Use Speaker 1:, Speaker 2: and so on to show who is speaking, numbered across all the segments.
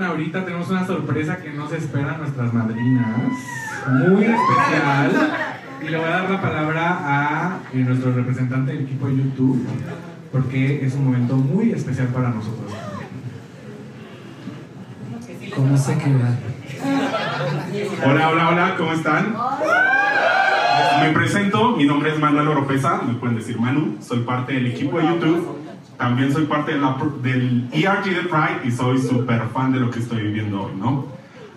Speaker 1: Ahorita tenemos una sorpresa que no se esperan nuestras madrinas, muy especial. Y le voy a dar la palabra a eh, nuestro representante del equipo de YouTube, porque es un momento muy especial para nosotros.
Speaker 2: ¿Cómo se queda?
Speaker 3: Hola, hola, hola, ¿cómo están? Me presento, mi nombre es Manuel Oropesa, me pueden decir Manu, soy parte del equipo de YouTube, también soy parte de la- del ERG de Pride y soy súper fan de lo que estoy viviendo hoy, ¿no?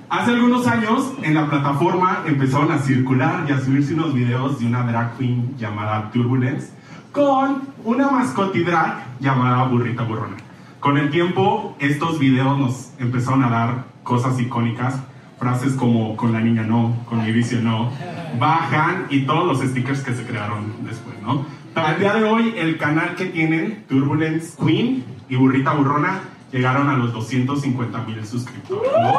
Speaker 3: Hace algunos años en la plataforma empezaron a circular y a subirse unos videos de una drag queen llamada Turbulence con una mascoti drag llamada Burrita Burrona. Con el tiempo, estos videos nos empezaron a dar cosas icónicas, frases como con la niña no, con mi vicio no, bajan y todos los stickers que se crearon después, ¿no? Al día de hoy, el canal que tienen, Turbulence Queen y Burrita Burrona, llegaron a los 250 mil suscriptores, ¿no?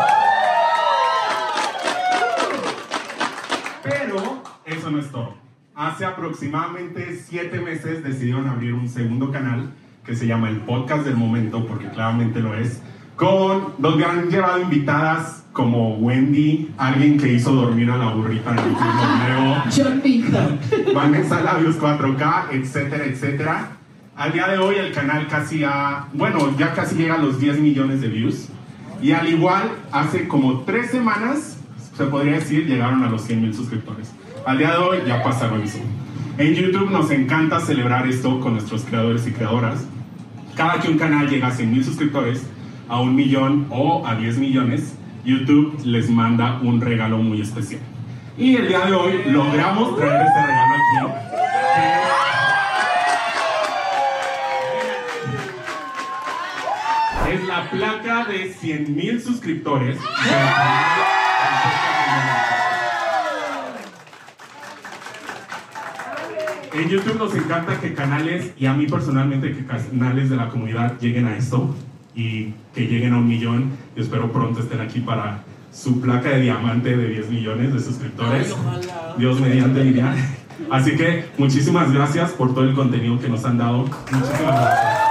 Speaker 3: Pero eso no es todo. Hace aproximadamente siete meses decidieron abrir un segundo canal que se llama El Podcast del Momento, porque claramente lo es, con donde han llevado invitadas como Wendy, alguien que hizo dormir a la burrita en el último
Speaker 2: John Milton.
Speaker 3: Vanessa Labios 4K, etcétera, etcétera. Al día de hoy el canal casi ha, bueno, ya casi llega a los 10 millones de views. Y al igual, hace como tres semanas, se podría decir, llegaron a los 100 mil suscriptores. Al día de hoy ya pasaron eso. En YouTube nos encanta celebrar esto con nuestros creadores y creadoras. Cada que un canal llega a 100 mil suscriptores, a un millón o a 10 millones, YouTube les manda un regalo muy especial. Y el día de hoy logramos traer este regalo aquí. Es la placa de 100 mil suscriptores. En YouTube nos encanta que canales, y a mí personalmente, que canales de la comunidad lleguen a esto y que lleguen a un millón. Y espero pronto estén aquí para su placa de diamante de 10 millones de suscriptores. Dios mediante Lilian. Así que muchísimas gracias por todo el contenido que nos han dado. Muchísimas gracias.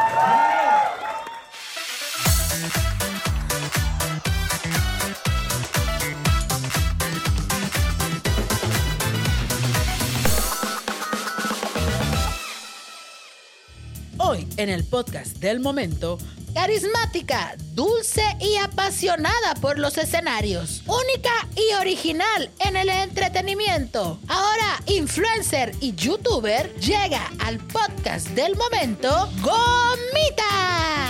Speaker 4: Hoy en el podcast del momento, carismática, dulce y apasionada por los escenarios, única y original en el entretenimiento. Ahora influencer y youtuber llega al podcast del momento, Gomita.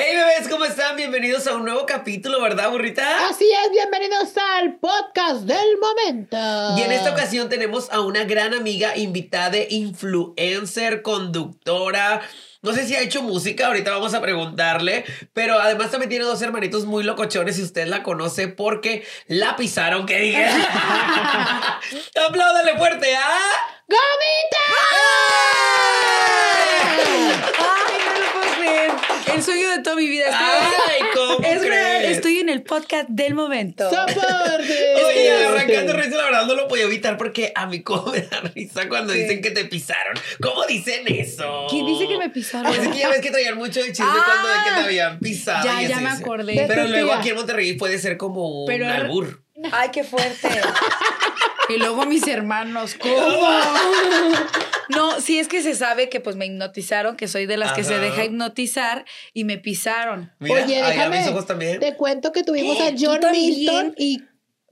Speaker 2: Hey bebés, ¿cómo están? Bienvenidos a un nuevo capítulo, ¿verdad, burrita?
Speaker 4: Así es, bienvenidos al podcast del momento.
Speaker 2: Y en esta ocasión tenemos a una gran amiga invitada, influencer, conductora. No sé si ha hecho música, ahorita vamos a preguntarle, pero además también tiene dos hermanitos muy locochones y usted la conoce porque la pisaron, que diga. Apláudale fuerte, ¿ah?
Speaker 4: ¡Gomita!
Speaker 5: Ay, no lo puedo creer. El sueño de toda mi vida. Estoy-
Speaker 2: Ay, ¿cómo
Speaker 5: es real, estoy en el podcast del momento.
Speaker 4: ¡Soporte!
Speaker 2: Oye, arrancando risa, la verdad no lo podía evitar porque a mí cómo me da risa cuando
Speaker 5: Sí.
Speaker 2: dicen que te pisaron. ¿Cómo dicen eso?
Speaker 5: ¿Quién dice que me pisaron?
Speaker 2: Pues es que ya ves que traían mucho de chisme
Speaker 5: Ah,
Speaker 2: cuando de que te habían pisado.
Speaker 5: ya,
Speaker 2: y
Speaker 5: ya me acordé.
Speaker 2: Pero luego aquí en Monterrey puede ser como un
Speaker 5: Pero-
Speaker 2: albur.
Speaker 5: Ay, qué fuerte. y luego mis hermanos, ¿cómo? No, sí es que se sabe que pues me hipnotizaron, que soy de las que se deja hipnotizar y me pisaron.
Speaker 2: Mira,
Speaker 4: Oye, déjame.
Speaker 2: mis ojos también.
Speaker 4: Te cuento que tuvimos a
Speaker 5: ¿Tú
Speaker 4: John? Milton y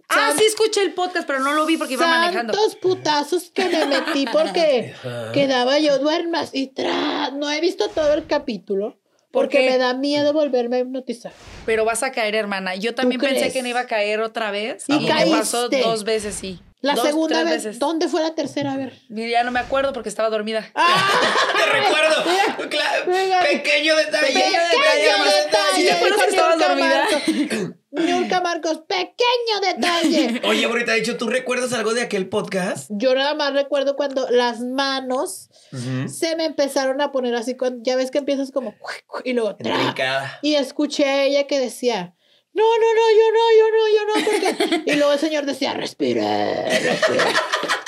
Speaker 5: Ah,
Speaker 4: San-
Speaker 5: sí escuché el podcast, pero no lo vi porque iba manejando.
Speaker 4: santos putazos que me metí porque quedaba yo duermas y tra no he visto todo el capítulo
Speaker 5: ¿Por
Speaker 4: porque me da miedo volverme a hipnotizar.
Speaker 5: Pero vas a caer, hermana. Yo también pensé
Speaker 4: crees?
Speaker 5: que no iba a caer otra vez.
Speaker 4: Y
Speaker 5: Y, me
Speaker 4: caíste.
Speaker 5: pasó dos veces, sí.
Speaker 4: La
Speaker 5: Dos,
Speaker 4: segunda
Speaker 5: tres
Speaker 4: vez,
Speaker 5: veces.
Speaker 4: ¿dónde fue la tercera? A ver.
Speaker 5: Mira, Ya no me acuerdo porque estaba dormida.
Speaker 2: Te recuerdo. Cla-
Speaker 4: Venga.
Speaker 2: Pequeño detalle.
Speaker 5: Pequeño
Speaker 4: Pequeño detalle.
Speaker 5: ¿Sí te acuerdas que estabas dormida?
Speaker 4: Niurka Marcos, pequeño detalle.
Speaker 2: Oye, ahorita de hecho, ¿tú recuerdas algo de aquel podcast?
Speaker 4: Yo nada más recuerdo cuando las manos se me empezaron a poner así, cuando, ya ves que empiezas como y luego tra, y escuché a ella que decía, no, no, no, yo no, yo no, yo no, porque... Y luego el señor decía, respire, respire.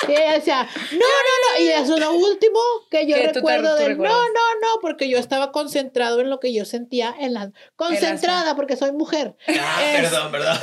Speaker 4: Y ella decía, no, no, no. Y eso es lo último que yo recuerdo de no, no, no, porque yo estaba concentrado en lo que yo sentía en la concentrada porque soy mujer.
Speaker 2: Ah,
Speaker 4: Es-
Speaker 2: perdón, perdón.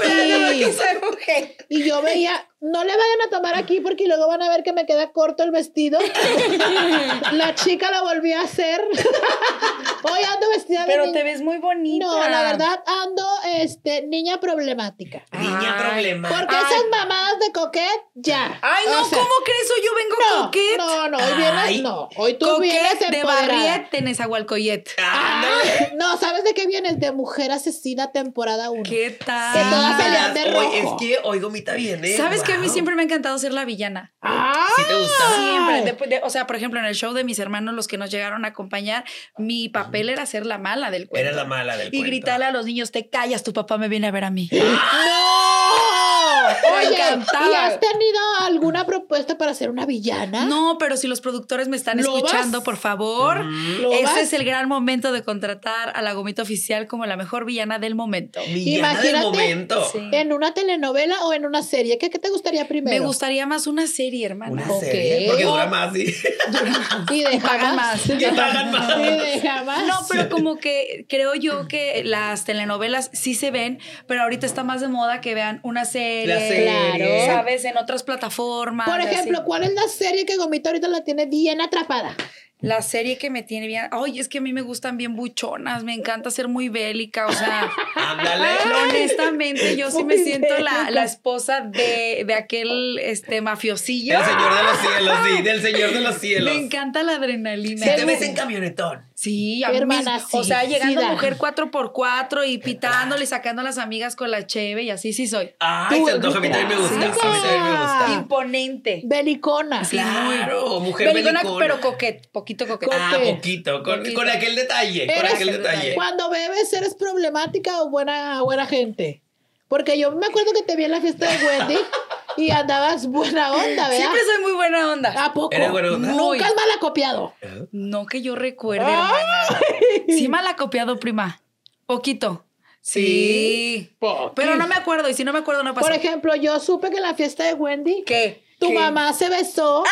Speaker 4: Y,
Speaker 5: Soy mujer.
Speaker 4: y yo veía, no le vayan a tomar aquí porque luego van a ver que me queda corto el vestido. la chica lo volvió a hacer. Hoy ando vestida de
Speaker 5: Pero
Speaker 4: niña.
Speaker 5: te ves muy bonita.
Speaker 4: No, la verdad ando este niña problemática.
Speaker 2: Niña problemática.
Speaker 4: Porque
Speaker 5: Ay.
Speaker 4: esas mamadas de coquet, ya.
Speaker 5: Ay, no,
Speaker 4: O sea,
Speaker 5: ¿cómo crees? Hoy yo vengo
Speaker 4: no,
Speaker 5: coquet.
Speaker 4: No, no, hoy vienes,
Speaker 2: Ay.
Speaker 4: no. Hoy tú vienes
Speaker 5: Coquet de
Speaker 4: empoderada.
Speaker 5: Barriet en Nezahualcóyotl.
Speaker 2: Ándale.
Speaker 4: No, ¿sabes de qué vienes? De Mujer Asesina temporada 1.
Speaker 5: ¿Qué
Speaker 4: Que
Speaker 5: tal?
Speaker 4: todas salían de
Speaker 2: Oye,
Speaker 4: rojo.
Speaker 2: es que hoy Gomita viene.
Speaker 5: ¿Sabes que a mí siempre me ha encantado ser la villana?
Speaker 4: ¡Ah!
Speaker 2: ¿Sí te gusta?
Speaker 5: Siempre. Después de- o sea, por ejemplo, en el show de mis hermanos, los que nos llegaron a acompañar, mi papel era ser la mala del cuento.
Speaker 2: Eres la mala del
Speaker 5: Y
Speaker 2: cuento.
Speaker 5: gritarle a los niños, te callas, tu papá me viene a ver a mí.
Speaker 4: ¡No! Oye,
Speaker 5: encantaba.
Speaker 4: ¿y has tenido alguna propuesta para ser una villana?
Speaker 5: No, pero si los productores me están
Speaker 4: ¿Lo
Speaker 5: escuchando,
Speaker 4: vas?
Speaker 5: por favor,
Speaker 4: ¿Lo
Speaker 5: ese
Speaker 4: vas?
Speaker 5: es el gran momento de contratar a la gomita oficial como la mejor villana del momento.
Speaker 2: Villana del momento.
Speaker 5: Sí.
Speaker 4: ¿En una telenovela o en una serie? ¿Qué, qué te gustaría primero?
Speaker 5: Me gustaría más una serie, hermana.
Speaker 2: Una
Speaker 4: Ok.
Speaker 2: serie. Porque dura más, sí.
Speaker 4: Y de
Speaker 5: Pagan más.
Speaker 2: Y pagan más.
Speaker 4: Y de jamás.
Speaker 5: No, pero como que creo yo que las telenovelas sí se ven, pero ahorita está más de moda que vean una serie.
Speaker 2: La serie.
Speaker 4: Claro.
Speaker 5: ¿Sabes? En otras plataformas.
Speaker 4: Por ejemplo,
Speaker 5: así.
Speaker 4: ¿cuál es la serie que Gomita ahorita la tiene bien atrapada?
Speaker 5: La serie que me tiene bien. Ay, es que a mí me gustan bien buchonas. Me encanta ser muy bélica. O sea,
Speaker 2: Ándale.
Speaker 5: honestamente, yo sí me siento la, la esposa de, de aquel este, mafiosillo.
Speaker 2: El señor de los cielos, sí, del señor de los cielos.
Speaker 5: Me encanta la adrenalina.
Speaker 2: Si te ves en camionetón.
Speaker 5: Sí, a
Speaker 4: Hermana,
Speaker 5: mis- O sea, llegando mujer 4x4 y pitándole y sacando a las amigas con la cheve y así sí soy.
Speaker 2: Ay,
Speaker 4: Tú,
Speaker 2: se antoja. A mí también me gusta.
Speaker 4: sí.
Speaker 2: A mí también me gusta.
Speaker 5: Imponente.
Speaker 4: Belicona.
Speaker 5: Sí,
Speaker 2: Claro, mujer
Speaker 5: Belicona,
Speaker 2: belicona.
Speaker 5: pero coquet, poquito coquet.
Speaker 4: Co-
Speaker 2: Ah, poquito. Con,
Speaker 5: Poquito.
Speaker 2: con aquel detalle. Con
Speaker 4: Eres-
Speaker 2: aquel detalle.
Speaker 4: Cuando bebes, ¿eres problemática o buena, buena gente? Porque yo me acuerdo que te vi en la fiesta de Wendy y andabas buena onda, ¿verdad?
Speaker 5: Siempre soy muy buena onda.
Speaker 4: ¿A poco?
Speaker 2: ¿Eres buena onda?
Speaker 4: Nunca has mal acopiado.
Speaker 5: No que yo recuerde, hermana. Sí me la ha copiado, prima. Poquito. Sí. Pero no me acuerdo, y si no me acuerdo, no pasa.
Speaker 4: Por ejemplo, yo supe que en la fiesta de Wendy
Speaker 5: ¿Qué?
Speaker 4: tu
Speaker 5: ¿Qué?
Speaker 4: mamá se besó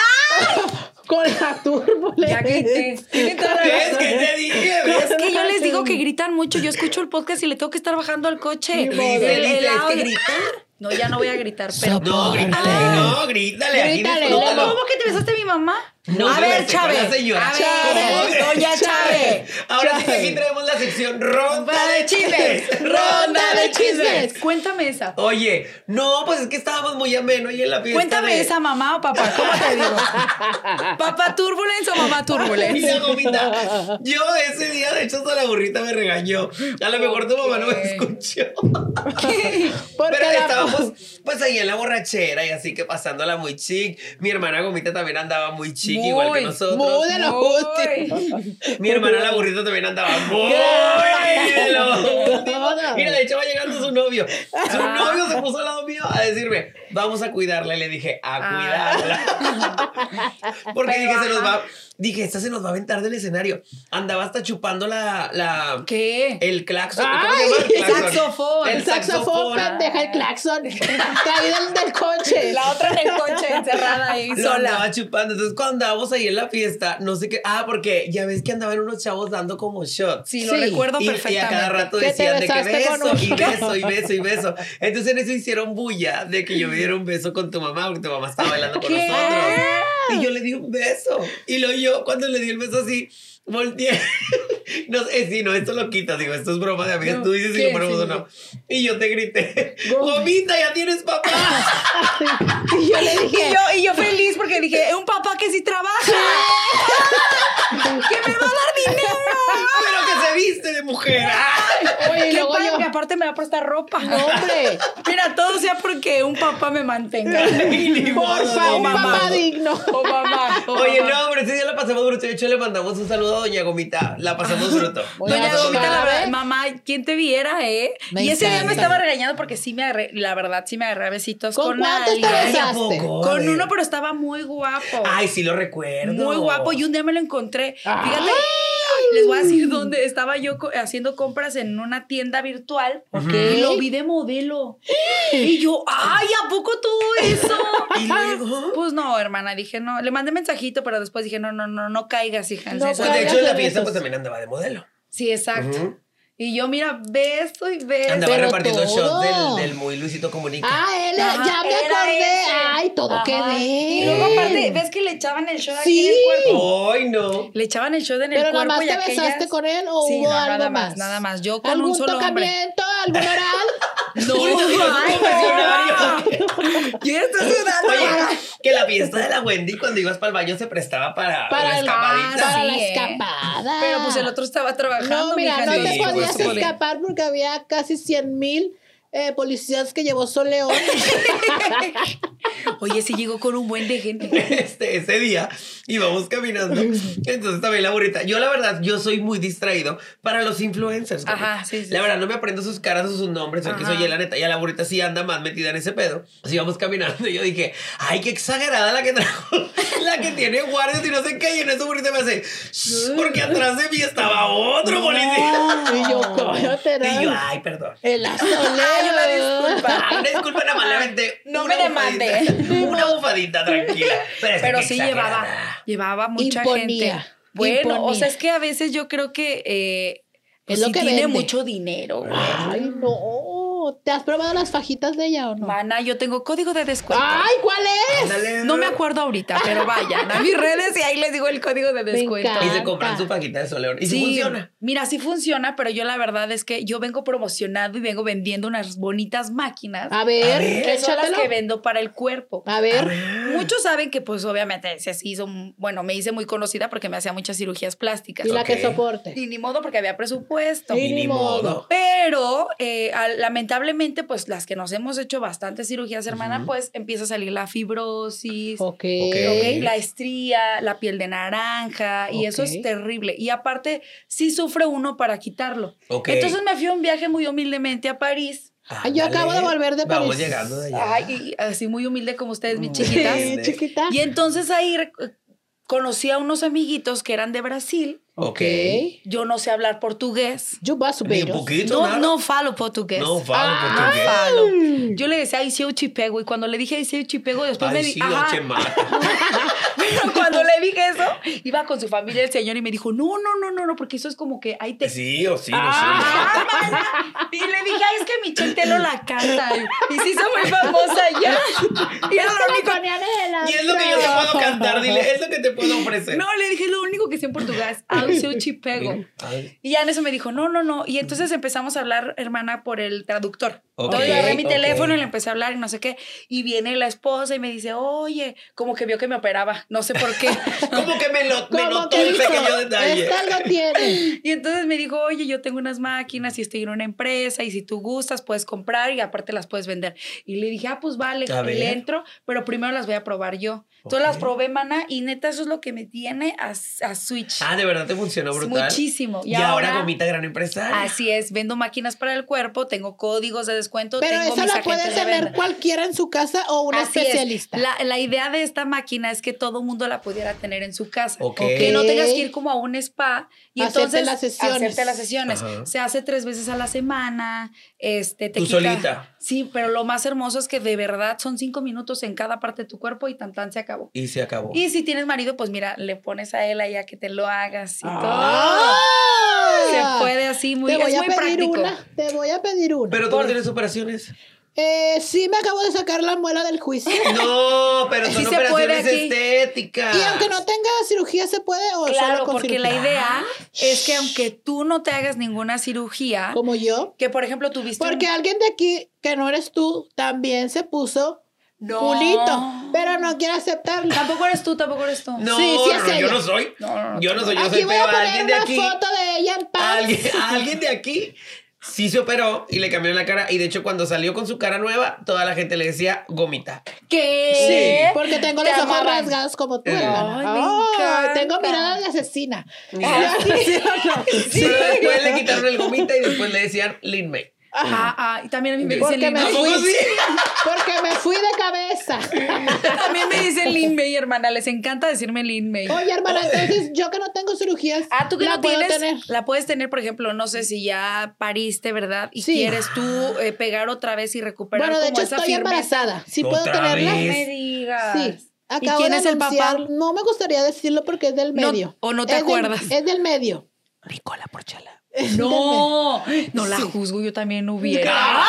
Speaker 4: con la turbulencia.
Speaker 5: Ya grité. Tiene toda la
Speaker 2: ¿Ves
Speaker 5: razón.
Speaker 2: que te dije?
Speaker 5: Es que yo les digo que gritan mucho. Yo escucho el podcast y le tengo que estar bajando al coche. El- el
Speaker 2: Dice, ¿es que
Speaker 5: audio-
Speaker 2: grita?
Speaker 5: No, ya no voy a gritar, pero.
Speaker 2: No, grítale, no, grítale. aquí
Speaker 4: Grítale.
Speaker 5: ¿Cómo que te besaste a mi mamá?
Speaker 2: No
Speaker 5: a ver, Chávez. A ver,
Speaker 2: Chávez.
Speaker 5: doña Chávez.
Speaker 2: Ahora sí que aquí traemos la sección ronda de chismes. Ronda de chismes.
Speaker 5: Cuéntame esa.
Speaker 2: Oye, no, pues es que estábamos muy ameno ahí en la fiesta.
Speaker 5: Cuéntame
Speaker 2: de-
Speaker 5: esa mamá o papá. ¿Cómo te digo? ¿Papá Turbulence o mamá Turbulence?
Speaker 2: Mira, gomita, yo ese día, de hecho, hasta la burrita me regañó. A lo mejor tu mamá no me escuchó. Pero estábamos, pues ahí en la borrachera y así que pasándola muy chic. Mi hermana Gomita también andaba muy chic,
Speaker 5: Muy,
Speaker 2: igual que nosotros.
Speaker 4: Muy de lo
Speaker 5: Muy.
Speaker 4: último.
Speaker 2: Mi hermana la burrita también andaba muy de lo último. Mira, de hecho va llegando su novio. Su
Speaker 5: Ah.
Speaker 2: novio se puso al lado mío a decirme, vamos a cuidarla. Y le dije, a
Speaker 5: Ah.
Speaker 2: cuidarla. Porque
Speaker 5: Pero,
Speaker 2: dije, se nos va. Dije, esta se nos va a aventar del escenario. Andaba hasta chupando la. la
Speaker 5: ¿Qué?
Speaker 2: el claxon. ¿Cómo se llama?
Speaker 4: el
Speaker 2: claxon.
Speaker 5: saxofón.
Speaker 4: El saxofón, pendeja, el claxon. Traído del, del coche.
Speaker 5: La otra en el coche encerrada ahí
Speaker 2: Lo
Speaker 5: sola.
Speaker 2: andaba chupando. Entonces, cuando andábamos ahí en la fiesta, no sé qué. Ah, porque ya ves que andaban unos chavos dando como shots.
Speaker 5: Sí, lo
Speaker 4: Sí.
Speaker 5: recuerdo
Speaker 2: Y, y
Speaker 5: perfectamente.
Speaker 2: a cada rato decían de que beso
Speaker 4: un-
Speaker 2: y beso y beso y beso. Entonces en eso hicieron bulla de que yo me diera un beso con tu mamá porque tu mamá estaba bailando con
Speaker 5: ¿Qué?
Speaker 2: nosotros. Y yo le di un beso. Y luego yo cuando le di el beso así, volteé. No sé, sí, no, esto lo quitas. Digo, esto es broma de amigas.
Speaker 5: No,
Speaker 2: Tú dices si lo ponemos o no. Y yo te grité, Gomita, ya tienes papá.
Speaker 4: Y yo le
Speaker 5: Y
Speaker 4: dije,
Speaker 5: yo, y yo feliz porque dije, es un papá que sí trabaja. que me va a dar dinero.
Speaker 2: Pero que se viste de mujer.
Speaker 4: oye, y
Speaker 5: Qué
Speaker 4: luego yo,
Speaker 5: que aparte me va a prestar ropa.
Speaker 4: no, hombre,
Speaker 5: Mira, todo sea porque un papá me mantenga.
Speaker 2: Ni
Speaker 4: por favor, digno.
Speaker 5: O mamá. o
Speaker 2: Oye, no, pero ese día la pasamos bruto. De hecho, le mandamos un saludo Doña Gomita. La pasamos bruto.
Speaker 5: Doña Gomita, la verdad, mamá, quién te viera, ¿eh?
Speaker 4: Me
Speaker 5: y ese día me estaba regañando porque sí me agarré, la verdad, sí me agarré besitos
Speaker 4: ¿Con
Speaker 5: con, alguien.
Speaker 2: Poco?
Speaker 5: Con uno, pero estaba muy guapo.
Speaker 2: Ay, sí lo recuerdo.
Speaker 5: Muy guapo. Y un día me lo encontré.
Speaker 4: Ay.
Speaker 5: Les voy a decir dónde estaba yo co- haciendo compras en una tienda virtual.
Speaker 4: Ok.
Speaker 5: Y lo vi de modelo. Y yo, ay, ¿a poco todo eso?
Speaker 2: Y luego.
Speaker 5: Pues no, hermana, dije no. Le mandé mensajito, pero después dije, no, no, no, no caigas, hija.
Speaker 4: No.
Speaker 2: Pues de hecho en la fiesta pues también andaba de modelo.
Speaker 5: Sí, exacto. Y yo, mira, beso y beso.
Speaker 2: Andaba
Speaker 4: Pero
Speaker 2: repartiendo
Speaker 4: todo.
Speaker 2: shots del, del muy Luisito Comunica.
Speaker 4: Ah, él,
Speaker 5: Ajá,
Speaker 4: ya me
Speaker 5: era
Speaker 4: acordé.
Speaker 5: ese.
Speaker 4: Ay, todo
Speaker 5: Ajá.
Speaker 4: quedé.
Speaker 5: Y luego aparte, ¿ves que le echaban el shot aquí
Speaker 4: Sí.
Speaker 5: en el cuerpo?
Speaker 2: Ay, no.
Speaker 5: Le echaban el shot en el
Speaker 4: Pero
Speaker 5: cuerpo
Speaker 4: nada más
Speaker 5: y
Speaker 4: te
Speaker 5: aquellas...
Speaker 4: besaste con él o
Speaker 5: Sí,
Speaker 4: hubo
Speaker 5: no,
Speaker 4: algo
Speaker 5: nada
Speaker 4: más.
Speaker 5: más, nada más. Yo con
Speaker 4: ¿Algún
Speaker 5: un solo hombre.
Speaker 4: tocamiento? ¿Algún oral?
Speaker 5: No. Yo ya estoy sudando.
Speaker 2: Oye, que la fiesta de la Wendy cuando ibas para el baño se prestaba para,
Speaker 4: Para,
Speaker 2: la
Speaker 4: el-
Speaker 2: escapadita.
Speaker 4: para
Speaker 5: Sí,
Speaker 4: la escapada.
Speaker 5: Pero pues el otro estaba trabajando.
Speaker 4: No, mira, no te podías escapar porque había casi 100 mil eh, policías que llevó Soleón.
Speaker 5: Oye, sí llegó con un buen de gente.
Speaker 2: Este, ese día íbamos caminando. Entonces también la burrita. Yo, la verdad, yo soy muy distraído para los influencers.
Speaker 5: Ajá, sí, sí,
Speaker 2: La verdad, no me aprendo sus caras o sus nombres.
Speaker 5: Ajá.
Speaker 2: soy la neta. Y a la burrita sí anda más metida en ese pedo. Así íbamos caminando. Y yo dije, ay, qué exagerada la que trajo. La que tiene guardias y no sé qué. Y en eso burrita me hace, porque atrás de mí estaba otro policía.
Speaker 4: y yo, cállate,
Speaker 2: Y yo,
Speaker 4: ¿no?
Speaker 2: ay, perdón.
Speaker 4: El
Speaker 5: Ay, una disculpa.
Speaker 2: Una disculpa,
Speaker 5: No me demande.
Speaker 2: bufadita. Una bufadita, tranquila. Pero,
Speaker 5: sí
Speaker 2: exagerada.
Speaker 5: llevaba, llevaba mucha
Speaker 4: Imponía,
Speaker 5: gente. Bueno, o sea, es que a veces yo creo que eh, pues
Speaker 4: Es lo
Speaker 5: sí
Speaker 4: que
Speaker 5: tiene
Speaker 4: vende.
Speaker 5: mucho dinero. güey.
Speaker 4: Ay, no. ¿Te has probado las fajitas de ella o no?
Speaker 5: Mana, yo tengo código de descuento.
Speaker 4: Ay, ¿cuál es?
Speaker 2: Ándale.
Speaker 5: No me acuerdo ahorita, pero vayan a mis redes y ahí les digo el código de descuento.
Speaker 2: Y se compran su paquita de soleón. Y sí, funciona.
Speaker 5: Mira, sí funciona, pero yo la verdad es que yo vengo promocionando y vengo vendiendo unas bonitas máquinas.
Speaker 4: A ver,
Speaker 2: A ver.
Speaker 5: que son las que vendo para el cuerpo.
Speaker 4: A ver.
Speaker 5: Muchos saben que pues obviamente se hizo, bueno, me hice muy conocida porque me hacía muchas cirugías plásticas.
Speaker 4: Y la que soporte.
Speaker 5: Y ni modo porque había presupuesto.
Speaker 4: Y ni modo.
Speaker 5: Pero eh, al- lamentablemente, pues las que nos hemos hecho bastantes cirugías, hermana, pues empieza a salir la fibrosis.
Speaker 4: ¿ok?
Speaker 5: la estría, la piel de naranja, y eso es terrible. Y aparte, sí sufre uno para quitarlo. Entonces me fui a un viaje muy humildemente a París.
Speaker 4: Yo acabo de volver de
Speaker 2: Vamos
Speaker 4: París.
Speaker 2: llegando de allá.
Speaker 5: Ay, y así muy humilde como ustedes, mis
Speaker 2: Muy
Speaker 5: chiquitas.
Speaker 4: Sí, chiquita.
Speaker 5: Y entonces ahí conocí a unos amiguitos que eran de Brasil.
Speaker 2: Ok.
Speaker 5: Yo no sé hablar portugués.
Speaker 4: Yo paso,
Speaker 2: Ni un
Speaker 4: pero.
Speaker 2: poquito,
Speaker 5: No,
Speaker 2: nada.
Speaker 5: no falo portugués.
Speaker 2: No falo
Speaker 5: No
Speaker 2: portugués.
Speaker 5: falo. Yo le decía, ay, sí, eu te pego. Y cuando le dije, ay, sí, eu te pego, después me
Speaker 2: Ay,
Speaker 5: di-
Speaker 2: sí.
Speaker 5: Pero cuando le dije eso, iba con su familia el señor y me dijo, no, no, no, no, no, porque eso es como que ahí te...
Speaker 2: Sí, o sí, no
Speaker 5: Ah, mana. y le dije, ay, es que Michelle Telo la canta. Y sí, soy muy famosa ya. Y era lo único.
Speaker 2: Y es lo que yo te puedo cantar, dile, es lo que te puedo ofrecer.
Speaker 5: No, le dije, lo único que sé en portugués, ay, te pego. Y ya en eso me dijo, no, no, no. Y entonces empezamos a hablar, hermana, por el traductor.
Speaker 2: Ok,
Speaker 5: Entonces yo agarré mi teléfono y le empecé a hablar y no sé qué. Y viene la esposa y me dice, oye, como que vio que me operaba. No sé por qué.
Speaker 2: Como que me, lo, me
Speaker 4: ¿Cómo
Speaker 2: notó
Speaker 4: que
Speaker 2: el pequeño detalle.
Speaker 4: Esta lo tiene.
Speaker 5: y entonces me dijo, oye, yo tengo unas máquinas y estoy en una empresa y si tú gustas puedes comprar y aparte las puedes vender. Y le dije, ah, pues vale,
Speaker 2: A
Speaker 5: y
Speaker 2: ver.
Speaker 5: le entro, pero primero las voy a probar yo. Entonces
Speaker 2: Ok.
Speaker 5: las probé, mana, y neta eso es lo que me tiene a, a Switch.
Speaker 2: Ah, de verdad te funcionó brutal.
Speaker 5: Muchísimo.
Speaker 2: Y, ahora, gomita gran empresaria.
Speaker 5: Así es, vendo máquinas para el cuerpo, tengo códigos de descuento,
Speaker 4: Pero
Speaker 5: tengo
Speaker 4: esa
Speaker 5: mis
Speaker 4: la puede tener cualquiera en su casa o un
Speaker 5: Así es.
Speaker 4: especialista.
Speaker 5: La, la idea de esta máquina es que todo mundo la pudiera tener en su casa.
Speaker 2: Ok.
Speaker 5: Que no tengas que ir como a un spa y
Speaker 4: Hacerte
Speaker 5: entonces
Speaker 4: las sesiones.
Speaker 5: hacerte las sesiones.
Speaker 2: Ajá.
Speaker 5: Se hace tres veces a la semana. Este, te
Speaker 2: Tú
Speaker 5: quita-
Speaker 2: solita.
Speaker 5: Sí, pero lo más hermoso es que de verdad son cinco minutos en cada parte de tu cuerpo y tan tan se acabó.
Speaker 2: Y se acabó.
Speaker 5: Y si tienes marido, pues mira, le pones a él allá que te lo hagas y
Speaker 4: Ah.
Speaker 5: todo. Se puede así muy,
Speaker 4: Te voy
Speaker 5: es
Speaker 4: a
Speaker 5: muy
Speaker 4: pedir
Speaker 5: práctico.
Speaker 4: una. Te voy a pedir una.
Speaker 2: Pero tú no tienes operaciones.
Speaker 4: Eh, sí, me acabo de sacar la muela del juicio.
Speaker 2: No, pero son
Speaker 5: Sí se puede
Speaker 2: operaciones estéticas.
Speaker 4: Y aunque no tenga cirugía, ¿se puede o
Speaker 5: Claro,
Speaker 4: solo con
Speaker 5: porque la idea es que aunque tú no te hagas ninguna cirugía,
Speaker 4: Como yo.
Speaker 5: que por ejemplo tuviste
Speaker 4: Porque
Speaker 5: un-
Speaker 4: alguien de aquí, que no eres tú, también se puso
Speaker 5: No.
Speaker 4: culito, pero no quiere aceptarlo.
Speaker 5: Tampoco eres tú, tampoco eres tú.
Speaker 2: No,
Speaker 4: Sí, sí es
Speaker 2: no, yo no soy.
Speaker 5: No, no, no,
Speaker 2: yo no soy, yo
Speaker 4: Aquí
Speaker 2: soy,
Speaker 4: voy a poner
Speaker 2: alguien de
Speaker 4: una
Speaker 2: aquí.
Speaker 4: foto de ella en paz.
Speaker 2: Alguien, alguien de aquí sí se operó y le cambiaron la cara. Y de hecho, cuando salió con su cara nueva, toda la gente le decía gomita.
Speaker 5: ¿Qué?
Speaker 4: Porque tengo
Speaker 5: Te
Speaker 4: los ojos
Speaker 5: amaban.
Speaker 4: rasgados como tú,
Speaker 2: Eh.
Speaker 4: hermana.
Speaker 5: Ay, me
Speaker 4: tengo mirada de asesina. ¿Sí o no?
Speaker 2: Pero después le quitaron el gomita y después le decían Lin May.
Speaker 5: Ah, ah, y también a mí me
Speaker 4: Porque
Speaker 5: dicen.
Speaker 4: Porque me fui de cabeza.
Speaker 5: También me dicen Lin May, hermana. Les encanta decirme Lin May.
Speaker 4: Oye, hermana, entonces yo que no tengo cirugías,
Speaker 5: Ah, tú que
Speaker 4: la
Speaker 5: no
Speaker 4: puedo
Speaker 5: tienes,
Speaker 4: tener.
Speaker 5: la puedes tener, por ejemplo, no sé si ya pariste, ¿verdad? Y
Speaker 4: Sí.
Speaker 5: quieres tú eh, pegar otra vez y recuperar
Speaker 4: Bueno, de
Speaker 5: como
Speaker 4: hecho
Speaker 5: esa
Speaker 4: estoy
Speaker 5: firmeza.
Speaker 4: embarazada. Sí puedo tenerla.
Speaker 5: No
Speaker 2: vez.
Speaker 5: me digas.
Speaker 4: Sí. Acabo
Speaker 5: quién
Speaker 4: de
Speaker 5: es el papá?
Speaker 4: No me gustaría decirlo porque es del
Speaker 5: No,
Speaker 4: medio.
Speaker 5: o no te
Speaker 4: Es del-
Speaker 5: acuerdas.
Speaker 4: es del medio.
Speaker 2: Nicola Porchala.
Speaker 4: Es
Speaker 5: No, no la
Speaker 4: Sí.
Speaker 5: juzgo, yo también hubiera.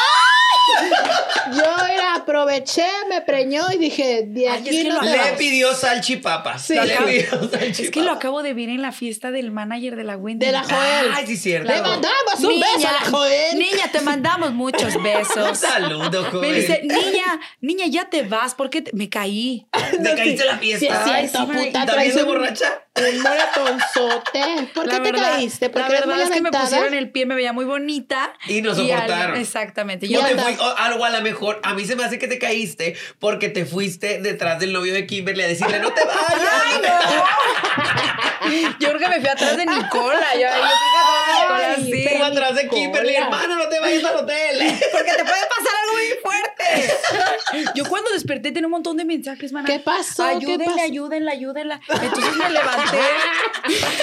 Speaker 4: Yo era, aproveché, me preñó y dije, de
Speaker 5: Ay,
Speaker 4: aquí
Speaker 5: es que
Speaker 4: no
Speaker 2: Le pidió salchipapas.
Speaker 4: Sí.
Speaker 2: Le pidió
Speaker 5: Es que lo
Speaker 2: salchipapas.
Speaker 5: acabo de ver en la fiesta del manager de la Wendy.
Speaker 4: De la Joel.
Speaker 2: Ay, sí, cierto.
Speaker 4: Le mandamos un beso a la Joel.
Speaker 5: Niña, te mandamos muchos
Speaker 2: Un
Speaker 5: besos.
Speaker 2: saludo,
Speaker 5: Me
Speaker 2: joven.
Speaker 5: dice, niña, niña, ya te vas, porque te- me caí.
Speaker 2: ¿Te caíste en la
Speaker 4: Sí, es
Speaker 2: fiesta?
Speaker 5: Ay, sí,
Speaker 4: puta.
Speaker 2: ¿También de
Speaker 4: un-
Speaker 2: borracha?
Speaker 4: Un moretonzote. ¿Por
Speaker 5: La
Speaker 4: qué te
Speaker 5: verdad-
Speaker 4: caíste?
Speaker 5: La
Speaker 4: Porque eres
Speaker 5: verdad es que me pusieron el pie, me veía muy bonita.
Speaker 2: Y
Speaker 5: al-
Speaker 2: soportaron.
Speaker 5: exactamente.
Speaker 2: O
Speaker 5: Yo
Speaker 4: Ya
Speaker 2: te fui, o algo a lo mejor, a mí se me hace que te caíste porque te fuiste detrás del novio de Kimberly a decirle, no te vayas.
Speaker 5: Yo creo que me fui atrás de Nicola. Yo, yo creo que atrás de Nicola,
Speaker 2: atrás de Kimberly,
Speaker 4: Nicola.
Speaker 2: hermana, no te vayas al hotel.
Speaker 5: Porque te puede pasar algo fuerte. Yo cuando desperté tenía un montón de mensajes, mana.
Speaker 4: ¿Qué pasó? ¿Qué
Speaker 5: Ayúdenle,
Speaker 4: pasó?
Speaker 5: ayúdenla, ayúdenla. Entonces me levanté.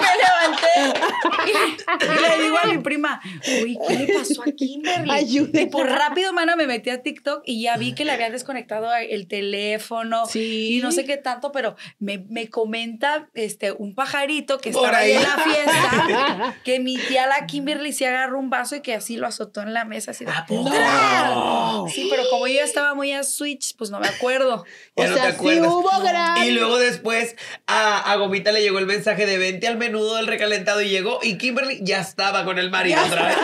Speaker 5: me levanté. Y, le digo a mi prima, uy, ¿qué le pasó a Kimberly?
Speaker 4: Ayúdenla.
Speaker 5: Y por rápido, mana, me metí a TikTok y ya vi que le habían desconectado el teléfono.
Speaker 4: Sí.
Speaker 5: Y no sé qué tanto, pero me, me comenta este, un pajarito que
Speaker 2: Por
Speaker 5: estaba ahí
Speaker 2: ahí.
Speaker 5: en la fiesta que mi tía la Kimberly se agarró un vaso y que así lo azotó en la mesa. Así de,
Speaker 2: ¿A poco?
Speaker 5: ¡Tras! Sí, pero como yo estaba muy a switch, pues no me acuerdo.
Speaker 2: Ya
Speaker 4: O
Speaker 2: no
Speaker 4: sea,
Speaker 2: te
Speaker 4: sí hubo gran-
Speaker 2: Y luego después a, a Gomita le llegó el mensaje de vente al menudo del recalentado y llegó y Kimberly ya estaba con el marido otra vez.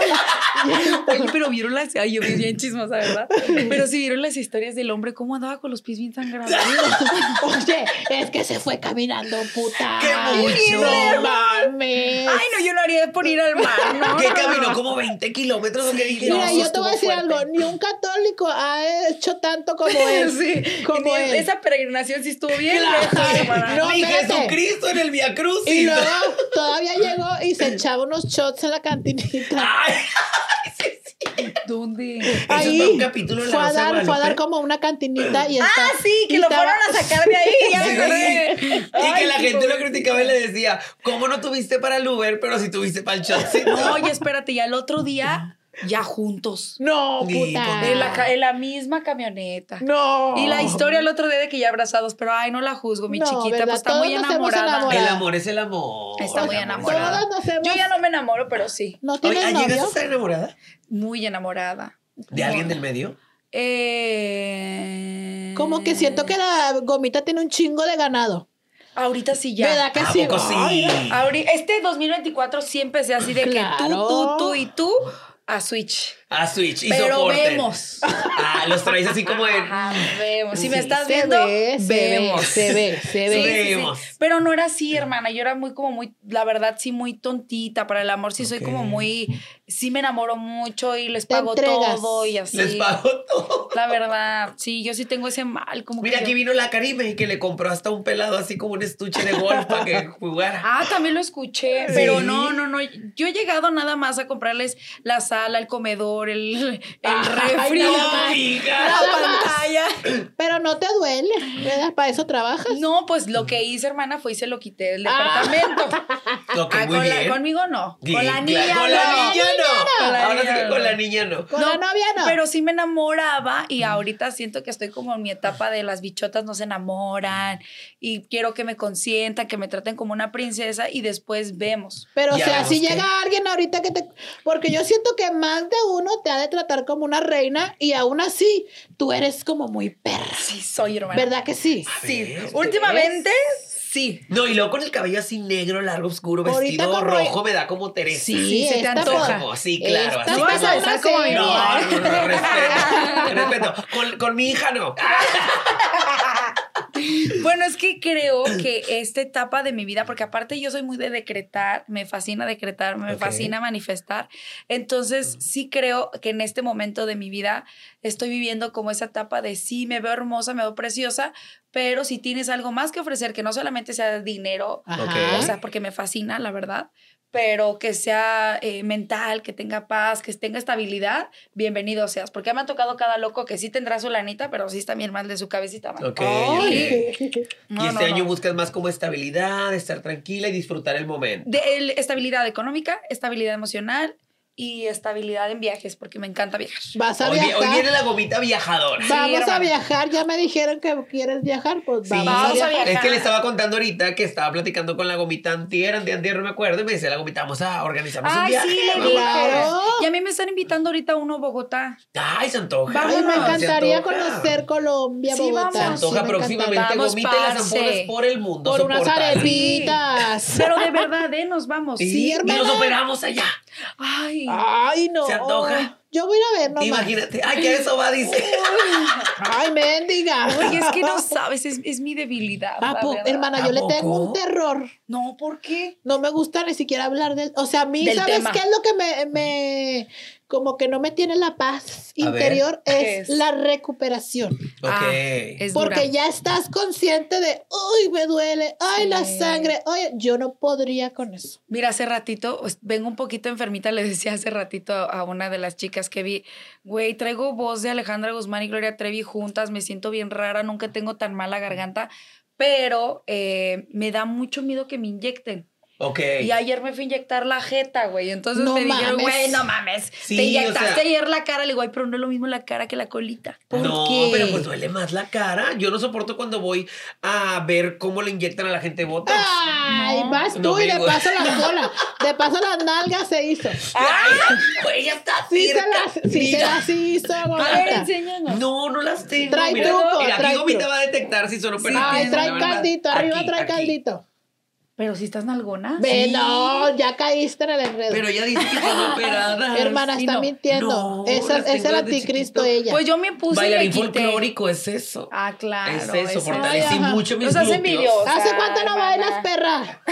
Speaker 5: Oye, pero vieron las. Ay, yo vi bien chismosa, ¿verdad? Pero sí vieron las historias del hombre, cómo andaba con los pies bien sangrados.
Speaker 4: Oye, es que se fue caminando, puta.
Speaker 2: ¡Qué mucho!
Speaker 4: No mames.
Speaker 5: Ay, no, yo lo haría por ir al mar, ¿no?
Speaker 2: que
Speaker 5: no,
Speaker 2: caminó
Speaker 5: no.
Speaker 2: como 20 kilómetros o qué dije.
Speaker 4: Mira, yo te voy a decir
Speaker 5: fuerte.
Speaker 4: algo. Ni un ha hecho tanto como él.
Speaker 5: Sí,
Speaker 4: Como
Speaker 5: y
Speaker 4: él.
Speaker 5: esa peregrinación sí estuvo bien
Speaker 4: Claro.
Speaker 5: hermana.
Speaker 4: No, espérate.
Speaker 2: Jesucristo en el Via Crucis.
Speaker 4: Y luego todavía llegó y se echaba unos shots en la cantinita.
Speaker 2: Ay,
Speaker 5: ¿Dónde?
Speaker 2: Eso es
Speaker 4: Ahí
Speaker 2: un capítulo de la
Speaker 4: fue a dar, fue a dar
Speaker 2: Guadalupe.
Speaker 4: como una cantinita y está,
Speaker 5: Ah, sí, que
Speaker 4: y
Speaker 5: lo
Speaker 4: estaba-
Speaker 5: fueron a sacar de ahí. Ya me
Speaker 2: Sí.
Speaker 5: acordé.
Speaker 2: Y
Speaker 5: Ay,
Speaker 2: que la gente lo criticaba y le decía, ¿cómo no tuviste para el Uber, pero si tuviste para el shotcito?
Speaker 5: No, oye, espérate, ya el otro día, ya juntos.
Speaker 4: No, puta.
Speaker 5: En la, ca- en la misma camioneta.
Speaker 4: No.
Speaker 5: Y la historia el otro día de que ya abrazados, pero ay, no la juzgo, mi
Speaker 4: No,
Speaker 5: chiquita,
Speaker 4: ¿verdad?
Speaker 5: pues está
Speaker 4: Todos
Speaker 5: muy enamorada.
Speaker 2: El amor es el amor.
Speaker 5: Está muy enamorada.
Speaker 2: amor.
Speaker 4: Todos nos hemos-
Speaker 5: Yo ya no me enamoro, pero sí,
Speaker 4: ¿No
Speaker 2: Oye,
Speaker 4: tienes
Speaker 2: ¿Llegaste a
Speaker 4: novio?
Speaker 2: estar enamorada?
Speaker 5: muy enamorada.
Speaker 2: ¿De alguien del medio?
Speaker 5: Eh...
Speaker 4: Como que siento que la gomita tiene un chingo de ganado.
Speaker 5: Ahorita sí ya.
Speaker 4: ¿Verdad que
Speaker 2: ¿A
Speaker 4: sí?
Speaker 2: poco sí?
Speaker 4: Ay,
Speaker 5: este 2024 sí empecé así de que tú, tú, tú y tú a Switch.
Speaker 2: A Switch y
Speaker 5: Pero
Speaker 2: soporten.
Speaker 5: vemos.
Speaker 2: Ah, los traes así como en...
Speaker 5: Ajá, vemos. Si me estás
Speaker 4: se
Speaker 5: viendo,
Speaker 4: ve, se
Speaker 5: vemos.
Speaker 4: ve, se ve, se ve.
Speaker 5: sí, sí.
Speaker 2: Vemos.
Speaker 5: Pero no era así, hermana. Yo era muy, como muy, la verdad, sí, muy tontita para el amor. Sí, soy como muy, sí me enamoro mucho y les pago todo y así.
Speaker 2: Les pago todo.
Speaker 5: La verdad, sí, yo sí tengo ese mal. Como
Speaker 2: Mira,
Speaker 5: que
Speaker 2: aquí
Speaker 5: yo-
Speaker 2: vino la Karime que le compró hasta un pelado así como un estuche de golf para que jugara.
Speaker 5: Ah, también lo escuché,
Speaker 2: Sí.
Speaker 5: pero no, no, no. Yo he llegado nada más a comprarles la sala, el comedor, el, el refri,
Speaker 4: no,
Speaker 5: la,
Speaker 2: hija.
Speaker 5: pantalla.
Speaker 4: Pero no te duele, ¿verdad? Para eso trabajas.
Speaker 5: No, pues lo que hice, hermana, fue y se lo quité del
Speaker 4: Ah.
Speaker 5: departamento. Ah,
Speaker 2: muy
Speaker 5: con la- conmigo no.
Speaker 2: Bien,
Speaker 5: con la
Speaker 2: claro.
Speaker 5: niña
Speaker 2: Con
Speaker 5: no.
Speaker 2: la niña no.
Speaker 5: Con la
Speaker 2: Ahora sí
Speaker 5: niña
Speaker 2: que
Speaker 5: no.
Speaker 2: con la niña no.
Speaker 4: Con la novia no.
Speaker 5: Pero sí me enamoraba y ahorita siento que estoy como en mi etapa de las bichotas no se enamoran y quiero que me consientan, que me traten como una princesa y después vemos.
Speaker 4: Pero, o sea, si llega alguien ahorita que te... Porque yo siento que más de uno te ha de tratar como una reina y aún así tú eres como muy perra.
Speaker 5: Sí, soy hermana.
Speaker 4: ¿Verdad que sí?
Speaker 5: Sí. Últimamente, sí.
Speaker 2: No, y luego con el cabello así negro, largo, oscuro,
Speaker 4: Ahorita
Speaker 2: vestido rojo, me da como Teresa.
Speaker 5: Sí, se te antoja.
Speaker 2: Como, sí, claro.
Speaker 4: Esta
Speaker 2: así
Speaker 5: No vas a
Speaker 2: como-
Speaker 5: mi
Speaker 2: No, no, no, respeto. respeto. Con, con mi hija no.
Speaker 5: Bueno, es que creo que esta etapa de mi vida, porque aparte yo soy muy de decretar, me fascina decretar, me fascina manifestar. Entonces, sí creo que en este momento de mi vida estoy viviendo como esa etapa de sí, me veo hermosa, me veo preciosa, pero si tienes algo más que ofrecer, que no solamente sea dinero, o sea, porque me fascina, la verdad, pero que sea eh, mental, que tenga paz, que tenga estabilidad, bienvenido seas. Porque me ha tocado cada loco que sí tendrá su lanita, pero sí está bien mal de su cabecita. man.
Speaker 2: Ok.
Speaker 5: No,
Speaker 2: y este
Speaker 5: no,
Speaker 2: año
Speaker 5: no.
Speaker 2: buscas más como estabilidad, estar tranquila y disfrutar el momento.
Speaker 5: De, el- estabilidad económica, estabilidad emocional y estabilidad en viajes, porque me encanta viajar.
Speaker 4: Vas a
Speaker 2: Hoy,
Speaker 4: viajar.
Speaker 2: hoy viene la gomita viajadora.
Speaker 5: Sí,
Speaker 4: Vamos a
Speaker 5: hermano.
Speaker 4: viajar, ya me dijeron que quieres viajar, pues
Speaker 2: Sí,
Speaker 4: vamos,
Speaker 5: Vamos a
Speaker 4: a viajar.
Speaker 2: es que le estaba contando ahorita que estaba platicando con la gomita antier, antier, antier, no me acuerdo, y me decía la gomita, vamos a organizarnos un
Speaker 5: Ay,
Speaker 2: viaje.
Speaker 5: sí, le
Speaker 2: vamos".
Speaker 5: dije.
Speaker 4: Claro.
Speaker 5: Y a mí me están invitando ahorita uno a Bogotá.
Speaker 2: Ay, se antoja.
Speaker 4: Ay, me encantaría conocer Colombia,
Speaker 5: Sí,
Speaker 4: Bogotá.
Speaker 5: vamos.
Speaker 2: Se antoja próximamente gomita y las ampolas por el mundo.
Speaker 4: Por unas arepitas.
Speaker 5: Pero de verdad, ¿eh? Nos vamos.
Speaker 2: Sí,
Speaker 4: Sí,
Speaker 2: y nos operamos allá.
Speaker 5: Ay.
Speaker 4: Ay, no.
Speaker 2: ¿Se antoja?
Speaker 4: Yo voy a ver nomás.
Speaker 2: Imagínate. Ay, que eso va, dice.
Speaker 4: Ay, mendiga.
Speaker 5: Oye, es que no sabes, es, es mi debilidad. la
Speaker 4: Papo, hermana,
Speaker 2: ¿A
Speaker 4: yo le tengo un terror.
Speaker 5: No, ¿por qué?
Speaker 4: No me gusta ni siquiera hablar del... O sea, a mí,
Speaker 5: Del
Speaker 4: ¿sabes
Speaker 5: tema.
Speaker 4: qué es lo que me, me... Como que no me tiene la paz
Speaker 2: A
Speaker 4: interior?
Speaker 5: ¿Qué
Speaker 4: Es,
Speaker 5: es?
Speaker 4: la recuperación.
Speaker 2: Ok.
Speaker 5: Ah, es
Speaker 4: Porque
Speaker 5: dura.
Speaker 4: ya estás consciente de, uy, me duele, ay, la sangre, oye, yo no podría con eso.
Speaker 5: Mira, hace ratito, pues, vengo un poquito enfermita, le decía hace ratito a, a una de las chicas que vi, güey, traigo voz de Alejandra Guzmán y Gloria Trevi juntas, me siento bien rara, nunca tengo tan mala garganta, pero eh, me da mucho miedo que me inyecten.
Speaker 2: Ok.
Speaker 5: Y ayer me fui a inyectar la jeta, güey. Entonces
Speaker 4: No
Speaker 5: me dijeron,
Speaker 4: mames.
Speaker 5: güey, no mames.
Speaker 2: Sí,
Speaker 5: te
Speaker 2: o
Speaker 5: inyectaste
Speaker 2: sea-
Speaker 5: ayer la cara. Le digo, ay, pero no es lo mismo la cara que la colita.
Speaker 4: ¿Por
Speaker 2: no,
Speaker 4: qué?
Speaker 2: pero pues duele más la cara. Yo no soporto cuando voy a ver cómo le inyectan a la gente botox.
Speaker 4: Ay,
Speaker 5: No.
Speaker 4: vas tú
Speaker 2: No,
Speaker 4: y de
Speaker 2: digo-
Speaker 4: paso la cola, de paso las nalgas se hizo.
Speaker 2: Ay, güey, ya está
Speaker 4: Sí se
Speaker 2: cerca.
Speaker 4: las, sí se las hizo,
Speaker 5: A ver, enséñanos.
Speaker 2: No, no las tengo.
Speaker 4: Trae
Speaker 2: mira,
Speaker 4: truco,
Speaker 2: mira,
Speaker 4: trae
Speaker 2: aquí Gomita
Speaker 4: truco.
Speaker 2: va a detectar si son operadas.
Speaker 4: Ay, trae caldito, arriba trae caldito.
Speaker 5: Pero si estás nalgona.
Speaker 4: Ve,
Speaker 2: Sí.
Speaker 4: no, ya caíste en el enredo.
Speaker 2: Pero ella dice que son operadas.
Speaker 4: Hermana,
Speaker 5: sí,
Speaker 4: está
Speaker 5: no.
Speaker 4: mintiendo.
Speaker 2: No,
Speaker 4: Esa- es el anticristo
Speaker 2: chiquito.
Speaker 4: ella.
Speaker 5: Pues yo me puse y
Speaker 2: Bailarín
Speaker 5: me quité.
Speaker 2: folclórico es eso.
Speaker 5: Ah, claro.
Speaker 2: es eso,
Speaker 5: esa-
Speaker 2: fortalecí
Speaker 4: Ay,
Speaker 2: mucho mis
Speaker 5: Nos hace
Speaker 2: glúteos.
Speaker 5: envidiosa.
Speaker 4: ¿Hace cuánto no
Speaker 5: hermana.
Speaker 4: bailas, perra?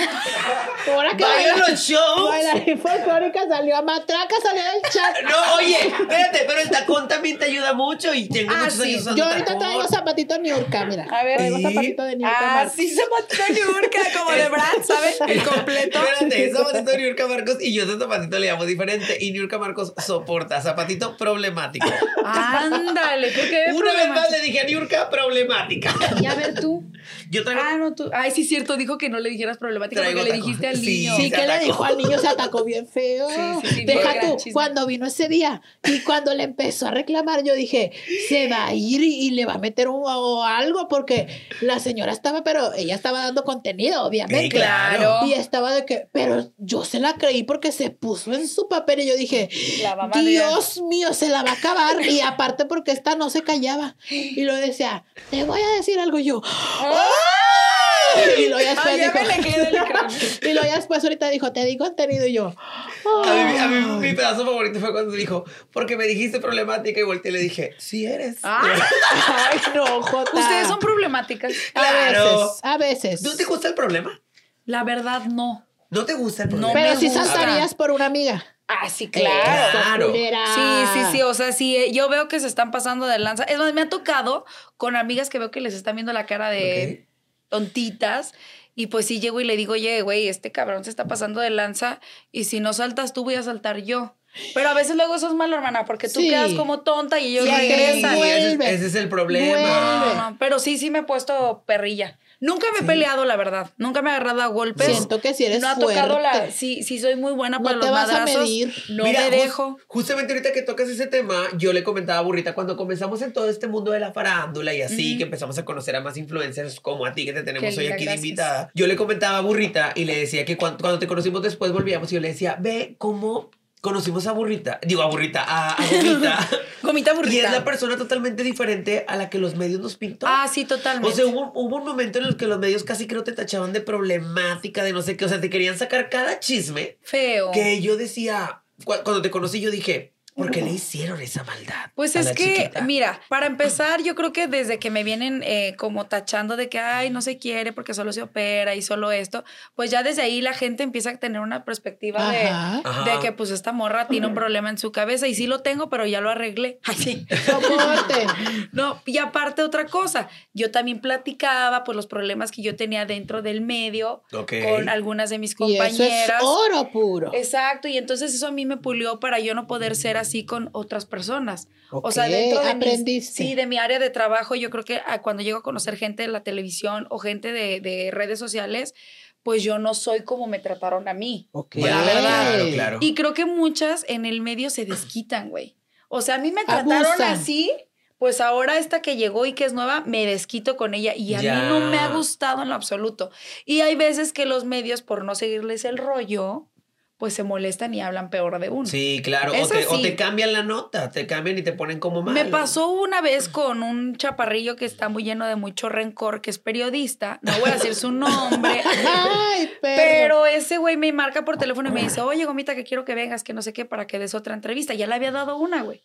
Speaker 4: Ahora que bailas-
Speaker 2: los shows.
Speaker 4: Bailarín folclórica salió a matraca, salió del chat.
Speaker 2: No, oye, espérate, pero el tacón también te ayuda mucho y tengo
Speaker 5: Ah,
Speaker 2: muchos
Speaker 5: sí.
Speaker 2: años usando
Speaker 4: Yo ahorita
Speaker 2: tacón.
Speaker 4: traigo zapatito Niurka, mira.
Speaker 5: A ver.
Speaker 4: Traigo
Speaker 2: Sí.
Speaker 4: zapatito de Niurka.
Speaker 5: Ah, sí, zapatito de Niurka, como de Brad, ¿sabes? El completo.
Speaker 2: Espérate, zapatito de Niurka Marcos y yo ese zapatito le llamo diferente. Y Niurka Marcos soporta zapatito problemático.
Speaker 5: Ándale, ¿por qué?
Speaker 2: Una vez más le dije a Niurka problemática.
Speaker 5: Y a ver tú.
Speaker 2: Yo traigo.
Speaker 5: Ah, no, tú. Ay, sí, cierto, dijo que no le dijeras problemática
Speaker 2: Traigo
Speaker 5: porque le dijiste al
Speaker 2: Sí.
Speaker 5: niño.
Speaker 4: Sí,
Speaker 2: se
Speaker 4: que le dijo al niño, se atacó bien feo.
Speaker 5: Sí, sí, sí,
Speaker 4: Deja tú, cuando vino ese día y cuando le empezó a reclamar, yo dije, se va a ir y, y le va a meter un, o algo porque la señora estaba, pero ella estaba dando contenido, obviamente.
Speaker 2: Sí, claro.
Speaker 4: Y estaba de que, pero yo se la creí porque se puso en su papel y yo dije,
Speaker 5: La.
Speaker 4: Dios mío, se la va a acabar. Y aparte porque esta no se callaba. Y lo decía, te voy a decir algo y Y luego ya después dijo,
Speaker 5: me le quedé el cráneo.
Speaker 4: y luego ya después ahorita dijo, te di contenido y yo.
Speaker 2: A mí, a mí mi pedazo favorito fue cuando dijo, porque me dijiste problemática y volteé y le dije, sí eres.
Speaker 5: Ay,
Speaker 4: Ay, no, Jota.
Speaker 5: Ustedes son problemáticas.
Speaker 4: A
Speaker 2: Claro.
Speaker 4: veces, a veces.
Speaker 2: ¿No te gusta el problema?
Speaker 5: La verdad, no.
Speaker 2: ¿No te gusta el
Speaker 5: No
Speaker 2: problema?
Speaker 4: Pero
Speaker 5: me
Speaker 4: sí
Speaker 5: gusta.
Speaker 4: saltarías por una amiga.
Speaker 5: Ah, sí,
Speaker 2: Claro.
Speaker 4: culera.
Speaker 5: Sí, sí, sí, o sea, sí, eh, yo veo que se están pasando de lanza. Es más, me ha tocado con amigas que veo que les están viendo la cara de tontitas y pues sí llego y le digo, oye, güey, este cabrón se está pasando de lanza y si no saltas tú voy a saltar yo. Pero a veces luego eso es malo, hermana, porque tú
Speaker 4: Sí.
Speaker 5: quedas como tonta y ellos
Speaker 4: Sí,
Speaker 5: regresan.
Speaker 2: ese, es, ese es el problema.
Speaker 5: No, no, no, pero sí, sí me he puesto perrilla. Nunca me he peleado, la verdad. Nunca me he agarrado a golpes.
Speaker 4: Siento que si eres
Speaker 5: no ha tocado la. Sí, sí, soy muy buena
Speaker 4: No
Speaker 5: para
Speaker 4: te
Speaker 5: los
Speaker 4: vas a
Speaker 5: madrazos.
Speaker 4: medir.
Speaker 5: No
Speaker 2: Mira,
Speaker 5: me dejo.
Speaker 2: justamente ahorita que tocas ese tema, yo le comentaba a Burrita cuando comenzamos en todo este mundo de la farándula y así, que empezamos a conocer a más influencers como a ti que te tenemos
Speaker 5: Qué
Speaker 2: hoy aquí de invitada. Yo le comentaba a Burrita y le decía que cuando, cuando te conocimos después volvíamos y yo le decía, ve cómo conocimos a Burrita, digo a Burrita, a, a Gomita.
Speaker 5: Gomita
Speaker 2: y
Speaker 5: burrita.
Speaker 2: es la persona totalmente diferente a la que los medios nos pintó.
Speaker 5: Ah, sí, totalmente.
Speaker 2: O sea, hubo, hubo un momento en el que los medios casi creo te tachaban de problemática, de no sé qué, o sea, te querían sacar cada chisme
Speaker 5: Feo.
Speaker 2: que yo decía, cu- cuando te conocí yo dije, ¿Por qué le hicieron esa maldad?
Speaker 5: Pues es que,
Speaker 2: chiquita?
Speaker 5: mira, para empezar, yo creo que desde que me vienen eh, como tachando de que, ay, no se quiere porque solo se opera y solo esto, pues ya desde ahí la gente empieza a tener una perspectiva de, de que pues esta morra tiene un problema en su cabeza y sí lo tengo, pero ya lo arreglé. Así.
Speaker 4: Soporte.
Speaker 5: No, y aparte otra cosa, yo también platicaba pues los problemas que yo tenía dentro del medio
Speaker 2: Ok.
Speaker 5: con algunas de mis
Speaker 4: Y eso es
Speaker 5: compañeras.
Speaker 4: oro puro.
Speaker 5: Exacto, y entonces eso a mí me pulió para yo no poder ser así con otras personas. o sea, dentro de
Speaker 4: aprendiste.
Speaker 5: sí, de mi área de trabajo, yo creo que ah, cuando llego a conocer gente de la televisión o gente de, de redes sociales, pues yo no soy como me trataron a mí.
Speaker 4: Ok.
Speaker 5: la verdad.
Speaker 2: Claro, claro.
Speaker 5: Y creo que muchas en el medio se desquitan, güey. O sea, a mí me trataron
Speaker 4: Abusan.
Speaker 5: así, pues ahora esta que llegó y que es nueva, me desquito con ella y a
Speaker 2: Ya.
Speaker 5: mí no me ha gustado en lo absoluto. Y hay veces que los medios, por no seguirles el rollo, pues se molestan y hablan peor de uno.
Speaker 2: Sí, claro. O te, o te cambian la nota, te cambian y te ponen como mal.
Speaker 5: Me pasó una vez con un chaparrillo que está muy lleno de mucho rencor, que es periodista. No voy a decir su nombre.
Speaker 4: Ay, perro.
Speaker 5: Pero ese güey me marca por teléfono y me dice, oye, Gomita, que quiero que vengas, que no sé qué, para que des otra entrevista. Ya le había dado una, güey,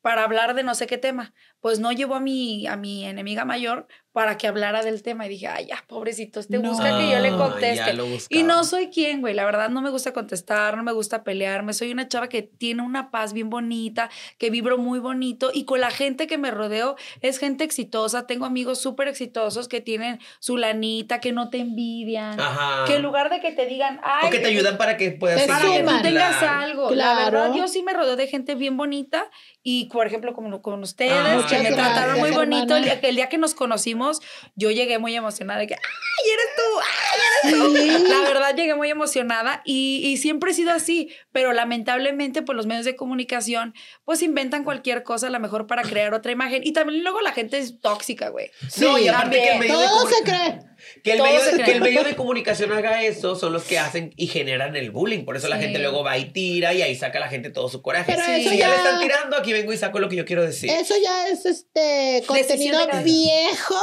Speaker 5: para hablar de no sé qué tema. Pues no llevó a mi, a mi enemiga mayor para que hablara del tema. Y dije, ay, ya, pobrecito, este
Speaker 4: No.
Speaker 5: busca que yo le
Speaker 2: Ah,
Speaker 5: conteste. Y no soy quien, güey. La verdad no me gusta contestar, no me gusta pelearme. Soy una chava que tiene una paz bien bonita, que vibro muy bonito. Y con la gente que me rodeo es gente exitosa. Tengo amigos súper exitosos que tienen su lanita, que no te envidian.
Speaker 2: Ajá.
Speaker 5: Que en lugar de que te digan, ay,
Speaker 2: o que te ayudan para que puedas
Speaker 4: Te
Speaker 5: para que tú
Speaker 4: suman.
Speaker 5: tengas
Speaker 2: Claro.
Speaker 5: algo. La
Speaker 4: Claro.
Speaker 5: verdad, yo sí me rodeo de gente bien bonita y, por ejemplo, como con ustedes,
Speaker 2: Ah,
Speaker 5: que
Speaker 2: muchas
Speaker 5: me trataron muy bonito. Día, el día que nos conocimos, yo llegué muy emocionada de que, ¡ay, eres tú! ¡ay, eres tú! La verdad, llegué muy emocionada y, y siempre he sido así, pero lamentablemente, pues los medios de comunicación, pues inventan cualquier cosa, a lo mejor para crear otra imagen. Y también luego la gente es tóxica, güey.
Speaker 2: No, y aparte que el
Speaker 5: también.
Speaker 2: medio de
Speaker 4: Todo se cree.
Speaker 2: Que el, medio,
Speaker 5: se
Speaker 2: que el medio de comunicación haga eso son los que hacen y generan el bullying. Por eso la
Speaker 5: Sí.
Speaker 2: gente luego va y tira y ahí saca la gente todo su coraje.
Speaker 4: Pero
Speaker 2: si
Speaker 5: eso
Speaker 2: ya...
Speaker 4: ya-
Speaker 2: le están tirando, aquí vengo y saco lo que yo quiero decir.
Speaker 4: Eso ya es este contenido
Speaker 5: de
Speaker 4: viejo.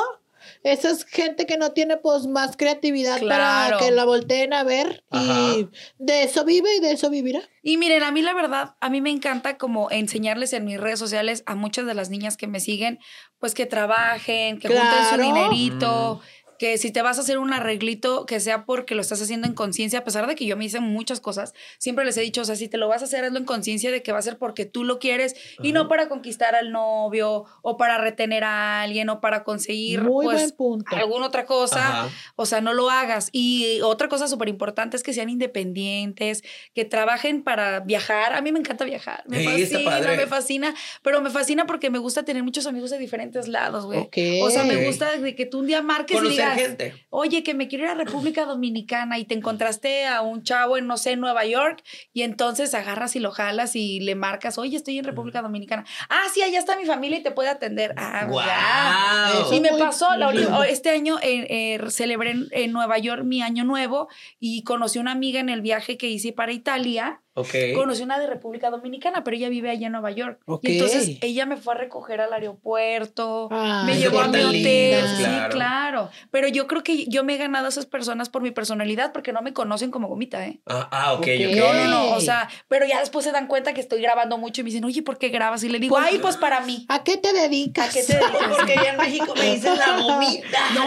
Speaker 4: Esa es gente que no tiene pues más creatividad
Speaker 5: Claro.
Speaker 4: para que la volteen a ver y de eso vive y de eso vivirá.
Speaker 5: Y miren, a mí la verdad, a mí me encanta como enseñarles en mis redes sociales a muchas de las niñas que me siguen, pues que trabajen, que junten su
Speaker 4: Claro.
Speaker 5: dinerito, que si te vas a hacer un arreglito, que sea porque lo estás haciendo en conciencia, a pesar de que yo me hice muchas cosas, siempre les he dicho, o sea, si te lo vas a hacer, hazlo en conciencia de que va a ser porque tú lo quieres y no para conquistar al novio o para retener a alguien o para conseguir
Speaker 4: Muy
Speaker 5: pues,
Speaker 4: buen punto.
Speaker 5: alguna otra cosa.
Speaker 2: Ajá.
Speaker 5: O sea, no lo hagas. Y otra cosa súper importante es que sean independientes, que trabajen para viajar. A mí me encanta viajar. Me
Speaker 2: Sí,
Speaker 5: fascina, me fascina. Pero me fascina porque me gusta tener muchos amigos de diferentes lados, güey.
Speaker 4: Ok.
Speaker 5: O sea, me gusta de que tú un día marques y
Speaker 2: Conocer gente.
Speaker 5: oye, que me quiero ir a República Dominicana y te encontraste a un chavo en, no sé, Nueva York y entonces agarras y lo jalas y le marcas, oye, estoy en República Dominicana. Ah, sí, allá está mi familia y te puede atender. Ah, ya.
Speaker 4: Eso
Speaker 5: Y me pasó, la este año eh, eh, celebré en, en Nueva York mi año nuevo y conocí una amiga en el viaje que hice para Italia. Conocí una de República Dominicana, pero ella vive allá en Nueva York. Y entonces ella me fue a recoger al aeropuerto,
Speaker 4: Ay,
Speaker 5: me llevó a mi hotel. Sí,
Speaker 2: claro.
Speaker 5: claro. Pero yo creo que yo me he ganado a esas personas por mi personalidad porque no me conocen como gomita, ¿eh?
Speaker 2: Ah, ah, ok,
Speaker 4: Ok.
Speaker 2: ok.
Speaker 5: No, no, no. O sea, pero ya después se dan cuenta que estoy grabando mucho y me dicen, oye, ¿por qué grabas? Y le digo, ay, pues para mí.
Speaker 4: ¿A qué te dedicas?
Speaker 5: ¿A qué te dedicas?
Speaker 2: Porque ya en México me dicen la gomita.
Speaker 5: No,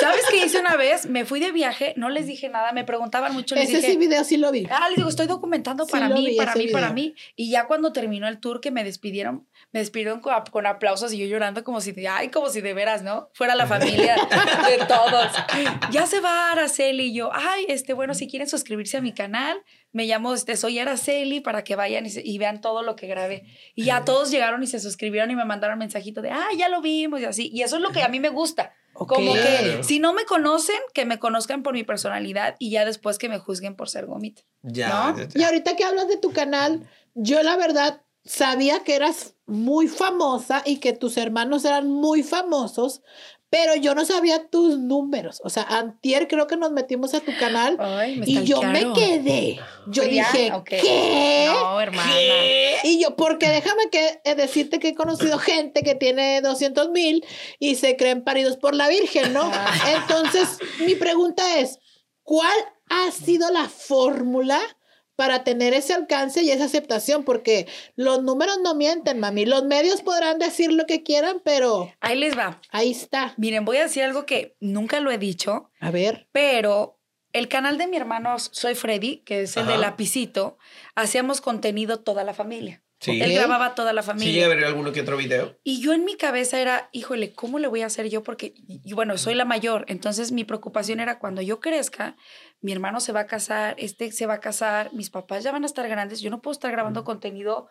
Speaker 5: ¿sabes qué hice una vez? Me fui de viaje, no les dije nada, me preguntaban mucho, les
Speaker 4: Ese
Speaker 5: dije,
Speaker 4: sí video sí lo vi.
Speaker 5: Ah, les digo, estoy documentando
Speaker 4: Sí
Speaker 5: para
Speaker 4: lo
Speaker 5: mí, para mí, para
Speaker 4: video.
Speaker 5: mí. Y ya cuando terminó el tour que me despidieron, me despidieron con, con aplausos y yo llorando como si, de, ay, como si de veras, ¿no? Fuera la familia de todos. Ya se va Araceli y yo, ay, este, bueno, si quieren suscribirse a mi canal, me llamo, este, soy Araceli para que vayan y, se- y vean todo lo que grabé. Y ya todos llegaron y se suscribieron y me mandaron mensajito de, ay, ya lo vimos y así. Y eso es lo que a mí me gusta. Como que si no me conocen, que me conozcan por mi personalidad y ya después que me juzguen por ser gomita.
Speaker 2: Ya,
Speaker 5: ¿No?
Speaker 2: ya,
Speaker 4: Y ahorita que hablas de tu canal, yo la verdad sabía que eras muy famosa y que tus hermanos eran muy famosos, pero yo no sabía tus números. O sea, antier creo que nos metimos a tu canal
Speaker 5: Ay,
Speaker 4: y yo me quedé. Yo dije. ¿qué?
Speaker 5: No, hermana.
Speaker 4: Y yo, porque déjame que, eh, decirte que he conocido gente que tiene 200 mil y se creen paridos por la Virgen, ¿no? Entonces, mi pregunta es, ¿cuál ha sido la fórmula para tener ese alcance y esa aceptación, porque los números no mienten, mami. Los medios podrán decir lo que quieran, pero
Speaker 5: Ahí les va.
Speaker 4: ahí está.
Speaker 5: Miren, voy a decir algo que nunca lo he dicho,
Speaker 4: A ver.
Speaker 5: pero el canal de mi hermano Soy Freddy, que es el de
Speaker 2: Ajá.
Speaker 5: Lapicito, hacíamos contenido toda la familia.
Speaker 2: Sí.
Speaker 5: Él grababa toda la
Speaker 2: Sí,
Speaker 5: familia.
Speaker 2: a ver alguno que otro video.
Speaker 5: Y yo en mi cabeza era, híjole, ¿cómo le voy a hacer yo? Porque, y bueno, soy la mayor. Entonces mi preocupación era cuando yo crezca, mi hermano se va a casar, este se va a casar, mis papás ya van a estar grandes, yo no puedo estar grabando contenido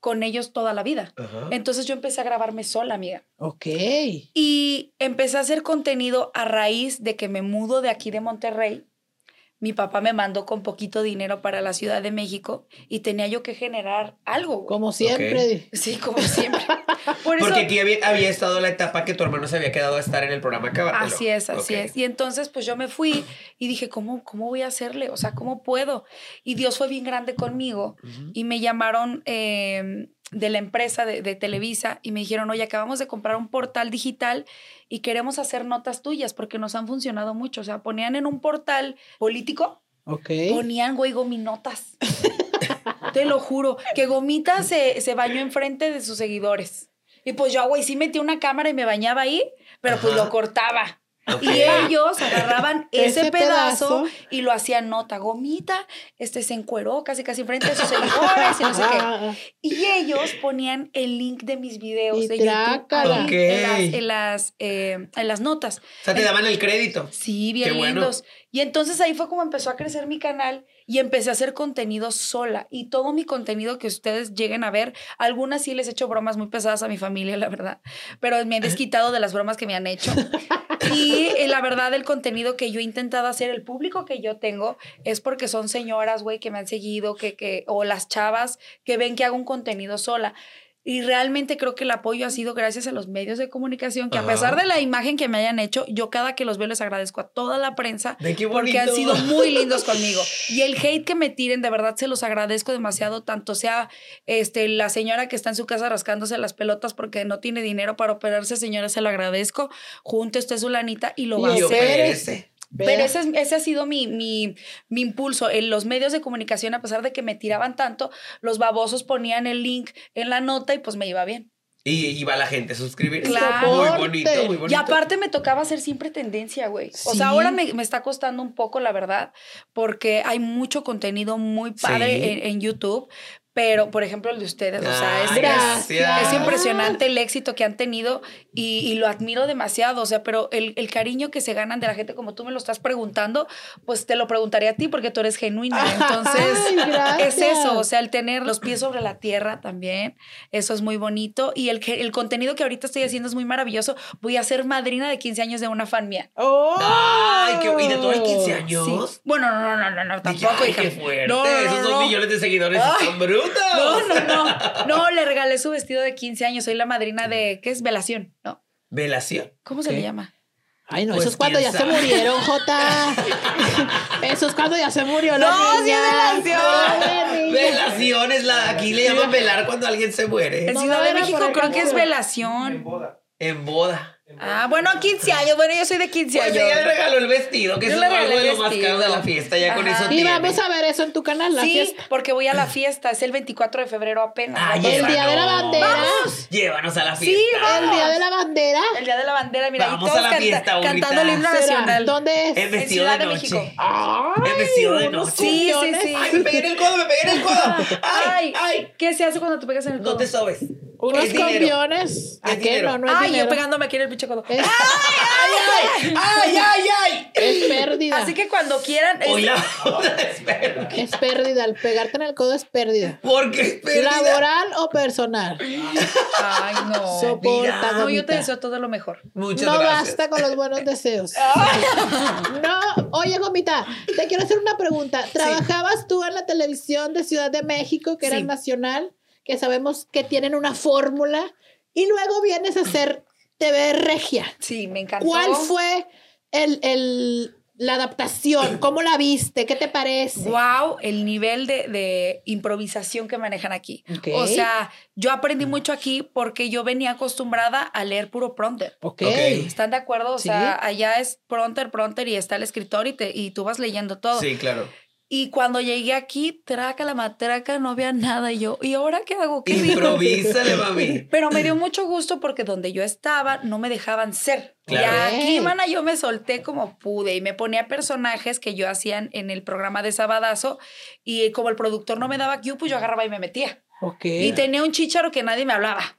Speaker 5: con ellos toda la vida.
Speaker 2: Ajá.
Speaker 5: Entonces yo empecé a grabarme sola, amiga.
Speaker 4: Ok.
Speaker 5: Y empecé a hacer contenido a raíz de que me mudo de aquí de Monterrey. Mi papá me mandó con poquito dinero para la Ciudad de México y tenía yo que generar algo. güey.
Speaker 4: Como siempre.
Speaker 5: Sí, como siempre. Por eso,
Speaker 2: Porque aquí había, había estado la etapa que tu hermano se había quedado a estar en el programa Cábatelo.
Speaker 5: Así es, así es. Y entonces, pues yo me fui y dije, ¿cómo, ¿cómo voy a hacerle? O sea, ¿cómo puedo? Y Dios fue bien grande conmigo y me llamaron eh, de la empresa de, de Televisa y me dijeron, oye, acabamos de comprar un portal digital y queremos hacer notas tuyas porque nos han funcionado mucho. O sea, ponían en un portal político,
Speaker 4: Ok.
Speaker 5: ponían, güey, gominotas. Te lo juro, que Gomita se, se bañó enfrente de sus seguidores. Y pues yo, güey, sí metí una cámara y me bañaba ahí, pero pues
Speaker 2: Ajá.
Speaker 5: lo cortaba. Y ellos agarraban ese,
Speaker 4: Ese
Speaker 5: pedazo,
Speaker 4: pedazo.
Speaker 5: y lo hacían nota. Gomita, este se encueró casi casi frente a sus seguidores y no sé qué. Y ellos ponían el link de mis videos
Speaker 4: Y
Speaker 5: de YouTube
Speaker 4: trácala.
Speaker 5: ahí
Speaker 2: Ok.
Speaker 5: en, las, en, las, eh, en las notas.
Speaker 2: O sea, te daban el crédito.
Speaker 5: Sí, bien
Speaker 2: Qué bueno.
Speaker 5: Y entonces ahí fue como empezó a crecer mi canal y empecé a hacer contenido sola. Y todo mi contenido que ustedes lleguen a ver, algunas sí les he hecho bromas muy pesadas a mi familia, la verdad. Pero me he desquitado de las bromas que me han hecho. Y eh, la verdad, el contenido que yo he intentado hacer, el público que yo tengo, es porque son señoras, güey, que me han seguido, que, que, o las chavas que ven que hago un contenido sola. Y realmente creo que el apoyo ha sido gracias a los medios de comunicación, que
Speaker 2: Ajá.
Speaker 5: a pesar de la imagen que me hayan hecho, yo cada que los veo les agradezco a toda la prensa
Speaker 2: Ve qué
Speaker 5: porque han sido muy lindos conmigo. Y el hate que me tiren, de verdad se los agradezco demasiado, tanto sea este, la señora que está en su casa rascándose las pelotas porque no tiene dinero para operarse, señora, se lo agradezco. Junte usted su lanita y lo va a
Speaker 4: Y
Speaker 5: hacer.
Speaker 2: opérese.
Speaker 5: Pero ese, es- ese ha sido mi, mi, mi impulso. En los medios de comunicación, a pesar de que me tiraban tanto, los babosos ponían el link en la nota y pues me iba bien.
Speaker 2: Y iba la gente a suscribirse.
Speaker 5: Claro.
Speaker 2: Muy bonito, muy bonito.
Speaker 5: Y aparte me tocaba hacer siempre tendencia, güey. O sea, ahora me, me está costando un poco, la verdad, porque hay mucho contenido muy padre
Speaker 2: Sí.
Speaker 5: en, en YouTube. Pero, por ejemplo, el de ustedes, o sea, es, es impresionante el éxito que han tenido y, y lo admiro demasiado. O sea, pero el, el cariño que se ganan de la gente, como tú me lo estás preguntando, pues te lo preguntaría a ti porque tú eres genuina. Entonces,
Speaker 4: Ay,
Speaker 5: es eso, o sea, el tener los pies sobre la tierra también, eso es muy bonito. Y el, el contenido que ahorita estoy haciendo es muy maravilloso. Voy a ser madrina de 15 años de una fan mía.
Speaker 4: ¡Oh!
Speaker 2: Ay, qué ¿Y de todo el 15 años?
Speaker 5: Sí. Bueno, no, no, no, no, tampoco.
Speaker 2: ay,
Speaker 5: hija.
Speaker 2: qué fuerte.
Speaker 5: No, no, no,
Speaker 2: Esos dos millones de seguidores
Speaker 5: Ay.
Speaker 2: están brutos.
Speaker 5: No, no, no. No, le regalé su vestido de 15 años. Soy la madrina de, ¿qué es? Velación, ¿no?
Speaker 2: Velación.
Speaker 5: ¿Cómo se
Speaker 2: ¿Qué?
Speaker 5: le llama?
Speaker 4: Ay, no,
Speaker 2: Pues,
Speaker 4: eso es cuando
Speaker 2: ¿quién
Speaker 4: ya
Speaker 2: sabe?
Speaker 4: se murieron, Jota. eso es cuando ya se murió la
Speaker 5: No, sí es velación.
Speaker 2: Velación es la. Aquí le llaman velar cuando alguien se muere.
Speaker 5: En
Speaker 4: No
Speaker 5: Ciudad de México creo que es velación.
Speaker 2: En boda.
Speaker 5: Ah, bueno, 15 años. Bueno, yo soy de 15
Speaker 2: Pues
Speaker 5: años.
Speaker 2: ella le regaló el vestido, que
Speaker 5: Yo
Speaker 2: es algo de
Speaker 5: el
Speaker 2: lo más caro de la fiesta. Ya con eso
Speaker 4: Y
Speaker 2: tiene.
Speaker 4: vamos a ver eso en tu canal, la
Speaker 5: Sí,
Speaker 4: fiesta.
Speaker 5: porque voy a la fiesta. Es el 24 de febrero apenas.
Speaker 2: Ah,
Speaker 5: Vamos.
Speaker 4: El día de la bandera.
Speaker 2: Vamos. Llévanos a la fiesta.
Speaker 4: El día de la bandera.
Speaker 5: El día de la bandera, mira,
Speaker 2: Vamos
Speaker 5: y todos
Speaker 2: a la
Speaker 5: canta-
Speaker 2: fiesta,
Speaker 5: cantando el himno nacional.
Speaker 4: ¿Dónde es?
Speaker 2: El vestido
Speaker 5: Ciudad
Speaker 2: de
Speaker 5: de
Speaker 2: noche.
Speaker 5: México.
Speaker 4: Ay,
Speaker 2: El vestido de noche.
Speaker 5: Sí, sí, sí.
Speaker 2: Ay, me pegué en el codo, me pegué en el codo. Ay,
Speaker 5: Ay,
Speaker 2: ay.
Speaker 5: ¿qué se hace cuando te pegas en el codo?
Speaker 2: No te sobes.
Speaker 4: Unos
Speaker 2: Es dinero.
Speaker 4: cumbiones. ¿A qué? No, no
Speaker 5: Ay, yo pegándome aquí en el codo.
Speaker 4: Es,
Speaker 2: ¡Ay, ay, ay, ay!
Speaker 4: es pérdida.
Speaker 5: Así que cuando quieran. es-
Speaker 2: Hoy la boda espera.
Speaker 4: Es pérdida. El pegarte en el codo es pérdida.
Speaker 2: Porque es pérdida.
Speaker 4: ¿Laboral o personal?
Speaker 5: Ay, no.
Speaker 4: Soporta,
Speaker 5: No, yo te deseo todo lo mejor.
Speaker 2: Muchas
Speaker 4: no
Speaker 2: gracias.
Speaker 4: basta con los buenos deseos. no, oye, Gomita, te quiero hacer una pregunta. ¿Trabajabas tú en la televisión de Ciudad de México, que era
Speaker 5: Sí.
Speaker 4: nacional, que sabemos que tienen una fórmula, y luego vienes a hacer TV Regia?
Speaker 5: Sí, me encantó.
Speaker 4: ¿Cuál fue el, el- la adaptación? ¿Cómo la viste? ¿Qué te parece?
Speaker 5: Wow, el nivel de, de improvisación que manejan aquí.
Speaker 4: Ok.
Speaker 5: O sea, yo aprendí mucho aquí porque yo venía acostumbrada a leer puro prompter.
Speaker 4: Ok.
Speaker 2: Ok.
Speaker 5: ¿Están de acuerdo? O
Speaker 4: Sí.
Speaker 5: sea, allá es pronter, pronter y está el escritor y, te, y tú vas leyendo todo.
Speaker 2: Sí, claro.
Speaker 5: Y cuando llegué aquí, traca la matraca, no había nada. Y yo, ¿y ahora qué hago? ¿Qué?
Speaker 2: Improvísale, mami.
Speaker 5: Pero me dio mucho gusto porque donde yo estaba no me dejaban ser.
Speaker 2: Claro.
Speaker 5: Y aquí, mana, yo me solté como pude y me ponía personajes que yo hacía en el programa de Sabadazo. Y como el productor no me daba cue, pues yo agarraba y me metía.
Speaker 4: Ok.
Speaker 5: Y tenía un chícharo que nadie me hablaba.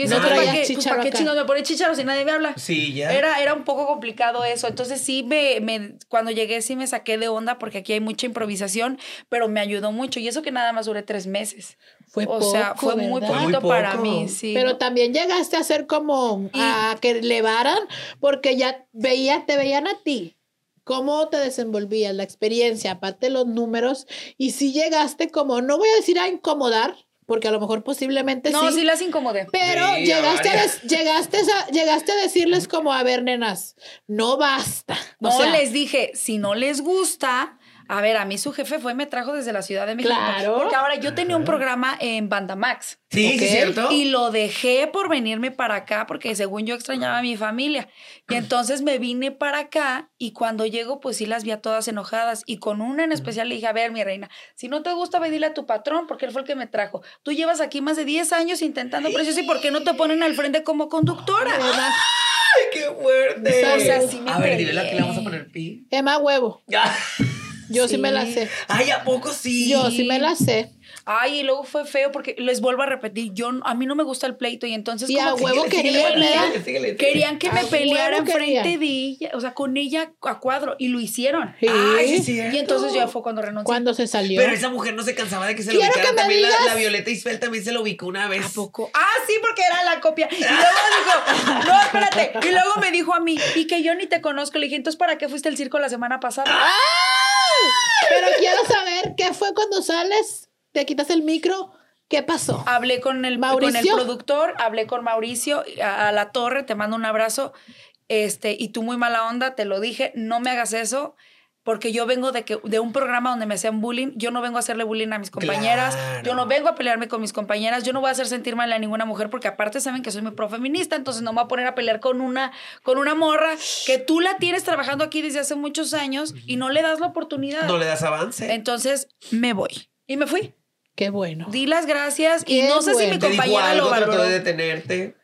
Speaker 5: Y
Speaker 4: No traía
Speaker 5: ¿para qué, pues,
Speaker 4: chícharo
Speaker 5: ¿para qué
Speaker 4: acá.
Speaker 5: chingos me pone chícharo si nadie me habla?
Speaker 2: Sí, ya.
Speaker 5: Era, era un poco complicado eso. Entonces sí, me, me, cuando llegué sí me saqué de onda porque aquí hay mucha improvisación, pero me ayudó mucho. Y eso que nada más duré tres meses.
Speaker 4: Fue
Speaker 5: o sea,
Speaker 4: poco,
Speaker 5: fue muy poquito
Speaker 2: Muy
Speaker 5: para mí, sí.
Speaker 4: Pero también llegaste a ser como
Speaker 5: Y-
Speaker 4: a que elevaran, porque ya veía, te veían a ti. ¿Cómo te desenvolvías? La experiencia, aparte de los números. Y si llegaste como, no voy a decir a incomodar, porque a lo mejor posiblemente
Speaker 5: no,
Speaker 4: sí.
Speaker 5: sí las incomodé.
Speaker 4: Pero
Speaker 2: Sí,
Speaker 4: llegaste, a des- llegaste, a, llegaste a decirles como, a ver, nenas, no basta. O
Speaker 5: No,
Speaker 4: sea,
Speaker 5: les dije, si no les gusta, a ver, a mí su jefe fue y me trajo desde la Ciudad de México.
Speaker 4: Claro.
Speaker 5: Porque ahora yo tenía un programa en Banda Max.
Speaker 2: Sí,
Speaker 4: Ok.
Speaker 2: sí, ¿cierto?
Speaker 5: Y lo dejé por venirme para acá porque según yo extrañaba a mi familia. Y entonces me vine para acá y cuando llego pues sí las vi a todas enojadas. Y con una en especial le dije, a ver mi reina, si no te gusta ve dile a tu patrón porque él fue el que me trajo. Tú llevas aquí más de 10 años intentando precios y ¿por qué no te ponen al frente como conductora?
Speaker 2: ¡Ay, qué fuerte!
Speaker 4: O sea,
Speaker 5: sí me
Speaker 2: a ver, la que le vamos a poner pi.
Speaker 4: Emma Huevo,
Speaker 2: Ya.
Speaker 4: yo sí.
Speaker 5: Sí.
Speaker 4: me la sé.
Speaker 2: Ay, ¿a poco sí?
Speaker 4: Yo sí me la sé.
Speaker 5: Ay, y luego fue feo porque les vuelvo a repetir, yo a mí no me gusta el pleito y entonces
Speaker 4: Y
Speaker 5: como
Speaker 4: a
Speaker 5: que
Speaker 4: huevo
Speaker 2: Síguele,
Speaker 4: querían,
Speaker 2: síguele,
Speaker 4: ¿verdad?
Speaker 2: síguele, síguele.
Speaker 5: querían que
Speaker 4: A
Speaker 5: me peleara enfrente de ella, o sea, con ella a cuadro y lo hicieron.
Speaker 4: Sí.
Speaker 2: Ay, sí.
Speaker 5: Y entonces ya fue cuando renuncié.
Speaker 4: Cuando se salió.
Speaker 2: Pero esa mujer no se cansaba de que se lo
Speaker 4: me
Speaker 2: También la, Violeta Isfel también se lo ubicó una vez.
Speaker 5: ¿A poco? Ah, sí, porque era la copia. Y luego dijo, no, espérate. Y luego me dijo a mí, y que yo ni te conozco. Le dije, entonces, ¿para qué fuiste al circo la semana pasada?
Speaker 4: Pero quiero saber qué fue cuando sales, te quitas el micro, ¿qué pasó?
Speaker 5: Hablé con el, con el
Speaker 4: Mauricio.
Speaker 5: productor, hablé con Mauricio a, a la torre, te mando un abrazo. Este, y tú muy mala onda, te lo dije, no me hagas eso. Porque yo vengo de, que, de un programa donde me hacían bullying. Yo no vengo a hacerle bullying a mis compañeras.
Speaker 2: Claro.
Speaker 5: Yo no vengo a pelearme con mis compañeras. Yo no voy a hacer sentir mal a ninguna mujer porque aparte saben que soy muy profeminista. Entonces no me voy a poner a pelear con una, con una morra que tú la tienes trabajando aquí desde hace muchos años y no le das la oportunidad.
Speaker 2: No le das avance.
Speaker 5: Entonces me voy. Y me fui.
Speaker 4: Qué bueno.
Speaker 5: Di las gracias y no sé si mi
Speaker 2: Te dijo
Speaker 5: compañera lo
Speaker 2: algo, trató
Speaker 5: valoró.
Speaker 2: de detenerte.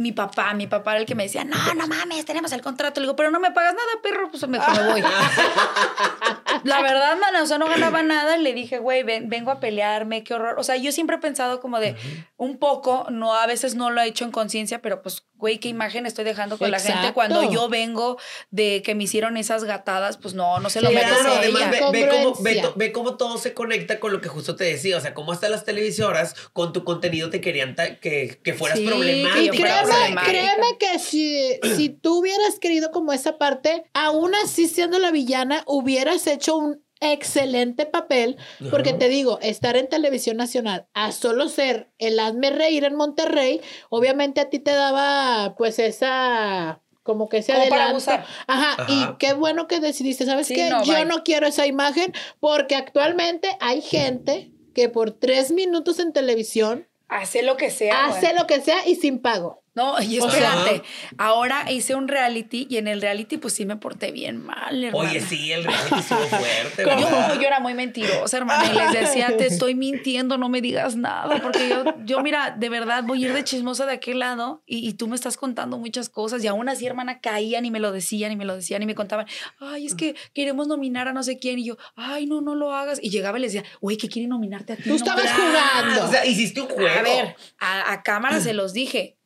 Speaker 5: Mi papá, mi papá era el que me decía, no, no mames, tenemos el contrato. Le digo, pero no me pagas nada, perro, pues mejor me voy. La verdad, mana, o sea, no ganaba nada. Le dije, güey, ven- vengo a pelearme, qué horror. O sea, yo siempre he pensado como de un poco, no, a veces no lo he hecho en conciencia, pero pues, güey, qué imagen estoy dejando con la gente
Speaker 4: Exacto.
Speaker 5: cuando yo vengo de que me hicieron esas gatadas, pues no, no se lo merece
Speaker 2: Claro,
Speaker 5: ella.
Speaker 2: además ve, ve cómo, ve, ve cómo todo se conecta con lo que justo te decía. O sea, cómo hasta las televisoras con tu contenido te querían que, que fueras
Speaker 5: Sí,
Speaker 2: problemático.
Speaker 5: que
Speaker 4: Y créeme,
Speaker 5: problemática.
Speaker 4: créeme que si, si tú hubieras querido como esa parte, aún así siendo la villana, hubieras hecho un excelente papel, porque te digo, estar en televisión nacional, a solo ser el hazme reír en Monterrey, obviamente a ti te daba pues esa como que
Speaker 5: para
Speaker 4: adelanto.
Speaker 5: abusar.
Speaker 4: Ajá,
Speaker 2: Ajá.
Speaker 4: y qué bueno que decidiste, ¿sabes
Speaker 5: Sí,
Speaker 4: qué?
Speaker 5: no,
Speaker 4: Yo
Speaker 5: bye.
Speaker 4: no quiero esa imagen porque actualmente hay gente que por tres minutos en televisión
Speaker 5: Hace lo que sea.
Speaker 4: hace lo que sea y sin pago.
Speaker 5: No, y
Speaker 4: O sea-
Speaker 5: espérate, ahora hice un reality y en el reality pues sí me porté bien mal, hermana.
Speaker 2: Oye, sí, el reality estuvo fuerte,
Speaker 5: Yo,
Speaker 2: ¿verdad?
Speaker 5: yo era muy mentirosa, hermana, y les decía, te estoy mintiendo, no me digas nada, porque yo, yo mira, de verdad voy a ir de chismosa de aquel lado y, y tú me estás contando muchas cosas y aún así, hermana, caían y me lo decían y me lo decían y me contaban, ay, es que queremos nominar a no sé quién y yo, ay, no, no lo hagas. Y llegaba y les decía, güey, que quieren nominarte a ti.
Speaker 4: Tú
Speaker 5: No
Speaker 4: estabas
Speaker 5: mames".
Speaker 4: jugando.
Speaker 2: O sea, hiciste un juego.
Speaker 5: A ver, a, a cámara se los dije.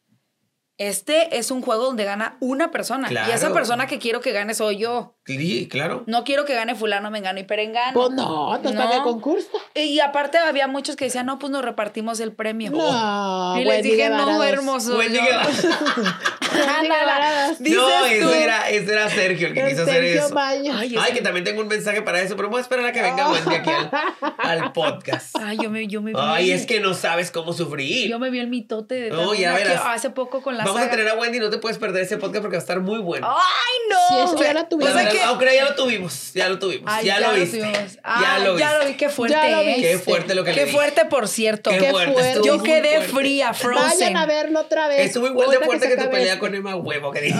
Speaker 5: Este es un juego donde gana una persona. Y esa
Speaker 2: Claro.
Speaker 5: persona que quiero que gane soy yo.
Speaker 2: Sí, claro.
Speaker 5: No quiero que gane fulano, mengano y perengano.
Speaker 4: Pues no, entonces ¿para qué
Speaker 5: No.
Speaker 4: concurso?
Speaker 5: Y aparte había muchos que decían, no, pues nos repartimos el premio.
Speaker 4: No,
Speaker 5: y les
Speaker 4: Wendy
Speaker 5: dije, no, hermoso. Dices
Speaker 2: no, ese era, ese era Sergio el que quiso hacer eso.
Speaker 5: Ay,
Speaker 2: que también tengo un mensaje para eso, pero voy a esperar a que venga Wendy aquí al, podcast.
Speaker 5: Ay, yo me, yo me vi.
Speaker 2: Ay, es que no sabes cómo sufrir.
Speaker 5: Yo me vi el mitote de
Speaker 2: No, ya verás.
Speaker 5: hace poco con la
Speaker 2: Vamos a tener a Wendy, no te puedes perder ese podcast porque va a estar muy bueno.
Speaker 5: ¡Ay, no!
Speaker 4: Si eso ya la
Speaker 2: La
Speaker 4: tuvimos.
Speaker 5: Que-
Speaker 2: Aunque ya lo tuvimos, ya lo tuvimos,
Speaker 5: Ay,
Speaker 2: ya, lo viste. ya lo viste.
Speaker 5: ya lo vi, qué fuerte.
Speaker 4: Ya lo viste.
Speaker 2: Qué fuerte lo que
Speaker 5: Qué
Speaker 2: le dije.
Speaker 5: fuerte, por cierto.
Speaker 2: Qué
Speaker 4: Qué
Speaker 2: fuerte.
Speaker 4: fuerte.
Speaker 2: estuvo
Speaker 5: Yo quedé
Speaker 2: fuerte.
Speaker 5: fría, frozen.
Speaker 4: Vayan a verlo otra vez.
Speaker 2: Estuvo igual de fuerte que, tu pelea con Emma Huevo que dije.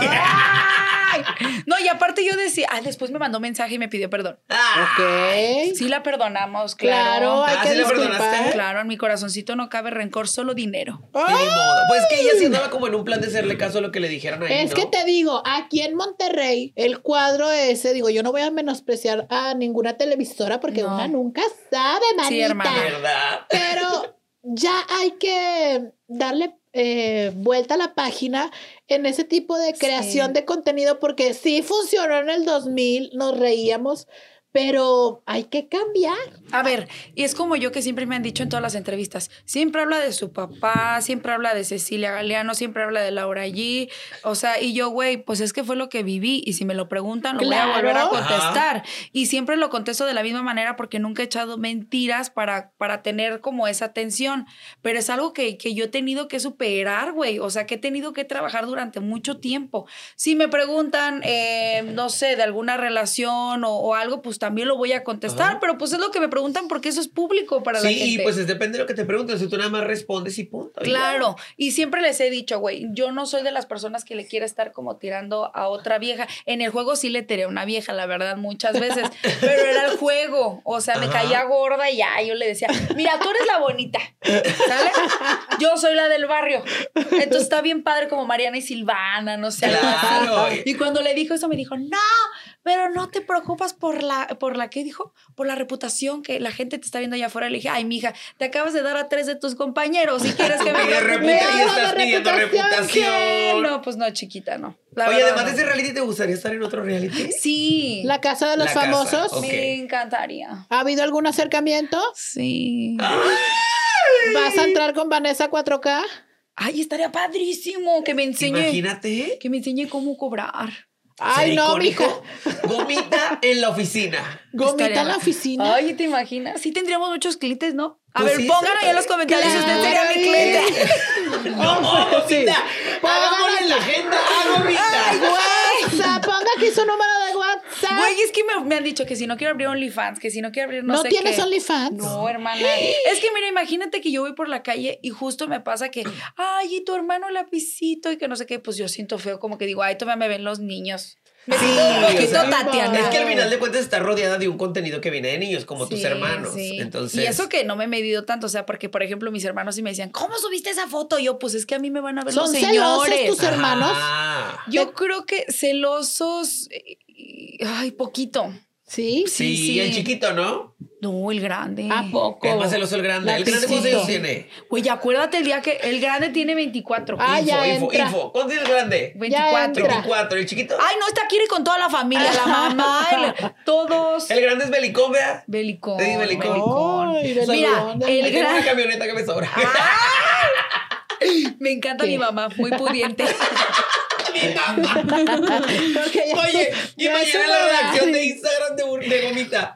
Speaker 5: No, y aparte yo decía, ah, después me mandó mensaje y me pidió perdón.
Speaker 2: Ah,
Speaker 4: Ok.
Speaker 5: Sí la perdonamos,
Speaker 4: Claro,
Speaker 5: claro.
Speaker 4: hay
Speaker 2: Ah,
Speaker 4: que
Speaker 2: ¿sí la
Speaker 4: disculpar.
Speaker 2: perdonaste?
Speaker 5: Claro, en mi corazoncito no cabe rencor, solo dinero.
Speaker 2: y ni modo. Pues que ella sí andaba como en un plan de hacerle caso a lo que le dijeran ahí,
Speaker 4: Es
Speaker 2: ¿no?
Speaker 4: que te digo, aquí en Monterrey, el cuadro ese, digo, yo no voy a menospreciar a ninguna televisora porque
Speaker 5: No.
Speaker 4: una nunca sabe, manita.
Speaker 5: Sí, hermana.
Speaker 2: ¿Verdad?
Speaker 4: Pero ya hay que darle eh, vuelta a la página en ese tipo de creación
Speaker 5: Sí.
Speaker 4: de contenido porque sí funcionó en el 2000, nos reíamos, pero hay que cambiar.
Speaker 5: A ver, y es como yo que siempre me han dicho en todas las entrevistas, siempre habla de su papá, siempre habla de Cecilia Galeano, siempre habla de Laura G. O sea, y yo, güey, pues es que fue lo que viví y si me lo preguntan, lo voy a volver a contestar. Y siempre lo contesto de la misma manera porque nunca he echado mentiras para, para tener como esa tensión. Pero es algo que, que yo he tenido que superar, güey. O sea, que he tenido que trabajar durante mucho tiempo. Si me preguntan, eh, no sé, de alguna relación o, o algo, pues también lo voy a contestar.
Speaker 2: Ajá.
Speaker 5: Pero pues es lo que me preguntan porque eso es público para la
Speaker 2: Sí,
Speaker 5: gente.
Speaker 2: y pues depende de lo que te pregunten. Si tú nada más respondes y punto.
Speaker 5: Claro, y siempre les he dicho, güey, yo no soy de las personas que le quiere estar como tirando a otra vieja. En el juego sí le tiré a una vieja, la verdad, muchas veces, pero era el juego, o sea, me caía gorda y ya, yo le decía, mira, tú eres la bonita, ¿sale? Yo soy la del barrio. Entonces está bien padre como Mariana y Silvana, no sé.
Speaker 2: Claro.
Speaker 5: Y cuando le dijo eso me dijo, no, pero no te preocupas por la, por la, ¿qué dijo? Por la reputación que la gente te está viendo allá afuera. Le dije, ay, mija, te acabas de dar a tres de tus compañeros si quieres que me preocupe".
Speaker 2: reputa- y estás
Speaker 4: de
Speaker 2: pidiendo
Speaker 4: reputación,
Speaker 2: reputación.
Speaker 5: No, pues no, chiquita, no. La
Speaker 2: Oye, además de
Speaker 5: no.
Speaker 2: ese reality, ¿te gustaría estar en otro reality?
Speaker 5: Sí.
Speaker 4: La casa de los
Speaker 2: La casa,
Speaker 4: famosos.
Speaker 2: ok.
Speaker 5: Me encantaría.
Speaker 4: ¿Ha habido algún acercamiento?
Speaker 5: Sí.
Speaker 4: ¿Vas a entrar con Vanessa 4K?
Speaker 5: Ay, estaría padrísimo que me enseñe.
Speaker 2: Imagínate.
Speaker 5: Que me enseñe cómo cobrar.
Speaker 4: Ay, no, mija.
Speaker 2: Gomita en la oficina.
Speaker 4: Gomita
Speaker 5: Estaría-
Speaker 4: en la oficina.
Speaker 5: Ay, ¿te imaginas? Sí tendríamos muchos clientes, ¿no? A
Speaker 2: Pues
Speaker 5: ver,
Speaker 2: sí,
Speaker 5: pongan ahí en los comentarios si usted sería mi cliente.
Speaker 2: No, Gomita.
Speaker 4: Sí.
Speaker 2: Hagámosle en la agenda a Gomita.
Speaker 4: WhatsApp, ponga aquí su número de WhatsApp.
Speaker 5: Güey, es que me, me han dicho que si no quiero abrir OnlyFans, que si no quiero abrir no,
Speaker 4: ¿No
Speaker 5: sé
Speaker 4: tienes. OnlyFans?
Speaker 5: No, hermana. Es que mira, imagínate que yo voy por la calle y justo me pasa que, ay, y tu hermano lapicito y que no sé qué, pues yo siento feo, como que digo, ay, todavía me ven los niños. Me
Speaker 2: Sí, o
Speaker 5: poquito
Speaker 2: sea,
Speaker 5: Tatiana.
Speaker 2: Es que al final de cuentas está rodeada de un contenido que viene de niños, como tus hermanos.
Speaker 5: sí.
Speaker 2: Entonces.
Speaker 5: Y eso que no me he medido tanto, o sea, porque por ejemplo mis hermanos sí me decían, ¿cómo subiste esa foto? Y yo, pues es que a mí me van a ver
Speaker 4: ¿Son
Speaker 5: los
Speaker 4: celosos
Speaker 5: señores.
Speaker 4: tus hermanos?
Speaker 2: Ah.
Speaker 5: Yo creo que celosos, eh, ay, poquito.
Speaker 4: Sí.
Speaker 2: Sí,
Speaker 5: Sí,
Speaker 2: el chiquito, ¿no?
Speaker 5: No, el grande.
Speaker 4: ¿A poco?
Speaker 2: Es más celoso el grande. ¿El grande cuántos años tiene?
Speaker 5: Güey, acuérdate el día que el grande tiene 24.
Speaker 4: Ah,
Speaker 2: info,
Speaker 4: ya
Speaker 2: info,
Speaker 4: entra.
Speaker 2: info. ¿Cuánto tiene el grande?
Speaker 5: 24.
Speaker 4: entra.
Speaker 2: 24. ¿El chiquito?
Speaker 5: Ay, no, está quiere con toda la familia, la mamá, el- todos.
Speaker 2: El grande es belicón, vea.
Speaker 5: Belicón.
Speaker 2: Sí, belicón.
Speaker 5: belicón.
Speaker 4: Ay, belicón.
Speaker 5: Mira, el
Speaker 2: tengo una
Speaker 5: gran...
Speaker 2: camioneta que me sobra.
Speaker 5: Me encanta
Speaker 4: ¿Qué?
Speaker 5: mi mamá, muy pudiente.
Speaker 4: Porque ya-
Speaker 2: Oye,
Speaker 4: ya
Speaker 2: imagina
Speaker 4: es
Speaker 2: la redacción de Instagram de, Gomita.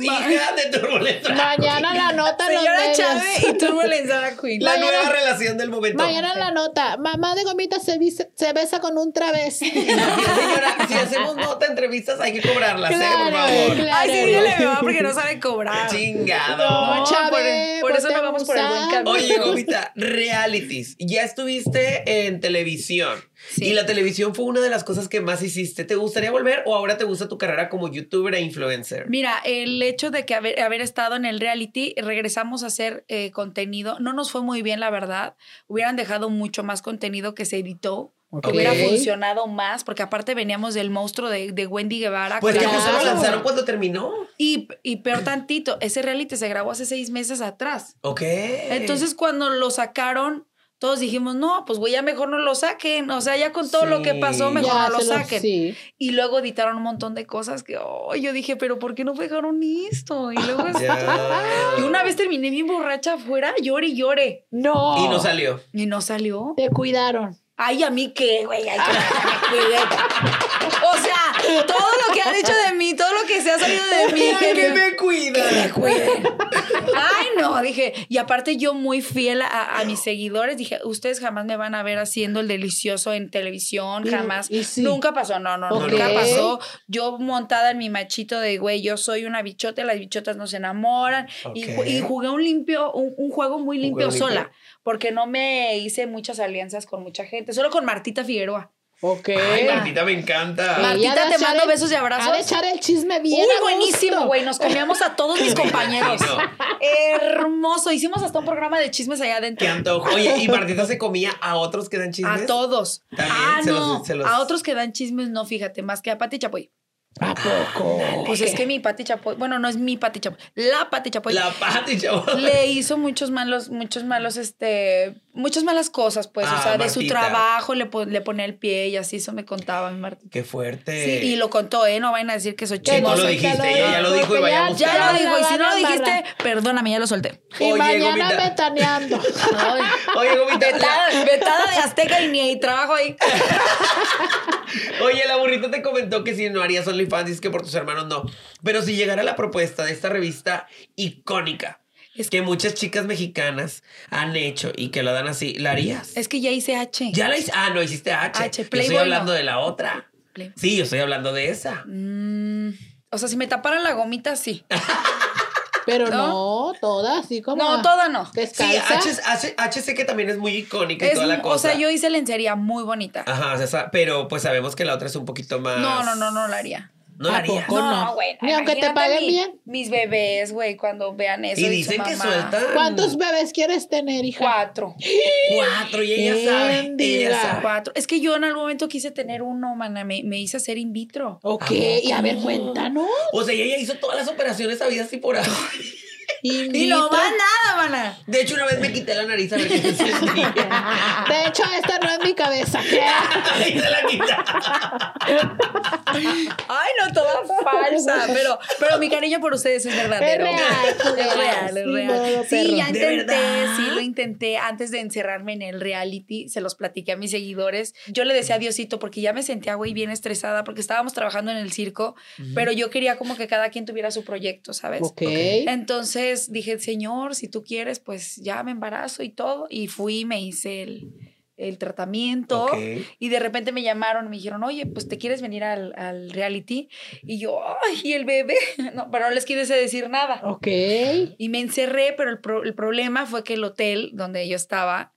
Speaker 2: Hija de Turboletra.
Speaker 4: Mañana la nota
Speaker 5: Señora. Chávez y Turbulence Drag Queen.
Speaker 2: La
Speaker 4: Mañana-
Speaker 2: nueva relación del momento.
Speaker 4: Mañana la nota. Mamá de gomita se, se besa con un travesti.
Speaker 2: Señora, si hacemos nota entrevistas hay que cobrarlas, ¿eh? Por
Speaker 4: Claro,
Speaker 2: favor.
Speaker 4: claro.
Speaker 5: Ay, sí, dígale a mi mamá porque no sabe cobrar.
Speaker 2: Chingado.
Speaker 4: No, Chávez,
Speaker 5: por, por eso no vamos por el buen camino.
Speaker 2: Oye, Gomita, realities. Ya estuviste en televisión.
Speaker 5: Sí.
Speaker 2: Y la televisión fue una de las cosas que más hiciste. ¿Te gustaría volver o ahora te gusta tu carrera como youtuber e influencer?
Speaker 5: Mira, el hecho de que haber, haber estado en el reality, regresamos a hacer eh, contenido. No nos fue muy bien, la verdad. Hubieran dejado mucho más contenido que se editó.
Speaker 4: Ok.
Speaker 5: Hubiera funcionado más, porque aparte veníamos del monstruo de, de Wendy Guevara.
Speaker 2: Pues
Speaker 5: con
Speaker 2: que justo lo
Speaker 4: Claro.
Speaker 2: lanzaron cuando terminó.
Speaker 5: Y, y peor tantito, ese reality se grabó hace seis meses atrás.
Speaker 2: Ok.
Speaker 5: Entonces, cuando lo sacaron, todos dijimos, no, pues güey, ya mejor no lo saquen. O sea, ya con todo lo que pasó, mejor
Speaker 4: Ya
Speaker 5: no lo saquen.
Speaker 4: sí.
Speaker 5: Y luego editaron un montón de cosas que oh, yo dije, pero ¿por qué no dejaron esto? Y luego
Speaker 2: Ya.
Speaker 5: y una vez terminé bien borracha afuera, llore y llore.
Speaker 4: No.
Speaker 2: Y no salió.
Speaker 5: Y no salió.
Speaker 4: Te cuidaron.
Speaker 5: Ay, a mí qué, güey, ay, que me. Todo lo que han hecho de mí, todo lo que se ha salido de mí, que,
Speaker 2: que
Speaker 5: me,
Speaker 2: me cuida.
Speaker 5: que me cuiden. Ay, no, dije, y aparte yo muy fiel a, a mis seguidores, dije, ustedes jamás me van a ver haciendo el delicioso en televisión, jamás.
Speaker 4: y sí.
Speaker 5: Nunca pasó, no, no, nunca pasó. Yo montada en mi machito de, güey, yo soy una bichota, las bichotas no se enamoran. Y, ju-
Speaker 2: Ok.
Speaker 5: y jugué un limpio, un, un juego muy limpio. sola, porque no me hice muchas alianzas con mucha gente, solo con Martita Figueroa.
Speaker 4: Ok.
Speaker 2: Ay, Martita me encanta.
Speaker 5: Martita, te mando
Speaker 4: el-
Speaker 5: besos y abrazos.
Speaker 4: De echar el chisme bien.
Speaker 5: Uy,
Speaker 4: a
Speaker 5: buenísimo, güey. Nos comíamos a todos mis compañeros. Hermoso. Hicimos hasta un programa de chismes allá adentro.
Speaker 2: Qué antojo. Oye, y Martita se comía a otros que dan chismes.
Speaker 5: A todos.
Speaker 2: También
Speaker 5: ah,
Speaker 2: se los-
Speaker 5: no.
Speaker 2: se los-
Speaker 5: A otros que dan chismes, no, fíjate, más que a Pati Chapoy.
Speaker 4: ¿A poco?
Speaker 5: Pues es que mi Pati Chapoy, bueno, no es mi Pati Chapoy, la Pati Chapoy.
Speaker 2: La Pati, chavo.
Speaker 5: le hizo muchos malos, muchos malos, este, muchas malas cosas, pues,
Speaker 2: Ah,
Speaker 5: o sea, de su trabajo le, le ponía el pie y así, eso me contaba mi Martita.
Speaker 2: Qué fuerte.
Speaker 5: Sí, y lo contó, ¿eh? No vayan a decir que soy
Speaker 2: Que no
Speaker 5: chismosa.
Speaker 2: lo dijiste, ella ya lo dijo y
Speaker 4: Porque
Speaker 2: vaya a
Speaker 4: ya-.
Speaker 5: Ya lo dijo, y si no lo dijiste, perdóname, ya lo solté.
Speaker 4: Y
Speaker 2: Oye,
Speaker 4: mañana
Speaker 2: Gomita.
Speaker 4: ventaneando.
Speaker 2: Oye, Gomita,
Speaker 5: vetada, vetada de Azteca y ni trabajo ahí.
Speaker 2: Oye, la burrita te comentó que si no harías OnlyFans, es que por tus hermanos no. Pero si llegara la propuesta de esta revista icónica, es que muchas chicas mexicanas han hecho y que lo dan así, ¿la harías?
Speaker 5: Es que ya hice H.
Speaker 2: Ya la hice. Ah, no, hiciste H.
Speaker 5: H,
Speaker 2: yo estoy
Speaker 5: Playboy
Speaker 2: hablando
Speaker 5: no.
Speaker 2: de la otra. Sí, yo estoy hablando de esa.
Speaker 5: Mm, o sea, si me taparan la gomita, sí.
Speaker 4: Pero
Speaker 5: ¿No?
Speaker 4: no, toda así como.
Speaker 5: No, toda no.
Speaker 2: Sí,
Speaker 4: Descalza.
Speaker 2: H, H, H sé que también es muy icónica y
Speaker 5: Es-
Speaker 2: toda la cosa.
Speaker 5: o sea, yo hice lencería muy bonita.
Speaker 2: Ajá, o sea, pero pues sabemos que la otra es un poquito más.
Speaker 5: No, no, no, no la haría.
Speaker 2: No la
Speaker 4: ¿A
Speaker 2: harías.
Speaker 4: poco? no.
Speaker 5: güey.
Speaker 4: Ni aunque te paguen
Speaker 5: mi-
Speaker 4: bien.
Speaker 5: Mis bebés, güey, cuando vean eso.
Speaker 2: Y dicen que
Speaker 5: mamá.
Speaker 2: sueltan.
Speaker 4: ¿Cuántos bebés quieres tener, hija?
Speaker 5: Cuatro.
Speaker 2: Cuatro, y ella sabe. Ella sabe.
Speaker 5: Cuatro. Es que yo en algún momento quise tener uno, mana. Me, me hice hacer in vitro.
Speaker 4: Ok, y a ver, cuéntanos.
Speaker 2: O sea, ella hizo todas las operaciones habidas y por ahí.
Speaker 5: Y no va nada, mana.
Speaker 2: De hecho, una vez me quité la nariz a ver qué se sentía.
Speaker 4: De hecho, esta no es mi cabeza.
Speaker 2: y se la quita.
Speaker 5: Falsa. Pero, pero mi cariño por ustedes es verdadero.
Speaker 4: Es real,
Speaker 5: Es real, es Sí, ya
Speaker 2: ¿De
Speaker 5: intenté, sí lo intenté antes de encerrarme en el reality. Se los platiqué a mis seguidores. Yo le decía a Diosito porque ya me sentía, güey, bien estresada porque estábamos trabajando en el circo, pero yo quería como que cada quien tuviera su proyecto, ¿sabes?
Speaker 4: Ok.
Speaker 5: Entonces dije, Señor, si tú quieres, pues ya me embarazo y todo. Y fui, me hice el, el tratamiento. Y de repente me llamaron y me dijeron, oye, pues te quieres venir al, al reality. Y yo, ay, ¿y el bebé? No, pero no les quise decir nada.
Speaker 4: Ok.
Speaker 5: Y me encerré, pero el, pro- el problema fue que el hotel donde yo estaba,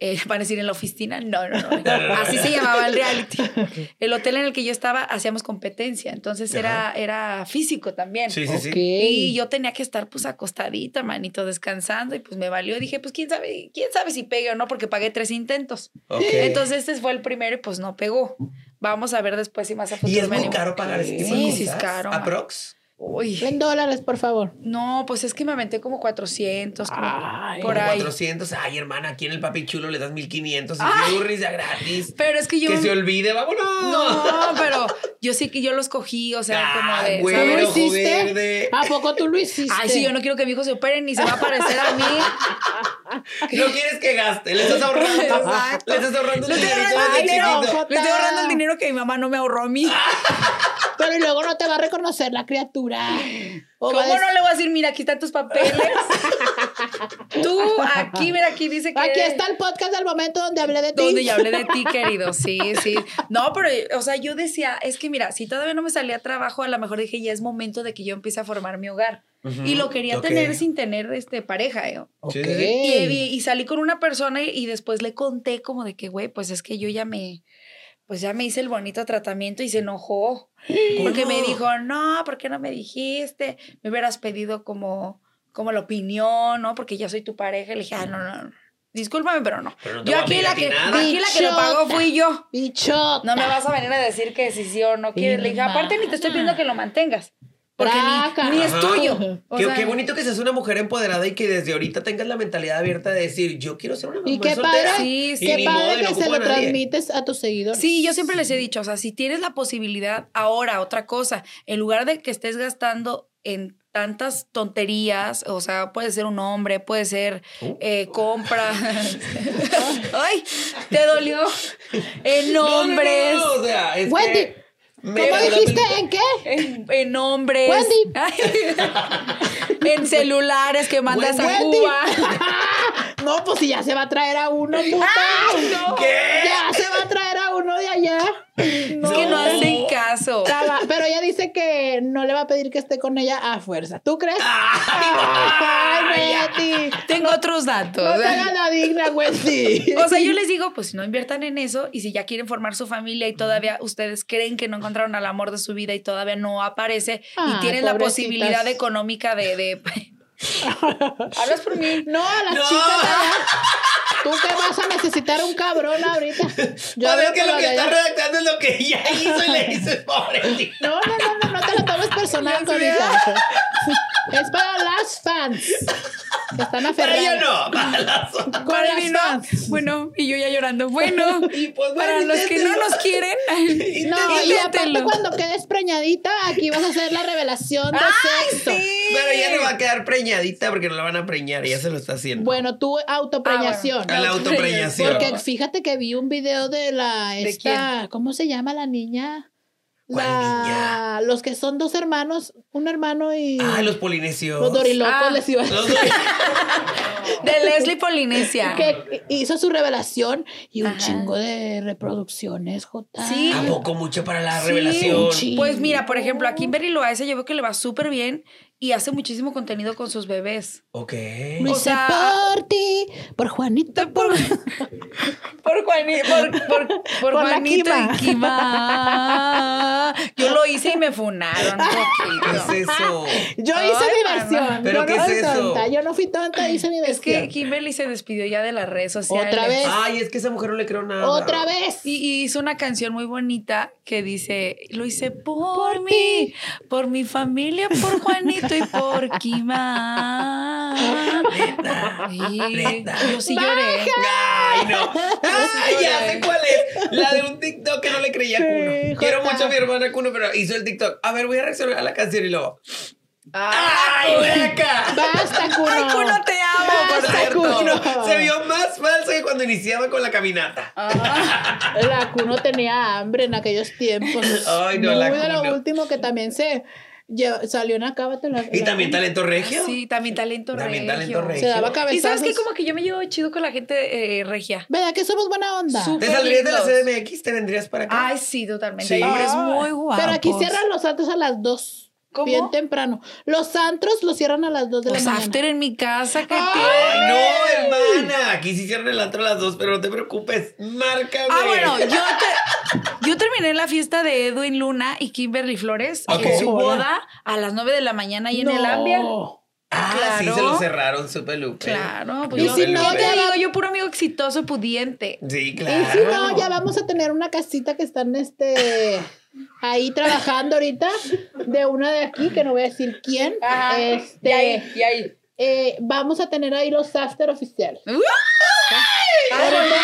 Speaker 5: eh, van a decir en la oficina, no, no, no, así se llamaba el reality. El hotel en el que yo estaba hacíamos competencia, entonces era, era físico también.
Speaker 2: Sí, sí, sí.
Speaker 4: Ok.
Speaker 5: Y yo tenía que estar pues acostadita, manito, descansando y pues me valió. Dije, pues quién sabe, quién sabe si pegue o no, porque pagué tres intentos.
Speaker 2: Ok.
Speaker 5: Entonces este fue el primero y pues no pegó. Vamos a ver después si más a futuro
Speaker 2: y es muy caro pagar ese tipo de
Speaker 5: Sí,
Speaker 2: cosas.
Speaker 5: sí es caro.
Speaker 2: ¿Aprox?
Speaker 5: Uy.
Speaker 4: En dólares, por favor.
Speaker 5: No, pues es que me aventé como 400, como
Speaker 4: Ay,
Speaker 5: por
Speaker 2: Como
Speaker 5: ahí.
Speaker 2: 400. Ay, hermana, aquí en el papi chulo le das 1500 y
Speaker 5: Ay.
Speaker 2: churris ya gratis.
Speaker 5: Pero es que yo...
Speaker 2: Que se olvide, vámonos.
Speaker 5: No, pero yo sí que yo los cogí, o sea, como
Speaker 2: Ay,
Speaker 5: de...
Speaker 2: güey,
Speaker 4: ¿Tú lo hiciste?
Speaker 2: verde.
Speaker 4: ¿A poco tú lo hiciste?
Speaker 5: Ay, sí, yo no quiero que mi hijo se opere ni se va a parecer a mí.
Speaker 2: No quieres que gaste, le estás ahorrando.
Speaker 5: Exacto.
Speaker 2: Le estás ahorrando desde
Speaker 4: dinero.
Speaker 5: Le estoy ahorrando el dinero que mi mamá no me ahorró a mí.
Speaker 4: Pero luego no te va a reconocer la criatura. O
Speaker 5: ¿Cómo no le voy a decir, mira, aquí están tus papeles? Tú, aquí, mira, aquí dice que...
Speaker 4: Aquí está el podcast del momento donde hablé de ti.
Speaker 5: Donde ya hablé de ti, querido. Sí, sí. No, pero, o sea, yo decía, es que mira, si todavía no me salía trabajo, a lo mejor dije, ya es momento de que yo empiece a formar mi hogar. Y lo quería tener sin tener este, pareja, ¿eh?
Speaker 4: Ok.
Speaker 2: Sí, sí, sí.
Speaker 5: Y, y- y salí con una persona y, y después le conté como de que, güey, pues es que yo ya me, pues ya me hice el bonito tratamiento y se enojó. Porque me dijo, no, ¿por qué no me dijiste? Me hubieras pedido como, como la opinión, ¿no? Porque ya soy tu pareja. Y le dije, ah, no, no, no. Discúlpame, pero no.
Speaker 2: Pero no
Speaker 5: yo aquí la que, aquí la que lo pagó fui yo.
Speaker 4: Bichota.
Speaker 5: No me vas a venir a decir que si sí o no quieres. Le dije, aparte ni te estoy pidiendo que lo mantengas. Porque
Speaker 4: Traca.
Speaker 5: ni, ni es tuyo.
Speaker 2: Qué,
Speaker 5: sea,
Speaker 2: qué bonito que seas una mujer empoderada y que desde ahorita tengas la mentalidad abierta de decir, yo quiero ser una mujer
Speaker 4: Y qué
Speaker 2: soltera.
Speaker 4: padre,
Speaker 5: Sí,
Speaker 2: Y
Speaker 4: qué padre
Speaker 2: no
Speaker 4: que se lo
Speaker 2: nadie.
Speaker 4: transmites a tus seguidores.
Speaker 5: Sí, yo siempre les he dicho, o sea, si tienes la posibilidad ahora, otra cosa, en lugar de que estés gastando en tantas tonterías, o sea, puede ser un hombre, puede ser
Speaker 2: Uh.
Speaker 5: eh, compra. Ay, te dolió. En
Speaker 2: No, no, no, o sea, es
Speaker 4: Wendy,
Speaker 2: que
Speaker 4: ¿Cómo dijiste? ¿En qué?
Speaker 5: En, en hombres.
Speaker 4: Wendy.
Speaker 5: En celulares que mandas a. Cuba.
Speaker 4: No, pues si ya se va a traer a uno, puta.
Speaker 5: no.
Speaker 2: ¿Qué?
Speaker 4: Ya se va a traer uno de allá.
Speaker 5: Es que no hacen caso.
Speaker 4: Pero ella dice que no le va a pedir que esté con ella a fuerza. ¿Tú crees? Ay, Betty.
Speaker 5: Tengo otros datos.
Speaker 4: No te la digna, Wendy.
Speaker 5: O sea, yo les digo, pues no inviertan en eso y si ya quieren formar su familia y todavía ustedes creen que no encontraron al amor de su vida y todavía no aparece y tienen la posibilidad económica de... de... Hablas por mí.
Speaker 4: No, a las
Speaker 2: No.
Speaker 4: chicas. Tú que vas a necesitar un cabrón ahorita. Yo
Speaker 2: a ver que lo que está redactando es lo que ella hizo y le dices, pobrecita.
Speaker 4: No, no, no, no, no te lo tomes personal,
Speaker 5: Ya sé.
Speaker 4: Conita. Es para las fans. Que están
Speaker 2: Para
Speaker 4: aferradas.
Speaker 2: ella no, para las
Speaker 4: Con
Speaker 5: Para
Speaker 4: las
Speaker 5: mí no.
Speaker 4: fans.
Speaker 5: Bueno, y yo ya llorando. Bueno,
Speaker 2: Y pues,
Speaker 5: para los que no nos quieren,
Speaker 4: No, y aparte cuando quedes preñadita, aquí vas a hacer la revelación de sexo.
Speaker 2: Pero ella no va a quedar preñadita porque no la van a preñar, ella se lo está haciendo.
Speaker 4: Bueno, tú autopreñación.
Speaker 2: La autopreñación.
Speaker 4: Porque fíjate que vi un video de la
Speaker 5: ¿De
Speaker 4: esta, ¿cómo se llama la niña?
Speaker 2: ¿Cuál
Speaker 4: La- Los que son dos hermanos, un hermano y
Speaker 2: Ay, los polinesios.
Speaker 4: los dorilocos
Speaker 5: Ah.
Speaker 4: les iba a
Speaker 2: Los
Speaker 4: decir.
Speaker 5: De Leslie Polinesia.
Speaker 4: que hizo su revelación y un
Speaker 5: Ajá.
Speaker 4: chingo de reproducciones, Jota.
Speaker 5: Sí.
Speaker 2: ¿A poco mucho para la
Speaker 5: Sí,
Speaker 2: revelación?
Speaker 5: Pues mira, por ejemplo, a Kimberly Loaiza yo veo que le va súper bien y hace muchísimo contenido con sus bebés.
Speaker 2: Ok.
Speaker 4: Lo
Speaker 5: o
Speaker 4: hice
Speaker 5: sea,
Speaker 4: por ti, por Juanito, por...
Speaker 5: Por, Juani- por, por, por
Speaker 4: Por la
Speaker 5: Juanito
Speaker 4: Kima.
Speaker 5: y Kima. Yo lo hice y me funaron un
Speaker 2: ¿Qué es eso?
Speaker 4: Yo
Speaker 5: Ay,
Speaker 4: hice mi versión.
Speaker 2: ¿Pero
Speaker 4: yo
Speaker 2: qué
Speaker 4: no
Speaker 2: es eso?
Speaker 4: tonta. Yo no fui tonta, hice mi
Speaker 5: Es que
Speaker 4: versión.
Speaker 5: Kimberly se despidió ya de las redes sociales.
Speaker 4: Otra vez.
Speaker 2: Ay, es que esa mujer no le creo nada.
Speaker 4: Otra vez.
Speaker 5: Y, y hizo una canción muy bonita que dice, lo hice por,
Speaker 4: Por
Speaker 5: mí, por mi familia, por Juanito y por Kima.
Speaker 2: Neta,
Speaker 5: Sí,
Speaker 2: neta.
Speaker 5: yo sí lloré.
Speaker 2: Ay, no. Ay, ya sé cuál es. La de un TikTok que no le creía a Kuno.
Speaker 4: Sí,
Speaker 2: Quiero mucho a mi hermana Kuno, pero hizo el TikTok. A ver, voy a reaccionar a la canción y luego.
Speaker 5: Ay,
Speaker 2: ¡Ay, acá!
Speaker 4: Basta, Kuno.
Speaker 5: Ay, Kuno, te amo, por
Speaker 4: Basta,
Speaker 5: cierto.
Speaker 4: Kuno.
Speaker 2: Se vio más falso que cuando iniciaba con la caminata.
Speaker 5: Ah.
Speaker 4: La Kuno tenía hambre en aquellos tiempos.
Speaker 2: Ay, no, la
Speaker 4: Muy de lo último que también se lle- salió en Acábate la
Speaker 2: Y
Speaker 4: la-
Speaker 2: también talento regio.
Speaker 5: Sí, también talento
Speaker 2: También
Speaker 5: regio.
Speaker 2: talento regio.
Speaker 4: Se daba
Speaker 5: Y sabes que como que yo me llevo chido con la gente eh, regia.
Speaker 4: ¿Verdad que somos buena onda?
Speaker 2: ¿Te saldrías de la. CDMX? ¿Te vendrías para acá?
Speaker 5: Ay, sí, totalmente.
Speaker 2: Sí.
Speaker 5: Hombres muy guapos.
Speaker 4: Pero aquí cierran los antros a las 2.
Speaker 5: ¿Cómo?
Speaker 4: Bien temprano. Los antros los cierran a las 2 de la
Speaker 5: Los
Speaker 4: mañana.
Speaker 5: after en mi casa que
Speaker 2: Ay, no, hermana. Aquí sí cierran el antro a las dos, pero no te preocupes. Márcame.
Speaker 5: Ah, bueno, yo, te- yo terminé la fiesta de Edwin Luna y Kimberly Flores
Speaker 2: Ok.
Speaker 5: en su boda a las 9 de la mañana ahí en el. Ambia.
Speaker 2: Ah, sí,
Speaker 5: claro.
Speaker 2: se lo cerraron, supe Lupe.
Speaker 5: Claro, pues
Speaker 4: Y
Speaker 5: yo,
Speaker 4: si no, ya
Speaker 5: digo, yo puro amigo exitoso, pudiente.
Speaker 2: Sí,
Speaker 4: Y
Speaker 2: claro.
Speaker 4: si no, ya vamos a tener una casita que están este ahí trabajando ahorita de una de aquí, que no voy a decir quién. Este,
Speaker 5: y ahí, y ahí.
Speaker 4: eh, vamos a tener ahí los after oficiales. Ahorita,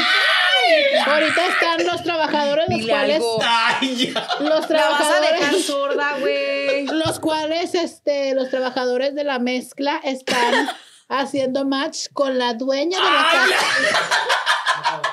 Speaker 4: ahorita están los trabajadores, los
Speaker 5: Dile
Speaker 4: cuales,
Speaker 5: algo.
Speaker 2: Ay,
Speaker 4: los
Speaker 5: La vas a dejar
Speaker 4: trabajadores,
Speaker 5: sorda, güey.
Speaker 4: los cuales, este, los trabajadores de la mezcla están haciendo match con la dueña de la casa.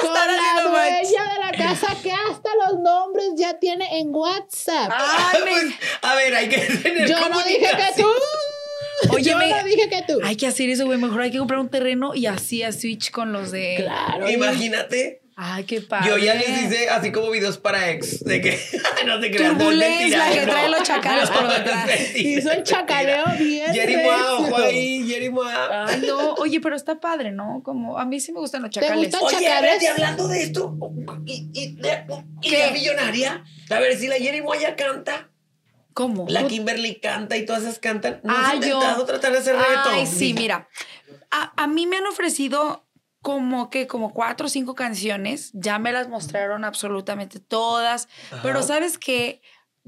Speaker 4: Con la dueña de la casa que hasta los nombres ya tiene en WhatsApp.
Speaker 5: Ay,
Speaker 2: Pues, a ver, hay que tener
Speaker 4: Yo no dije que tú.
Speaker 5: Oye,
Speaker 4: Yo
Speaker 5: me-
Speaker 4: no dije que tú.
Speaker 5: Hay que hacer eso, güey. Mejor hay que comprar un terreno y así a Switch con los de.
Speaker 4: Claro.
Speaker 2: Imagínate.
Speaker 5: Ay, qué padre.
Speaker 2: Yo ya les hice así como videos para ex. De que no te creas. mentira,
Speaker 5: la que trae los chacales por detrás.
Speaker 2: mentira,
Speaker 4: Hizo el
Speaker 2: es
Speaker 4: chacaleo bien
Speaker 2: Jerry ojo ahí, Jerry Moa.
Speaker 5: Ay, no. Oye, pero está padre, ¿no? Como a mí sí me gustan los
Speaker 4: ¿Te
Speaker 5: chacales.
Speaker 4: gustan?
Speaker 2: Oye,
Speaker 4: chacales.
Speaker 2: espérate, hablando de esto, y, y, de- y
Speaker 5: ¿Qué?
Speaker 2: la millonaria, a ver si la Jerry Moa ya canta,
Speaker 5: ¿Cómo?
Speaker 2: la Kimberly canta y todas esas cantan. ¿No
Speaker 5: Ah,
Speaker 2: has
Speaker 5: yo-
Speaker 2: intentado tratar de hacer reggaetón?
Speaker 5: Ay, sí, mira. A, a mí me han ofrecido como que como cuatro o cinco canciones. Ya me las mostraron absolutamente todas.
Speaker 2: Ajá.
Speaker 5: Pero ¿sabes qué?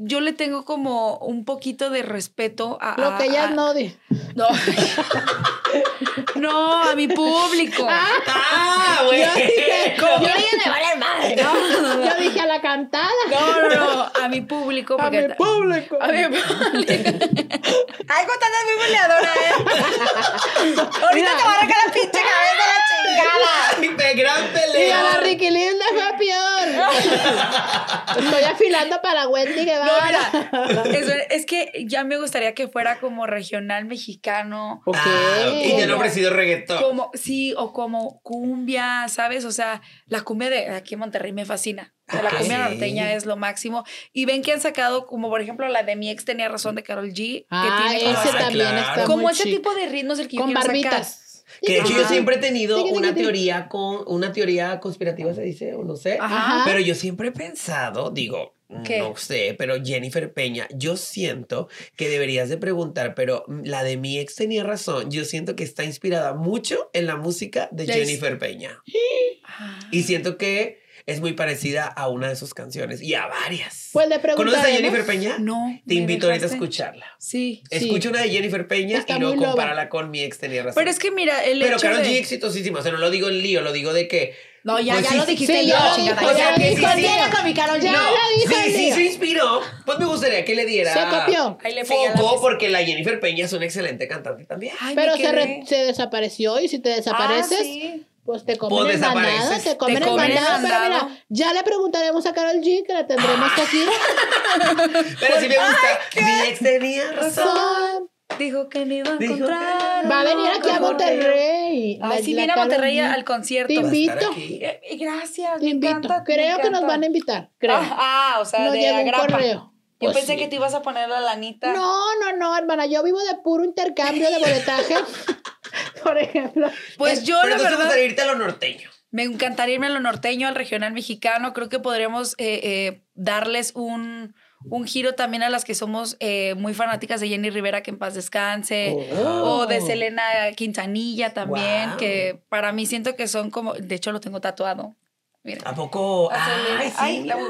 Speaker 5: Yo le tengo como un poquito de respeto a...
Speaker 4: Lo
Speaker 5: a-
Speaker 4: que ellas
Speaker 5: a-
Speaker 4: no di.
Speaker 5: No. no, a mi público.
Speaker 2: Ah, güey.
Speaker 4: Yo dije,
Speaker 5: ¿Cómo?
Speaker 4: yo,
Speaker 5: me vale madre. No, no, no.
Speaker 4: yo dije a la cantada.
Speaker 5: No, no, no, a mi público.
Speaker 4: a mi público.
Speaker 5: A mi público. Ay, Gotana es muy buleadora, ¿eh? Ahorita
Speaker 4: Mira.
Speaker 5: te va a arrancar la pinche cabeza la chingada.
Speaker 2: Ay, pe- gran
Speaker 4: Y a
Speaker 2: pelea.
Speaker 4: la Ricky Linda fue peor. Estoy afilando para Wendy que va.
Speaker 5: No, mira, eso- es que ya me gustaría que fuera como regional mexicano.
Speaker 4: Ok.
Speaker 2: Ah, y te han ofrecido reggaetón.
Speaker 5: Como, sí, o como cumbia, ¿sabes? O sea, la cumbia de aquí en Monterrey me fascina. O sea, la
Speaker 2: Ok.
Speaker 5: cumbia norteña es lo máximo. Y ven que han sacado, como por ejemplo la de mi ex tenía razón de Carol G,
Speaker 4: Ah,
Speaker 5: que tiene como,
Speaker 4: ese
Speaker 2: Ah,
Speaker 4: también
Speaker 2: claro.
Speaker 4: está
Speaker 5: como
Speaker 4: muy
Speaker 5: ese
Speaker 4: chic.
Speaker 5: tipo de ritmos el que yo
Speaker 4: Con
Speaker 5: quiero sacar.
Speaker 2: Que de hecho yo siempre he tenido una teoría con una teoría conspirativa se dice o no sé,
Speaker 5: Ajá.
Speaker 2: pero yo siempre he pensado, digo,
Speaker 5: ¿Qué?
Speaker 2: no sé, pero Jennifer Peña, yo siento que deberías de preguntar, pero la de mi ex tenía razón, yo siento que está inspirada mucho en la música de Jennifer Peña
Speaker 5: Ah.
Speaker 2: y siento que es muy parecida a una de sus canciones y a varias.
Speaker 4: Pues le
Speaker 2: ¿Conoces a. Jennifer Peña?
Speaker 5: No.
Speaker 2: Te
Speaker 5: ¿me
Speaker 2: invito ahorita a escucharla.
Speaker 5: Sí.
Speaker 4: Sí.
Speaker 2: Escucha una de Jennifer Peña
Speaker 4: Está
Speaker 2: y
Speaker 4: loba.
Speaker 2: compárala con mi ex tenía razón.
Speaker 5: Pero es que mira, el
Speaker 2: Pero
Speaker 5: hecho
Speaker 2: Karol
Speaker 5: de...
Speaker 2: G exitosísima, o sea, no lo digo en lío, lo digo de que...
Speaker 5: No, ya,
Speaker 2: Pues
Speaker 5: ya
Speaker 2: sí,
Speaker 5: lo
Speaker 2: sí,
Speaker 5: dijiste
Speaker 4: Sí,
Speaker 5: yo,
Speaker 4: ya
Speaker 5: chingada.
Speaker 4: dijo,
Speaker 2: o sea,
Speaker 4: ya lo
Speaker 2: que
Speaker 4: dijo
Speaker 2: sí,
Speaker 4: el
Speaker 2: sí.
Speaker 4: con mi Karol, ya
Speaker 2: No,
Speaker 4: lo dijo
Speaker 2: sí,
Speaker 4: el
Speaker 2: sí se inspiró. Pues me gustaría que le diera
Speaker 4: Se copió.
Speaker 5: Ahí le la
Speaker 2: foco porque la Jennifer Peña es una excelente cantante también.
Speaker 5: Ay,
Speaker 4: Pero se, re- se desapareció y si te desapareces,
Speaker 5: Ah, sí.
Speaker 4: Pues te comen
Speaker 2: Pues
Speaker 4: el mandado,
Speaker 2: desapareces.
Speaker 4: te comen
Speaker 5: Te
Speaker 4: el
Speaker 5: comen el
Speaker 4: mandado. Pero
Speaker 5: mandado.
Speaker 4: mira, ya le preguntaremos a Carol G, que la tendremos aquí.
Speaker 2: Pero sí me gusta. mi ex tenía razón.
Speaker 5: Dijo que me iba a encontrar.
Speaker 4: Va a venir aquí a. Monterrey.
Speaker 5: Ay,
Speaker 4: La-
Speaker 5: sí, viene a Monterrey al concierto.
Speaker 4: Te invito.
Speaker 5: Eh, eh, Gracias,
Speaker 4: Te
Speaker 5: me
Speaker 4: invito.
Speaker 5: encanta. me
Speaker 4: Creo que nos van a invitar. Creo.
Speaker 5: Ah, ah, o sea,
Speaker 4: Nos
Speaker 5: de
Speaker 4: llegó un
Speaker 5: agrapa.
Speaker 4: correo.
Speaker 5: Yo
Speaker 4: Pues
Speaker 5: pensé
Speaker 4: sí.
Speaker 5: que te ibas a poner la lanita.
Speaker 4: No, no, no, hermana. Yo vivo de puro intercambio de boletaje. Por ejemplo.
Speaker 5: Pues yo,
Speaker 2: Pero
Speaker 5: la verdad,
Speaker 2: gustaría irte a lo norteño.
Speaker 5: me encantaría irme a lo norteño, al regional mexicano. Creo que podríamos eh, eh, darles un, un giro también a las que somos eh, muy fanáticas de Jenny Rivera, que en paz descanse.
Speaker 4: Oh.
Speaker 5: O de Selena Quintanilla también,
Speaker 2: Wow.
Speaker 5: que para mí siento que son como. De hecho, lo tengo tatuado. Miren.
Speaker 2: ¿A poco?
Speaker 5: A Selena.
Speaker 2: Ay, sí.
Speaker 5: Ay, la
Speaker 2: mira.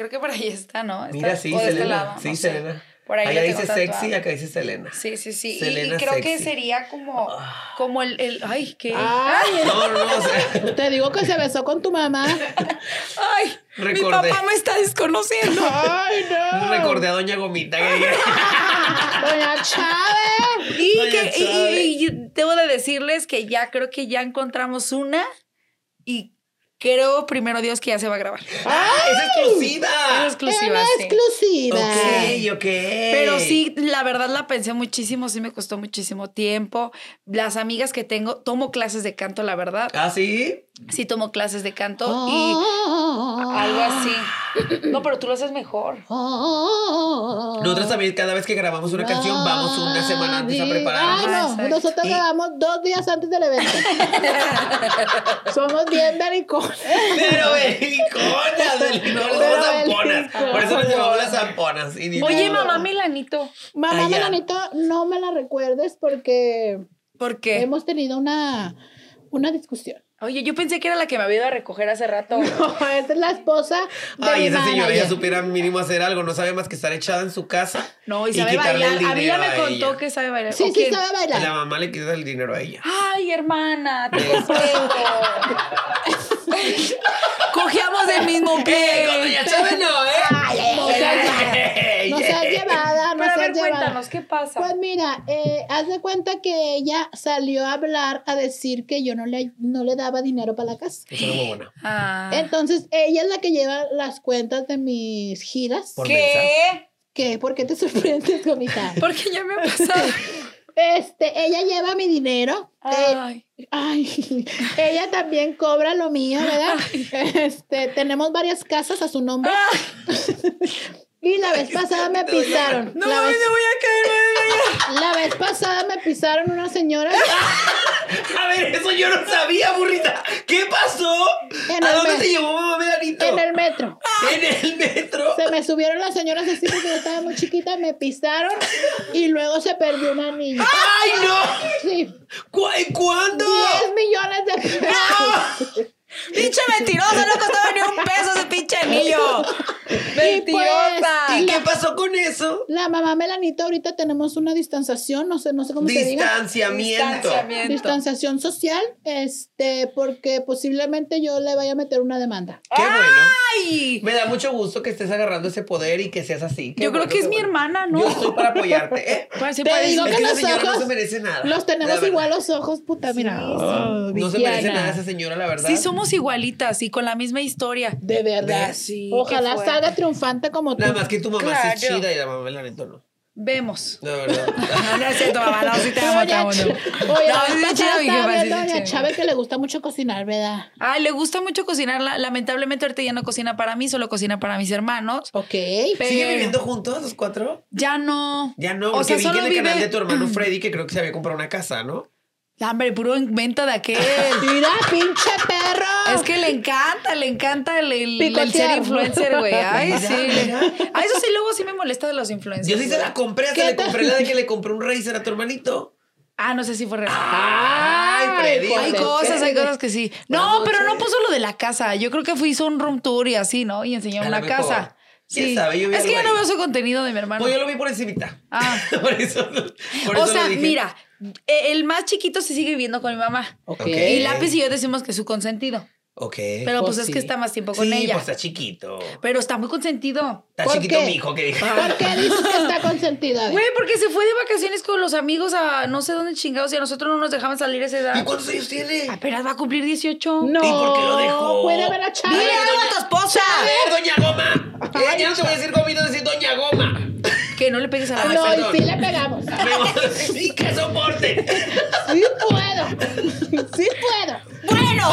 Speaker 5: Creo que por ahí está, ¿no? Está-
Speaker 2: Mira, sí,
Speaker 5: o de este
Speaker 2: Selena.
Speaker 5: lado,
Speaker 2: sí,
Speaker 5: no sé.
Speaker 2: Selena.
Speaker 5: Por ahí
Speaker 2: Allá dice sexy,
Speaker 5: tatuado.
Speaker 2: acá dice Selena.
Speaker 5: Sí, sí, sí. Y-
Speaker 2: Selena
Speaker 5: y, creo que sería como, como el, el- Ay, ¿qué?
Speaker 4: Ay,
Speaker 2: No, no, no. o sea,
Speaker 4: te digo que se besó con tu mamá.
Speaker 5: Ay, mi papá me está desconociendo.
Speaker 4: Ay, no.
Speaker 2: recordé a Doña Gomita. que-
Speaker 4: Doña Chávez.
Speaker 5: Y,
Speaker 2: Doña
Speaker 5: que, y- y- y debo de decirles que ya creo que ya encontramos una y creo, primero Dios, que ya se va a grabar.
Speaker 2: ¡Ah, es exclusiva!
Speaker 5: Es exclusiva,
Speaker 4: Una
Speaker 5: sí.
Speaker 4: exclusiva.
Speaker 2: Ok, ok.
Speaker 5: Pero sí, la verdad la pensé muchísimo, sí me costó muchísimo tiempo. Las amigas que tengo, tomo clases de canto, la verdad.
Speaker 2: ¿Ah, sí?
Speaker 5: Sí tomo clases de canto y algo así. No, pero tú lo haces mejor.
Speaker 4: Oh.
Speaker 2: Nosotros también, cada vez que grabamos una canción, vamos una semana antes a prepararnos.
Speaker 4: no,
Speaker 5: Exacto.
Speaker 4: nosotros
Speaker 2: Y-
Speaker 4: grabamos dos días antes del evento. Somos bien belicones.
Speaker 2: Pero beliconas, del- no damos zamponas. Por eso nos llamamos las zamponas.
Speaker 5: Oye, mamá Milanito,
Speaker 4: Mamá
Speaker 2: Ah, ya.
Speaker 4: Melanito, no me la recuerdes porque
Speaker 5: ¿por qué?
Speaker 4: hemos tenido una, una discusión.
Speaker 5: Oye, yo pensé que era la que me había ido a recoger hace rato.
Speaker 4: Esta es la esposa de
Speaker 2: Ay,
Speaker 4: mi
Speaker 2: esa señora ya supiera mínimo hacer algo, no sabe más que estar echada en su casa.
Speaker 5: No, y
Speaker 2: Y
Speaker 5: sabe
Speaker 2: quitarle el
Speaker 5: bailar. A mí ya me contó
Speaker 2: ella.
Speaker 5: que sabe bailar.
Speaker 4: Sí,
Speaker 5: ¿O
Speaker 4: sí
Speaker 5: quién?
Speaker 4: sabe bailar.
Speaker 2: La mamá le quita el dinero a ella.
Speaker 5: Ay, hermana, te
Speaker 2: Eso.
Speaker 5: Cogíamos del mismo
Speaker 2: Eh,
Speaker 5: pie.
Speaker 2: con Doña Chávez no, ¿eh?
Speaker 4: No seas, no seas llevada, no
Speaker 5: Pero a ver,
Speaker 4: seas llevada.
Speaker 5: cuéntanos, ¿qué pasa?
Speaker 4: Pues mira, eh, haz de cuenta que ella salió a hablar, a decir que yo no le, no le daba dinero para la casa.
Speaker 2: Eso era muy buena.
Speaker 5: Ah.
Speaker 4: Entonces, ella es la que lleva las cuentas de mis giras.
Speaker 2: Por mensa.
Speaker 5: ¿Qué?
Speaker 4: ¿Qué? ¿Por qué te sorprendes, gomita?
Speaker 5: Porque ya me ha pasado.
Speaker 4: Este, ella lleva mi dinero. eh,
Speaker 5: Ay.
Speaker 4: Ay, ella también cobra lo mío, ¿verdad? Este, tenemos varias casas a su nombre. Y la vez pasada me pisaron.
Speaker 5: No,
Speaker 4: la, vez,
Speaker 5: me voy a caer,
Speaker 4: la vez pasada me pisaron una señora
Speaker 2: A ver, eso yo no sabía, burrita. ¿Qué pasó? ¿A dónde te llevó mamá Melanito?
Speaker 4: en el metro.
Speaker 2: En el metro.
Speaker 4: Me subieron las señoras así porque yo estaba muy chiquita, me pisaron y luego se perdió una niña.
Speaker 2: ¡Ay, no!
Speaker 4: Sí,
Speaker 2: ¿Cu- ¿Cuándo?
Speaker 4: 10 millones de pesos.
Speaker 5: Pinche mentirosa, no costaba ni un peso ese pinche niño. Mentirosa.
Speaker 2: ¿Y qué pasó con eso?
Speaker 4: La mamá Melanito, ahorita tenemos una distanciación, no sé, no sé cómo se diga.
Speaker 2: Distanciamiento.
Speaker 5: Distanciamiento.
Speaker 4: Distanciación social, este, porque posiblemente yo le vaya a meter una demanda.
Speaker 2: Qué bueno.
Speaker 5: Ay.
Speaker 2: Me da mucho gusto que estés agarrando ese poder y que seas así. Qué
Speaker 5: Yo creo
Speaker 2: bueno,
Speaker 5: que es mi
Speaker 2: bueno.
Speaker 5: hermana, ¿no?
Speaker 2: Yo estoy para apoyarte, ¿eh?
Speaker 5: Pues sí
Speaker 4: Te
Speaker 5: parece.
Speaker 4: digo
Speaker 2: Es
Speaker 4: que los
Speaker 2: señora no
Speaker 4: ojos
Speaker 2: se merece nada.
Speaker 4: Los tenemos igual los ojos, puta, mira. Oh,
Speaker 2: No se merece nada esa señora, la verdad.
Speaker 5: Sí, somos igualitas y con la misma historia.
Speaker 4: De verdad.
Speaker 2: ¿Ves?
Speaker 5: Sí,
Speaker 4: Ojalá salga triunfante como tú.
Speaker 2: Nada más que tu mamá es
Speaker 5: Claro.
Speaker 2: chida y la mamá Melanito no.
Speaker 5: Vemos.
Speaker 2: No, verdad.
Speaker 5: No, no es cierto, mamá. No, sí te amo, te amo.
Speaker 4: Oye,
Speaker 5: No,
Speaker 4: la
Speaker 5: chido,
Speaker 4: viendo a. Chávez que le gusta mucho cocinar, ¿verdad?
Speaker 5: Ay, le gusta mucho cocinar. La- Lamentablemente ahorita ya no cocina para mí, solo cocina para mis hermanos.
Speaker 4: Ok.
Speaker 5: Pero
Speaker 2: ¿Sigue viviendo juntos los cuatro?
Speaker 5: Ya no.
Speaker 2: Ya no,
Speaker 5: O
Speaker 2: porque
Speaker 5: sea,
Speaker 2: vi que en
Speaker 5: solo
Speaker 2: el canal
Speaker 5: vive-
Speaker 2: de tu hermano Freddy que creo que se había comprado una casa, ¿no?
Speaker 5: Hombre, puro invento de aquel.
Speaker 4: Mira, pinche perro.
Speaker 5: Es que le encanta, le encanta el, el- ser influencer, güey. Ay,
Speaker 2: Mira,
Speaker 5: sí.
Speaker 2: mira.
Speaker 5: A eso sí, luego sí me molesta de los influencers.
Speaker 2: Yo sí se la compré, hasta
Speaker 4: ¿Qué
Speaker 2: le compré la de que le compré un Razer a tu hermanito.
Speaker 5: Ah, no sé si fue real.
Speaker 2: Ay, Freddy.
Speaker 5: Hay
Speaker 4: joder,
Speaker 5: cosas, hay cosas que sí. No, pero no puso lo de la casa. Yo creo que fue, hizo un room tour y así, ¿no? Y enseñó una
Speaker 2: mejor.
Speaker 5: casa.
Speaker 2: ¿Quién
Speaker 5: Sí.
Speaker 2: sabe? Yo vi
Speaker 5: es que yo no veo su contenido de mi hermano.
Speaker 2: Pues yo lo vi por encimita.
Speaker 5: Ah.
Speaker 2: por eso, por
Speaker 5: o
Speaker 2: eso
Speaker 5: sea,
Speaker 2: lo dije.
Speaker 5: mira, eh, el más chiquito se sigue viviendo con mi mamá.
Speaker 4: Ok.
Speaker 2: Ok.
Speaker 5: Y Lápiz y yo decimos que es su consentido.
Speaker 2: Ok.
Speaker 5: Pero pues,
Speaker 4: Pues
Speaker 5: es
Speaker 4: sí.
Speaker 5: que está más tiempo con
Speaker 2: sí,
Speaker 5: ella.
Speaker 2: pues está chiquito.
Speaker 5: Pero está muy consentido.
Speaker 2: Está
Speaker 4: ¿Por
Speaker 2: chiquito
Speaker 4: qué?
Speaker 2: mi hijo que dijo.
Speaker 4: ¿Por qué dices que está consentida?
Speaker 5: Güey, porque se fue de vacaciones con los amigos a no sé dónde chingados y a nosotros no nos dejaban salir a esa
Speaker 2: ¿Y
Speaker 5: edad.
Speaker 2: cuántos años tiene?
Speaker 5: Apenas va a cumplir 18.
Speaker 4: No.
Speaker 2: ¿Y por qué lo dejó?
Speaker 4: Puede ver a Chávez.
Speaker 5: Dile algo a tu esposa.
Speaker 2: A ver, doña Goma. Eh, ya no te voy a decir gomito, decir doña Goma.
Speaker 5: Que no le pegues a la
Speaker 2: Ay,
Speaker 4: No,
Speaker 2: perdón.
Speaker 4: y sí le pegamos.
Speaker 2: Sí, que soporte.
Speaker 4: Sí puedo. Sí puedo.
Speaker 5: Bueno,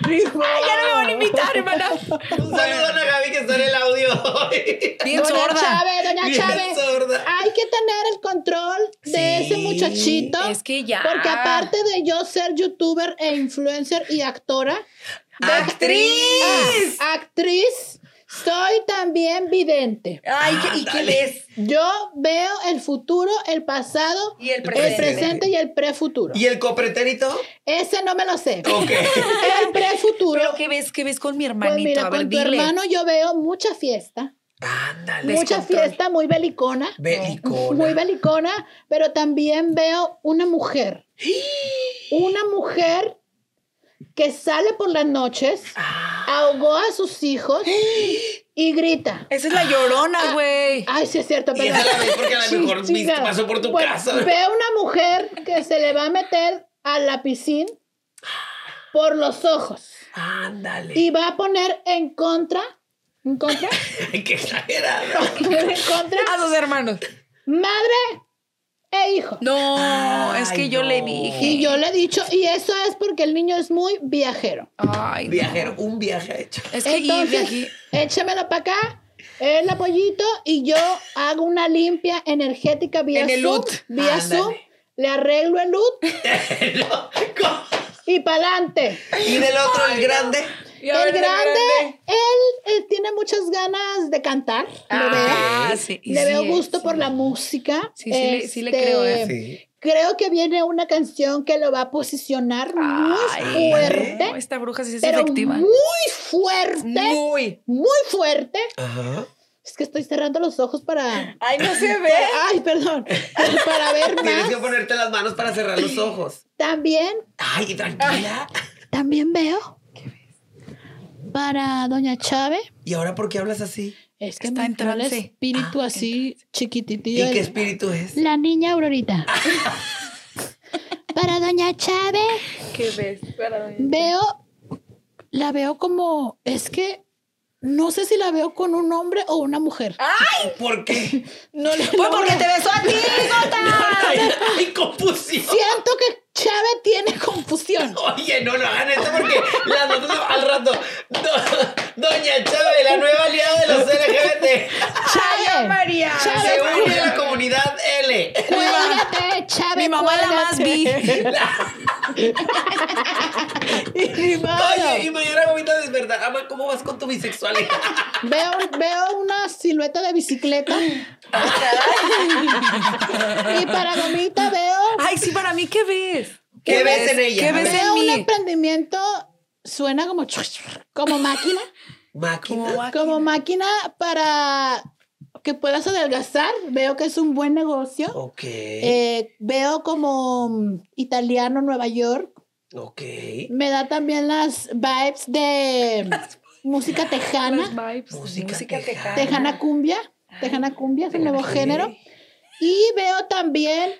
Speaker 4: Rico.
Speaker 5: ya no me van a invitar, hermana.
Speaker 2: Un saludo a la Gaby que está en el audio.
Speaker 5: Bien
Speaker 4: doña
Speaker 5: sorda.
Speaker 4: Chávez, doña
Speaker 2: Bien
Speaker 4: Chávez.
Speaker 2: sorda.
Speaker 4: Hay que tener el control de
Speaker 2: Sí,
Speaker 4: ese muchachito.
Speaker 5: es que ya.
Speaker 4: Porque aparte de yo ser youtuber e influencer y actora,
Speaker 2: ¡Actriz!
Speaker 4: ah, actriz, soy también vidente.
Speaker 5: Ay, ¿qué- ¿y qué ves?
Speaker 4: Yo veo el futuro, el pasado,
Speaker 5: Y el
Speaker 4: el
Speaker 5: presente.
Speaker 4: presente y el prefuturo.
Speaker 2: ¿Y el copretérito?
Speaker 4: Ese no me lo sé.
Speaker 2: Ok.
Speaker 4: El prefuturo.
Speaker 5: ¿Pero qué ves? ¿Qué ves con mi
Speaker 4: Pues
Speaker 5: hermanito?
Speaker 4: mira,
Speaker 5: a ver,
Speaker 4: con tu
Speaker 5: dile.
Speaker 4: hermano yo veo mucha fiesta.
Speaker 2: Ándale.
Speaker 4: Mucha fiesta muy belicona.
Speaker 2: Belicona.
Speaker 4: Muy belicona, pero también veo una mujer. Una mujer que sale por las noches,
Speaker 2: Ah.
Speaker 4: ahogó a sus hijos y grita.
Speaker 5: Esa es la llorona, güey.
Speaker 4: Ay, sí es cierto,
Speaker 2: Y
Speaker 4: pero.
Speaker 2: esa la ves porque a lo mejor pasó por tu
Speaker 4: Bueno,
Speaker 2: casa.
Speaker 4: Veo una mujer que se le va a meter a la piscina por los ojos
Speaker 2: Ándale.
Speaker 4: y va a poner en contra, en contra,
Speaker 2: qué exagerado.
Speaker 4: en contra,
Speaker 5: A sus hermanos.
Speaker 4: madre e hijo.
Speaker 5: No, es que yo le dije.
Speaker 4: Y yo le he dicho, y eso es porque el niño es muy viajero.
Speaker 5: Ay, no.
Speaker 2: Viajero, un viaje hecho.
Speaker 5: Es que
Speaker 4: Entonces,
Speaker 5: aquí.
Speaker 4: échamelo para acá, el apoyito, y yo hago una limpia energética vía
Speaker 5: En el
Speaker 4: Zoom.
Speaker 5: LUT.
Speaker 4: Vía. Zoom, le arreglo el LUT y pa'lante.
Speaker 2: y del otro, el grande.
Speaker 5: Y ahora
Speaker 4: El grande, él, eh, tiene muchas ganas de cantar, lo
Speaker 5: Ah,
Speaker 4: veo.
Speaker 5: sí.
Speaker 4: Le
Speaker 5: sí
Speaker 4: veo gusto
Speaker 5: sí.
Speaker 4: por la música.
Speaker 5: Sí, sí le- sí le
Speaker 4: Este,
Speaker 5: creo, ¿eh?
Speaker 2: Sí.
Speaker 4: Creo que viene una canción que lo va a posicionar muy
Speaker 5: Ay,
Speaker 4: fuerte.
Speaker 5: no, esta bruja sí es
Speaker 4: pero
Speaker 5: efectiva.
Speaker 4: muy fuerte.
Speaker 5: Muy.
Speaker 4: muy fuerte.
Speaker 2: Ajá.
Speaker 4: Es que estoy cerrando los ojos para.
Speaker 5: Ay, no se ve.
Speaker 4: Ay, perdón. Para ver
Speaker 2: Tienes que
Speaker 4: más.
Speaker 2: ponerte las manos para cerrar los ojos.
Speaker 4: También,
Speaker 2: Ay, tranquila.
Speaker 4: también veo. Para Doña Chávez.
Speaker 2: ¿Y ahora por qué hablas así?
Speaker 4: Es que
Speaker 5: Está
Speaker 4: me
Speaker 5: en
Speaker 4: entró el espíritu
Speaker 2: Ah,
Speaker 4: así
Speaker 2: ¿Y
Speaker 4: chiquititito.
Speaker 2: qué espíritu es?
Speaker 4: La niña Aurorita. Para Doña Chávez.
Speaker 5: ¿Qué ves? Para doña-
Speaker 4: Veo. La veo como. Es que. No sé si la veo con un hombre o una mujer.
Speaker 5: ¡Ay!
Speaker 2: ¿Por qué?
Speaker 4: No le
Speaker 5: Pues porque te besó a ti, Gota.
Speaker 2: Ay, ay, confusión.
Speaker 4: Siento que Chávez tiene confusión.
Speaker 2: Oye, no lo hagan esto porque notas al rato. Do- Doña Chávez, la nueva aliada de los LGBT.
Speaker 4: Chávez.
Speaker 5: María.
Speaker 4: Chávez,
Speaker 2: Se une a la comunidad L.
Speaker 4: Cuélgate, Chávez.
Speaker 5: Mi mamá la más vi.
Speaker 4: Modo.
Speaker 2: Oye, y mañana vomita despertar. Ama, ¿cómo vas con tu bisexualidad?
Speaker 4: Veo, veo una silueta de bicicleta. y para Gomita veo,
Speaker 5: Ay, sí, para mí, ¿qué ves?
Speaker 2: ¿Qué ves en ella?
Speaker 5: ¿Qué
Speaker 2: A
Speaker 5: ves
Speaker 2: ver.
Speaker 4: veo
Speaker 5: en
Speaker 4: un
Speaker 5: mí?
Speaker 4: emprendimiento, suena como, como máquina,
Speaker 2: Máquina.
Speaker 4: como máquina para que puedas adelgazar. Veo que es un buen negocio.
Speaker 2: Ok.
Speaker 4: Eh, veo como mm, italiano Nueva York.
Speaker 2: Ok.
Speaker 4: Me da también las vibes de música tejana.
Speaker 5: Las vibes.
Speaker 2: Música tejana.
Speaker 4: Tejana cumbia. Tejana cumbia es un nuevo género. Y veo también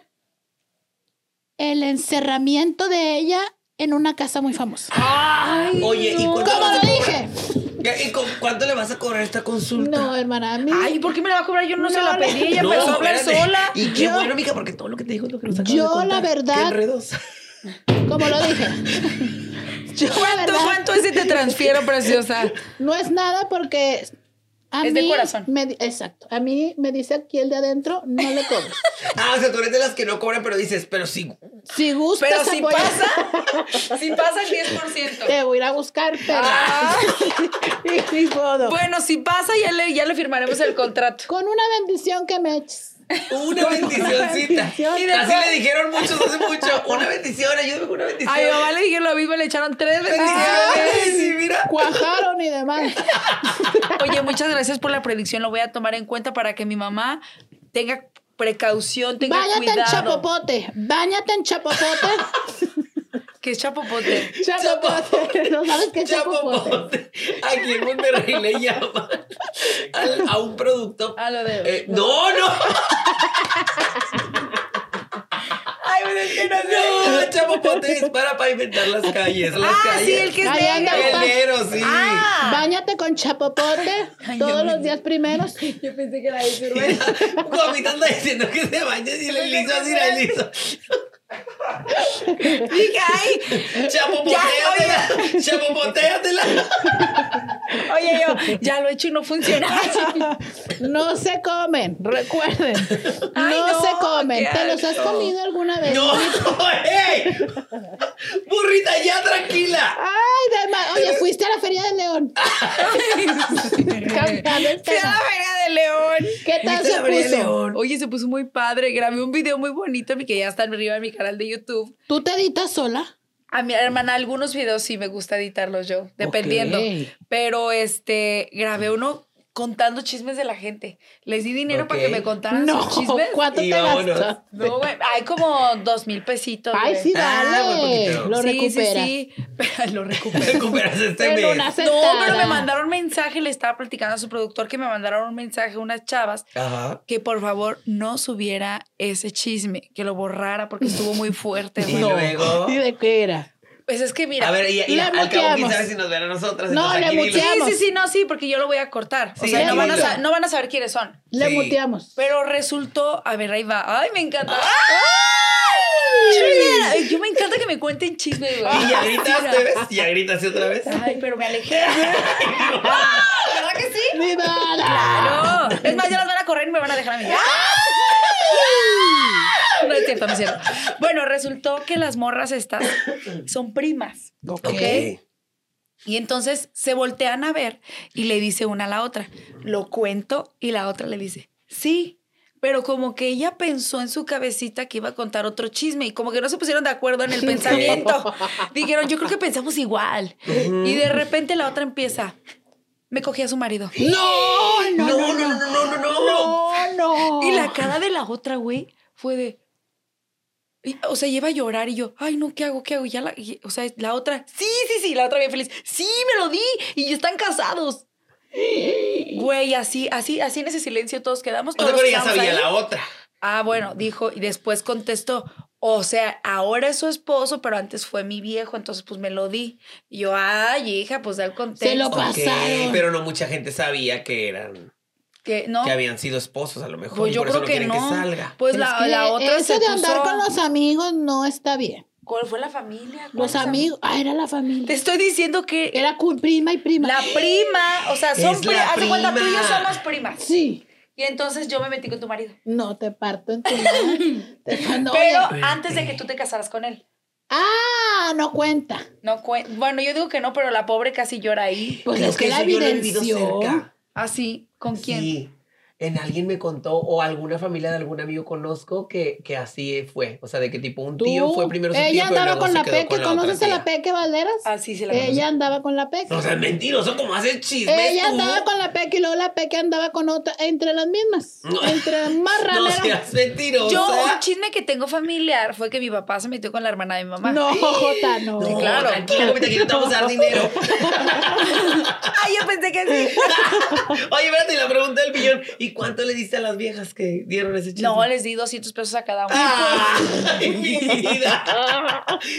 Speaker 4: el encerramiento de ella en una casa muy famosa.
Speaker 5: Ay,
Speaker 2: Oye, ¿y
Speaker 5: no.
Speaker 2: cuándo
Speaker 4: Como
Speaker 2: vas
Speaker 4: lo dije,
Speaker 2: Ya, ¿Y con cuánto le vas a cobrar esta consulta?
Speaker 4: No, hermana, a mí.
Speaker 5: Ay, ¿por qué me la va a cobrar? Yo no, se la
Speaker 4: No,
Speaker 5: pedí, ella
Speaker 2: No,
Speaker 5: empezó a hablar
Speaker 2: espérate.
Speaker 5: sola.
Speaker 2: Y qué
Speaker 4: Yo-
Speaker 2: bueno, mija, porque todo lo que te dijo es lo que nos acabas
Speaker 4: Yo,
Speaker 2: de contar.
Speaker 4: la verdad-
Speaker 2: Qué.
Speaker 4: Como lo dije. Yo,
Speaker 5: ¿Cuánto, cuánto es si te transfiero, preciosa?
Speaker 4: no es nada porque. A
Speaker 5: Es de corazón.
Speaker 4: me exacto. A mí me dice aquí el de adentro, no le cobres.
Speaker 2: Ah, o sea, tú eres de las que no cobran, pero dices, pero sí.
Speaker 4: Si gustas
Speaker 5: Pero si
Speaker 4: apoyar,
Speaker 5: pasa, si pasa el 10%.
Speaker 4: Te voy a ir a buscar, pero.
Speaker 5: Ah.
Speaker 4: Ni modo.
Speaker 5: Bueno, si pasa, ya le, ya le firmaremos el contrato.
Speaker 4: Con una bendición que me eches.
Speaker 2: Una bendicioncita. Y Así le dijeron muchos hace mucho. Una bendición, ayúdame con una bendición.
Speaker 5: A mi mamá le dijeron lo mismo, le echaron tres bendiciones.
Speaker 2: Ay, sí, mira.
Speaker 4: Cuajaron y demás.
Speaker 5: Oye, muchas gracias por la predicción. Lo voy a tomar en cuenta para que mi mamá tenga precaución, tenga
Speaker 4: Báñate en
Speaker 5: cuidado.
Speaker 4: chapopote. Báñate en chapopote.
Speaker 5: ¿Qué es chapopote?
Speaker 4: chapopote. ¿No sabes qué es chapopote?
Speaker 2: Chapopote. Aquí en Monterrey le llaman al- a un producto.
Speaker 4: A lo de.
Speaker 2: Eh, no, no.
Speaker 5: Ay, pero es que no
Speaker 2: chapopote es para pavimentar las calles. Las
Speaker 5: Ah,
Speaker 2: calles.
Speaker 5: sí, el que es negro.
Speaker 4: papá.
Speaker 2: El negro, sí.
Speaker 5: Ah.
Speaker 4: Báñate con chapopote
Speaker 5: Ay,
Speaker 4: todos los
Speaker 5: me-
Speaker 4: días primeros.
Speaker 5: Yo pensé que era de
Speaker 2: Gomita anda diciendo que se bañe y le liso así, le liso.
Speaker 5: Dije, ay,
Speaker 2: Chapopoteatela. Chapopoteatela.
Speaker 5: Oye, yo ya lo he hecho y no funciona.
Speaker 4: No se comen, recuerden.
Speaker 5: Ay,
Speaker 4: no,
Speaker 5: no,
Speaker 4: se comen. ¿Te los has comido alguna vez?
Speaker 2: No, ¡ey! Burrita, ya tranquila.
Speaker 4: Ay, de ma- Oye, fuiste a la Feria del León.
Speaker 5: Fui a la Feria de León.
Speaker 4: ¿Qué tal
Speaker 2: ¿Viste
Speaker 4: se
Speaker 2: de
Speaker 4: puso?
Speaker 2: León?
Speaker 5: Oye, se puso muy padre. Grabé un video muy bonito que ya está arriba de mi canal de YouTube.
Speaker 4: ¿Tú te editas sola?
Speaker 5: A mi hermana, algunos videos sí me gusta editarlos yo, dependiendo. Pero este, grabé uno contando chismes de la gente. Les di dinero para que me contaran
Speaker 4: No,
Speaker 5: sus chismes.
Speaker 4: ¿cuánto
Speaker 2: Y
Speaker 4: te gastas?
Speaker 5: No, güey, hay como dos mil pesitos.
Speaker 4: Ay, sí,
Speaker 2: Ah,
Speaker 4: dale.
Speaker 2: poquito.
Speaker 4: lo
Speaker 5: sí,
Speaker 4: recuperas.
Speaker 5: Sí, sí, lo.
Speaker 2: Recuperas este mes.
Speaker 4: una
Speaker 5: No, pero me mandaron un mensaje, le estaba platicando a su productor que me mandaron un mensaje unas chavas
Speaker 2: Ajá.
Speaker 5: que por favor no subiera ese chisme, que lo borrara porque estuvo muy fuerte.
Speaker 2: Y
Speaker 5: güey.
Speaker 2: luego.
Speaker 4: ¿Y de qué era?
Speaker 5: Pues es que mira.
Speaker 2: A ver, y, y
Speaker 4: Le
Speaker 2: al cabo, quién
Speaker 4: muteamos.
Speaker 2: sabe si nos ven a nosotras.
Speaker 4: No, le
Speaker 2: lo-
Speaker 5: sí,
Speaker 4: muteamos.
Speaker 5: sí, sí, no, sí, porque yo lo voy a cortar. O
Speaker 2: Sí,
Speaker 5: sea, no van, a no van a saber quiénes son.
Speaker 4: Le
Speaker 2: Sí.
Speaker 4: muteamos.
Speaker 5: Pero resultó, a ver, ahí va. Ay, me encanta. ¡Ay! Yo me encanta que me cuenten chismes, güey.
Speaker 2: Y ya gritaste, ¿ves? Y ya gritaste otra vez.
Speaker 5: Ay, pero me alejé. ¿Verdad que sí?
Speaker 4: ¡Mi!
Speaker 5: Claro. Es más, ya las van a correr y me van a dejar a mí. No es cierto, no es cierto. Bueno, resultó que las morras estas son primas.
Speaker 4: Ok.
Speaker 5: Y entonces se voltean a ver y le dice una a la otra, lo cuento y la otra le dice, sí, pero como que ella pensó en su cabecita que iba a contar otro chisme y como que no se pusieron de acuerdo en el pensamiento. Dijeron, yo creo que pensamos igual. Y de repente la otra empieza, me cogí a su marido.
Speaker 4: No, no,
Speaker 2: No, no, no, no, no, no, no.
Speaker 4: no, no.
Speaker 5: Y la cara de la otra, güey, fue de. O sea, lleva a llorar y yo, ay, no, ¿qué hago? ¿Qué hago? Y ya la, y- o sea, la otra, sí, sí, sí, la otra bien feliz, sí, me lo di y ya están casados. Güey, así, así, así en ese silencio todos quedamos.
Speaker 2: O sea,
Speaker 5: todos
Speaker 2: pero ya sabía
Speaker 5: ahí.
Speaker 2: la otra.
Speaker 5: Ah, bueno, dijo y después contestó, o sea, ahora es su esposo, pero antes fue mi viejo, entonces pues me lo di. Y yo, ay, hija, pues da el contexto.
Speaker 4: Se lo pasaron.
Speaker 2: pero no mucha gente sabía que eran,
Speaker 5: Que no,
Speaker 2: que habían sido esposos a lo mejor.
Speaker 5: pues
Speaker 2: y
Speaker 5: yo
Speaker 2: por eso
Speaker 5: creo
Speaker 2: no
Speaker 5: que
Speaker 2: quieren
Speaker 5: no.
Speaker 2: que salga.
Speaker 5: Pues
Speaker 4: Es
Speaker 5: la,
Speaker 4: que
Speaker 5: la otra
Speaker 4: Eso
Speaker 5: se
Speaker 4: de andar con los amigos no está bien.
Speaker 5: ¿Cuál fue la familia?
Speaker 4: Los
Speaker 5: ¿Cuáles
Speaker 4: amigos. Ah, era la
Speaker 5: Te
Speaker 4: familia.
Speaker 5: estoy diciendo que
Speaker 4: Era prima y prima.
Speaker 5: la prima, o sea, son
Speaker 2: Es la
Speaker 5: primas. Haz de cuenta, tú y yo somos primas.
Speaker 4: Sí.
Speaker 5: Y entonces yo me metí con tu marido.
Speaker 4: No te parto en tu madre. Te- no,
Speaker 5: Pero
Speaker 4: oye.
Speaker 5: antes de que tú te casaras con él.
Speaker 4: Ah, no cuenta.
Speaker 5: No cuen- bueno, yo digo que no, pero la pobre casi llora ahí.
Speaker 4: Pues
Speaker 2: Creo
Speaker 4: es que la
Speaker 2: eso yo lo he vivido
Speaker 4: evidenció.
Speaker 2: cerca.
Speaker 5: Así, ¿con quién?
Speaker 2: En alguien me contó, o alguna familia de algún amigo conozco, que, que así fue. O sea, de que tipo un
Speaker 4: Tú,
Speaker 2: tío fue primero su tío,
Speaker 4: ella
Speaker 2: pero
Speaker 4: andaba
Speaker 2: luego
Speaker 4: con
Speaker 2: se
Speaker 4: la Peque.
Speaker 2: con la
Speaker 4: ¿Conoces a la. Peque Valderas?
Speaker 5: Ah, sí, sí la.
Speaker 4: Ella andaba con la Peque.
Speaker 2: O sea, es mentiroso, como hace chismes
Speaker 4: Ella
Speaker 2: tú.
Speaker 4: andaba con la Peque y luego la Peque andaba con otra, entre las mismas.
Speaker 2: No.
Speaker 4: Entre más
Speaker 2: No seas mentirosa.
Speaker 5: Yo, un chisme que tengo familiar fue que mi papá se metió con la hermana de mi mamá.
Speaker 4: No, Jota, no.
Speaker 2: No,
Speaker 5: claro.
Speaker 2: Aquí no te vamos a dar dinero.
Speaker 5: Ay, yo pensé que sí.
Speaker 2: Oye, espérate, la pregunta del millón. ¿Y cuánto le diste a las viejas que dieron ese chisme?
Speaker 5: No, les di 200 pesos a cada uno.
Speaker 2: ¡Ay, mi vida!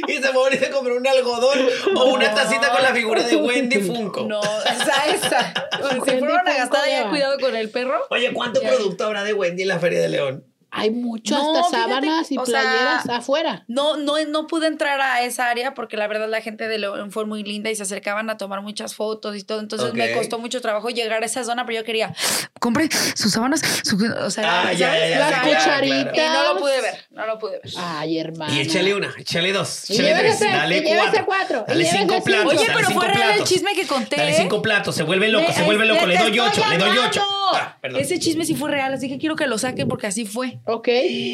Speaker 2: Y se fue y se compró un algodón o una tacita con la figura de Wendy Funko.
Speaker 5: No, esa, esa. Si fueron a gastar
Speaker 4: lleva.
Speaker 5: cuidado con el perro.
Speaker 2: Oye, ¿cuánto
Speaker 5: Ya.
Speaker 2: producto habrá de Wendy en la Feria de León?
Speaker 4: Hay mucho,
Speaker 5: No,
Speaker 4: hasta
Speaker 5: fíjate,
Speaker 4: sábanas y
Speaker 5: sea,
Speaker 4: playeras afuera.
Speaker 5: No, no, no pude entrar a esa área porque la verdad la gente de León fue muy linda y se acercaban a tomar muchas fotos y todo. Entonces me costó mucho trabajo llegar a esa zona, pero yo quería, compre sus sábanas, su- o sea,
Speaker 2: Ah, ya, ya, ya,
Speaker 4: Las
Speaker 2: ya,
Speaker 4: cucharitas.
Speaker 5: Y no lo pude ver, no lo pude ver.
Speaker 4: Ay, hermano.
Speaker 2: Y échale una, échale dos, échale tres,
Speaker 4: llévese-
Speaker 2: dale
Speaker 4: y llévese
Speaker 2: cuatro.
Speaker 4: cuatro, y
Speaker 2: Dale
Speaker 4: llévese
Speaker 2: cinco
Speaker 4: cinco.
Speaker 2: platos.
Speaker 5: Oye, pero fue real el chisme que conté.
Speaker 2: Dale cinco platos, se vuelve loco, se
Speaker 5: Le-
Speaker 2: vuelve
Speaker 5: le-
Speaker 2: loco. Le doy ocho, le doy ocho. Ah.
Speaker 5: Ese chisme sí fue real, así que quiero que lo saquen porque así fue.
Speaker 4: Ok,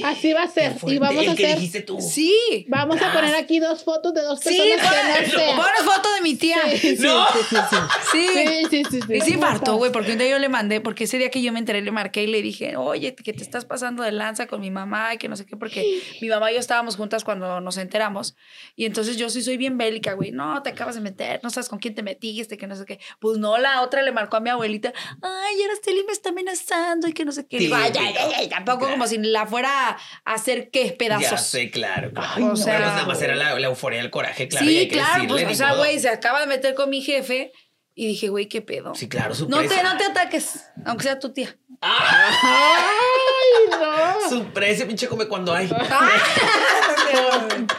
Speaker 4: así va a ser. Y vamos a
Speaker 2: que
Speaker 4: hacer.
Speaker 2: dijiste tú.
Speaker 5: Sí.
Speaker 4: Vamos a poner aquí dos fotos de dos
Speaker 5: Sí,
Speaker 4: personas que
Speaker 5: pon
Speaker 4: no sean.
Speaker 5: pon una foto de mi tía.
Speaker 4: Sí, sí,
Speaker 2: No.
Speaker 4: sí, sí, sí.
Speaker 5: Sí.
Speaker 4: Sí, sí, sí, sí.
Speaker 5: Y sí infartó, güey, porque un día yo le mandé, porque ese día que yo me enteré le marqué y le dije, oye, que te estás pasando de lanza con mi mamá y que no sé qué, porque mi mamá y yo estábamos juntas cuando nos enteramos. Y entonces yo sí soy bien bélica, güey, no, te acabas de meter, no sabes con quién te metiste, que no sé qué. Pues no, la otra le marcó a mi abuelita, ay, Araceli me está amenazando y que no sé qué.
Speaker 2: Sí,
Speaker 5: Digo, ay,
Speaker 2: sí,
Speaker 5: ay, ay, ay, tampoco como si la fuera a hacer qué, pedazos.
Speaker 2: Ya sé, claro. claro.
Speaker 5: Ay, no.
Speaker 2: Pero pues nada más era la, la euforia del coraje, claro. y
Speaker 5: sí,
Speaker 2: hay que
Speaker 5: claro,
Speaker 2: decirle,
Speaker 5: pues, o sea, güey, se acaba de meter con mi jefe y dije, güey, qué pedo.
Speaker 2: Sí, claro, su
Speaker 5: No te, no te ataques, aunque sea tu tía.
Speaker 4: Ay, no.
Speaker 2: Su presa, pinche come cuando hay.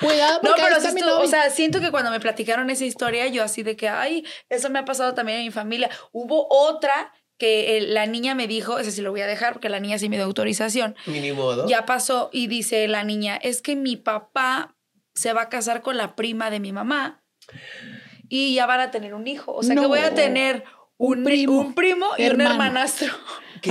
Speaker 4: Cuidado
Speaker 5: No, pero sí estuvo- o sea, siento que cuando me platicaron esa historia, yo así de que, ay, eso me ha pasado también en mi familia. Hubo otra que la niña me dijo, ese sí lo voy a dejar porque la niña sí me dio autorización.
Speaker 2: Ni modo.
Speaker 5: Ya pasó y dice la niña, es que mi papá se va a casar con la prima de mi mamá y ya van a tener un hijo. O sea que voy a tener un,
Speaker 4: Un primo.
Speaker 5: un primo y
Speaker 4: Hermano.
Speaker 5: un hermanastro.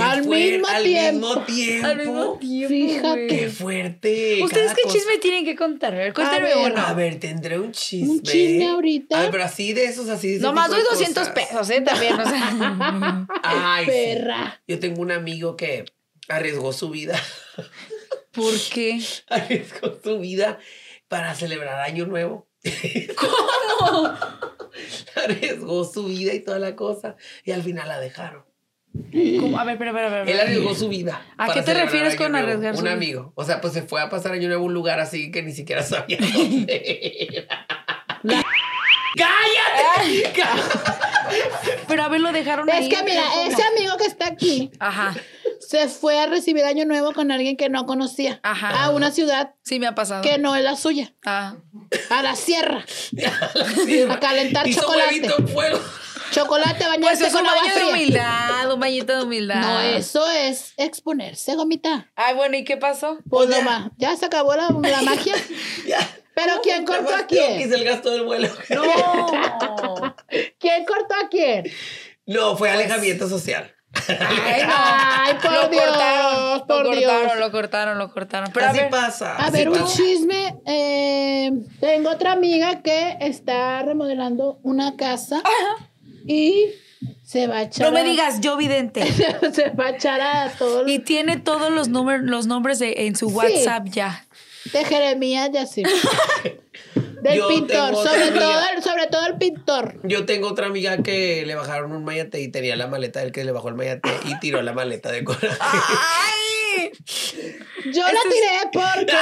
Speaker 4: Al mismo
Speaker 2: al
Speaker 4: tiempo.
Speaker 2: mismo tiempo.
Speaker 5: Al mismo tiempo.
Speaker 4: Fíjate.
Speaker 2: Qué fuerte.
Speaker 5: ¿Ustedes qué
Speaker 2: cosa.
Speaker 5: chisme tienen que contar? A ver, cuéntenme
Speaker 4: ver,
Speaker 5: uno.
Speaker 2: A ver, tendré un chisme.
Speaker 4: Un chisme ahorita.
Speaker 2: Ay, pero así de esos, así de
Speaker 5: Nomás doy
Speaker 2: de
Speaker 5: 200
Speaker 2: cosas.
Speaker 5: pesos, ¿eh? También, o sea.
Speaker 2: Ay, sí.
Speaker 4: Perra.
Speaker 2: Yo tengo un amigo que arriesgó su vida.
Speaker 5: ¿Por qué?
Speaker 2: arriesgó su vida para celebrar Año Nuevo. ¿Cómo? arriesgó su vida y toda la cosa. Y al final la dejaron.
Speaker 5: ¿Cómo? A ver, espera, espera, espera.
Speaker 2: Él arriesgó su vida.
Speaker 5: ¿A qué te refieres con arriesgar su
Speaker 2: Un
Speaker 5: vida?
Speaker 2: amigo. O sea, pues se fue a pasar Año Nuevo a un lugar así que ni siquiera sabía dónde era. ¡Cállate!
Speaker 5: Pero a ver, lo dejaron ahí.
Speaker 4: Es que mira, ese amigo que está aquí
Speaker 5: Ajá,
Speaker 4: se fue a recibir año nuevo con alguien que no conocía.
Speaker 5: Ajá.
Speaker 4: A una ciudad
Speaker 5: sí me ha pasado.
Speaker 4: que no es la suya.
Speaker 5: Ah.
Speaker 4: A la sierra. A calentar
Speaker 2: Hizo
Speaker 4: chocolate.
Speaker 2: huevito en fuego.
Speaker 4: Chocolate
Speaker 5: Pues
Speaker 4: bañarse
Speaker 5: es un
Speaker 4: con agua
Speaker 5: baño de
Speaker 4: fría.
Speaker 5: humildad, un bañito de humildad.
Speaker 4: No, eso es exponerse, gomita.
Speaker 5: Ay, bueno, ¿y qué pasó?
Speaker 4: Pues
Speaker 2: ya.
Speaker 4: nomás, ya se acabó la, la magia.
Speaker 2: Ya.
Speaker 4: Pero ¿quién cortó a quién?
Speaker 2: hice el gasto del vuelo.
Speaker 5: No.
Speaker 4: ¿Quién cortó a quién?
Speaker 2: No, fue alejamiento social.
Speaker 5: Ay, no.
Speaker 4: Ay, por
Speaker 5: lo
Speaker 4: Dios,
Speaker 5: cortaron,
Speaker 4: por
Speaker 5: lo
Speaker 4: Dios.
Speaker 5: cortaron, lo cortaron, lo cortaron. Pero a
Speaker 2: así
Speaker 5: ver,
Speaker 2: pasa.
Speaker 4: A ver, un
Speaker 2: pasa.
Speaker 4: chisme. eh, tengo otra amiga que está remodelando una casa y se va a echar.
Speaker 5: no me digas yo vidente.
Speaker 4: se va a echar a todos
Speaker 5: Y tiene todos los, números, los nombres de, en su
Speaker 4: Sí.
Speaker 5: WhatsApp ya.
Speaker 4: de Jeremías y así. Del
Speaker 2: Yo
Speaker 4: pintor, sobre todo, el, sobre todo el pintor.
Speaker 2: Yo tengo otra amiga que le bajaron un mayate y tenía la maleta del que le bajó el mayate y tiró la maleta de coraje.
Speaker 5: ¡Ay!
Speaker 4: Yo la
Speaker 5: Este es-
Speaker 4: tiré porque.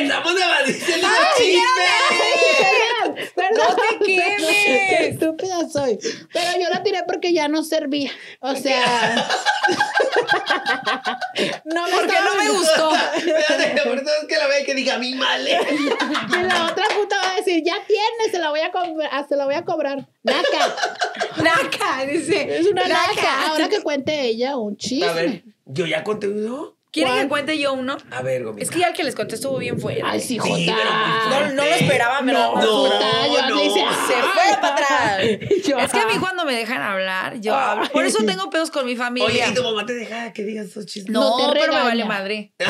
Speaker 2: Estamos diciendo
Speaker 4: ¡Ay,
Speaker 2: chisme.
Speaker 4: Perdón.
Speaker 5: ¡No te quemes!
Speaker 4: Estúpida soy. Pero yo la tiré porque ya no servía. O sea. no
Speaker 5: Porque no me gustó.
Speaker 2: Espérate, por eso es que la vea que diga mi maleta.
Speaker 4: Y la otra puta va a decir, ya tiene, se la voy a, cobrar, se la voy a cobrar. Naca.
Speaker 5: Naca, dice.
Speaker 4: Es una naca. Ahora que cuente ella un chisme.
Speaker 2: A ver, yo ya conté uno.
Speaker 5: ¿Quieren
Speaker 4: ¿Cuál?
Speaker 5: que cuente yo uno?
Speaker 2: A ver, gomita.
Speaker 5: Es que ya el que les conté estuvo bien fuerte.
Speaker 4: Ay, sí,
Speaker 2: Sí,
Speaker 4: Jota.
Speaker 2: pero muy
Speaker 5: No, no lo esperaba, pero
Speaker 4: No,
Speaker 2: No,
Speaker 4: Jota, yo
Speaker 2: no.
Speaker 4: le hice,
Speaker 5: Se fue para atrás.
Speaker 4: Yo,
Speaker 5: Es que a mí
Speaker 4: ay.
Speaker 5: cuando me dejan hablar, yo
Speaker 4: Ay.
Speaker 5: hablo. Por eso tengo pedos con mi familia.
Speaker 2: Oye, ¿y tu mamá te deja que digas esos chismes?
Speaker 5: No,
Speaker 4: No te
Speaker 5: pero me vale madre.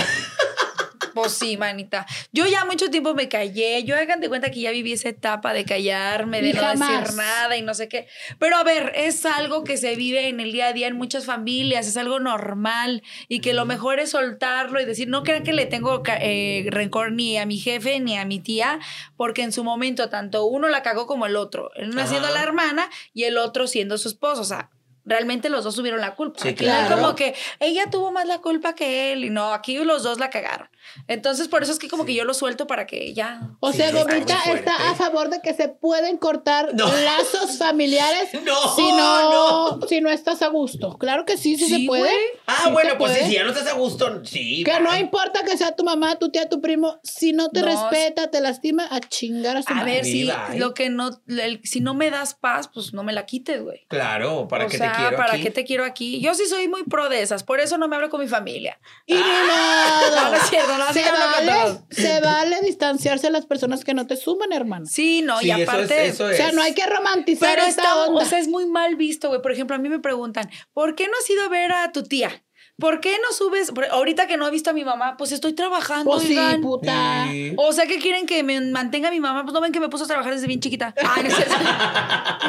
Speaker 5: Pues sí, manita. Yo ya mucho tiempo me callé. Yo hagan de cuenta que ya viví esa etapa de callarme, de
Speaker 4: Y
Speaker 5: no
Speaker 4: jamás.
Speaker 5: decir nada y no sé qué. Pero a ver, es algo que se vive en el día a día en muchas familias, es algo normal y que lo mejor es soltarlo y decir, no crean que le tengo eh, rencor ni a mi jefe ni a mi tía, porque en su momento tanto uno la cagó como el otro. Una
Speaker 2: Ajá.
Speaker 5: siendo la hermana y el otro siendo su esposo. O sea, realmente los dos tuvieron la culpa.
Speaker 2: Sí, claro.
Speaker 5: como que ella tuvo más la culpa que él y no, aquí los dos la cagaron. Entonces, por eso es que como que yo lo suelto para que ya...
Speaker 4: O
Speaker 2: Sí,
Speaker 4: sea, Gomita está a favor de que se pueden cortar
Speaker 2: No.
Speaker 4: lazos familiares
Speaker 2: No,
Speaker 4: si no, si no estás a gusto. Claro que sí, sí, se puede.
Speaker 5: güey.
Speaker 2: Ah,
Speaker 4: Sí
Speaker 2: bueno, pues
Speaker 4: puede.
Speaker 2: si ya no estás a gusto, sí.
Speaker 4: Que no importa que sea tu mamá, tu tía, tu primo, si no te
Speaker 5: No,
Speaker 4: respeta, te lastima, a chingar a su
Speaker 5: A
Speaker 4: madre.
Speaker 5: ver, si
Speaker 2: ¿eh?
Speaker 5: lo que no, el- si no me das paz, pues no me la quites, güey.
Speaker 2: Claro, ¿para
Speaker 5: o
Speaker 2: qué
Speaker 5: sea,
Speaker 2: te quiero
Speaker 5: ¿para
Speaker 2: aquí?
Speaker 5: qué te quiero aquí? Yo sí soy muy pro de esas, por eso no me hablo con mi familia.
Speaker 4: Y ni modo.
Speaker 5: No, no es cierto,
Speaker 4: se, vale, se vale distanciarse de las personas que no te suman, hermano.
Speaker 5: Sí, no,
Speaker 2: Sí,
Speaker 5: y
Speaker 2: eso es-
Speaker 5: aparte...
Speaker 2: eso
Speaker 4: O sea, no hay que romantizar
Speaker 5: Pero
Speaker 4: esta
Speaker 5: está,
Speaker 4: onda.
Speaker 5: o sea, es muy mal visto, güey. Por ejemplo, a mí me preguntan, ¿por qué no has ido a ver a tu tía? ¿Por qué no subes? Ahorita que no he visto a mi mamá, pues estoy trabajando,
Speaker 4: pues sí,
Speaker 5: oigan.
Speaker 4: puta.
Speaker 2: Sí.
Speaker 5: O sea, que quieren que me mantenga mi mamá? Pues no ven que me puso a trabajar desde bien chiquita. Ay, no es cierto.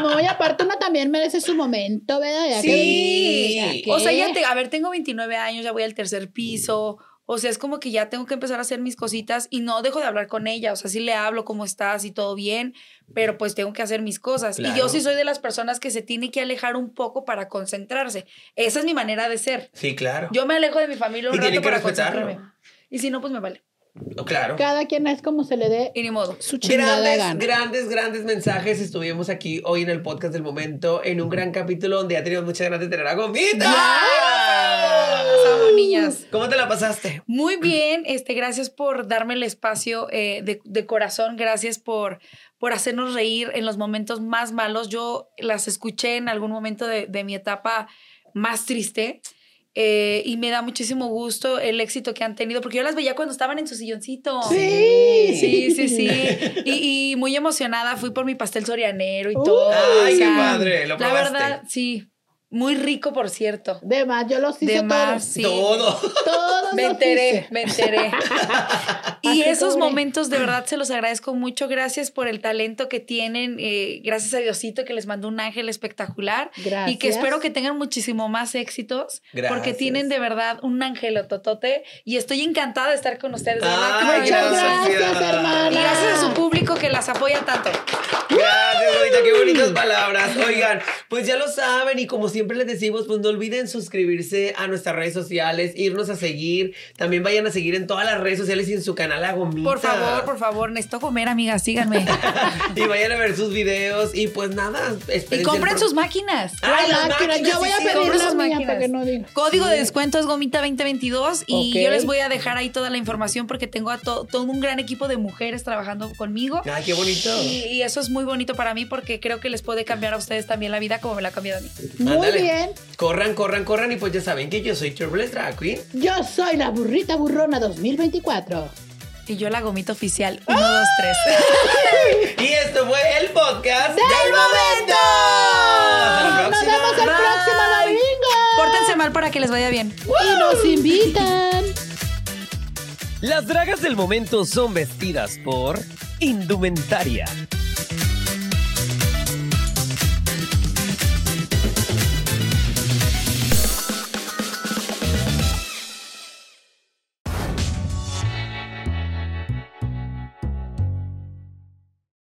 Speaker 4: No, y aparte uno también merece su momento, ¿verdad? Ya que-
Speaker 2: Sí.
Speaker 4: ya que-
Speaker 5: O sea, ya te, a ver, tengo 29 años, ya voy al tercer piso. O sea, es como que ya tengo que empezar a hacer mis cositas y no dejo de hablar con ella. O sea, sí le hablo, ¿cómo estás? Y todo bien, pero pues tengo que hacer mis cosas. Y yo sí soy de las personas que se tiene que alejar un poco para concentrarse. Esa es mi manera de ser.
Speaker 2: Sí, claro.
Speaker 5: Yo me alejo de mi familia un
Speaker 2: Y tiene
Speaker 5: rato
Speaker 2: que
Speaker 5: para
Speaker 2: respetarlo.
Speaker 5: concentrarme. Y si no, pues me vale.
Speaker 2: Oh, Claro.
Speaker 4: Cada quien es como se le dé
Speaker 5: Y ni modo.
Speaker 4: su
Speaker 2: Grandes,
Speaker 4: gana.
Speaker 2: grandes, grandes mensajes. Estuvimos aquí hoy en el podcast del momento, en un gran capítulo donde ya teníamos muchas ganas de tener a Gomita.
Speaker 5: Amo, niñas.
Speaker 2: ¿Cómo te la pasaste?
Speaker 5: Muy bien, este, gracias por darme el espacio eh, de, de corazón, gracias por, por hacernos reír en los momentos más malos. Yo las escuché en algún momento de, de mi etapa más triste eh, y me da muchísimo gusto el éxito que han tenido, porque yo las veía cuando estaban en su silloncito.
Speaker 4: Sí.
Speaker 5: Sí, sí, sí. Y, y muy emocionada, fui por mi pastel sorianero y todo.
Speaker 2: Ay,
Speaker 5: o
Speaker 2: qué padre, ¿lo
Speaker 5: La verdad, sí. Muy rico, por cierto.
Speaker 4: De más, yo los hice
Speaker 5: De
Speaker 4: todos.
Speaker 5: más, sí.
Speaker 2: Todo.
Speaker 4: Todos
Speaker 5: Me enteré,
Speaker 4: hice.
Speaker 5: me enteré. y
Speaker 4: Así
Speaker 5: esos momentos de verdad se los agradezco mucho. Gracias por el talento que tienen. eh, gracias a Diosito que les mandó un ángel espectacular. Y que
Speaker 4: Gracias.
Speaker 5: espero que tengan muchísimo más éxitos. Porque
Speaker 2: Gracias.
Speaker 5: tienen de verdad un ángel totote. Y estoy encantada de estar con ustedes.
Speaker 2: Ay,
Speaker 4: Muchas gracias, hermana.
Speaker 5: Y gracias a su público que las apoya tanto.
Speaker 2: Gracias, Gomita, qué bonitas palabras. Oigan, pues ya lo saben y como siempre les decimos, pues no olviden suscribirse a nuestras redes sociales, irnos a seguir. También vayan a seguir en todas las redes sociales y en su canal La Gomita.
Speaker 5: Por favor, por favor, necesito comer, amigas, síganme.
Speaker 2: Y vayan a ver sus videos y pues nada,
Speaker 5: y compren sus máquinas.
Speaker 2: Ay, las
Speaker 4: máquinas,
Speaker 2: máquinas,
Speaker 4: yo voy a
Speaker 2: sí,
Speaker 4: pedir
Speaker 5: compren
Speaker 4: la
Speaker 5: sus
Speaker 4: mía
Speaker 5: máquinas.
Speaker 4: para que no.
Speaker 5: Código de descuento es Gomita 2022 y yo les voy a dejar ahí toda la información porque tengo a to- todo un gran equipo de mujeres trabajando conmigo.
Speaker 2: Ay, qué bonito.
Speaker 5: Y, y eso es muy bonito para mí porque creo que les puede cambiar a ustedes también la vida como me la ha cambiado a mí.
Speaker 4: Muy Bien.
Speaker 2: Corran, corran, corran y pues ya saben que yo soy Turbulent Drag Queen.
Speaker 4: Yo soy la burrita burrona 2024.
Speaker 5: Y yo la gomita oficial. Uno, dos, tres.
Speaker 2: Y esto fue el podcast
Speaker 4: ¡Del momento!
Speaker 2: Hasta la
Speaker 4: Nos
Speaker 2: próxima.
Speaker 4: vemos el
Speaker 5: Bye.
Speaker 4: próximo domingo.
Speaker 5: Pórtense mal para que les vaya bien.
Speaker 4: Y nos invitan.
Speaker 6: Las dragas del momento son vestidas por Indumentaria.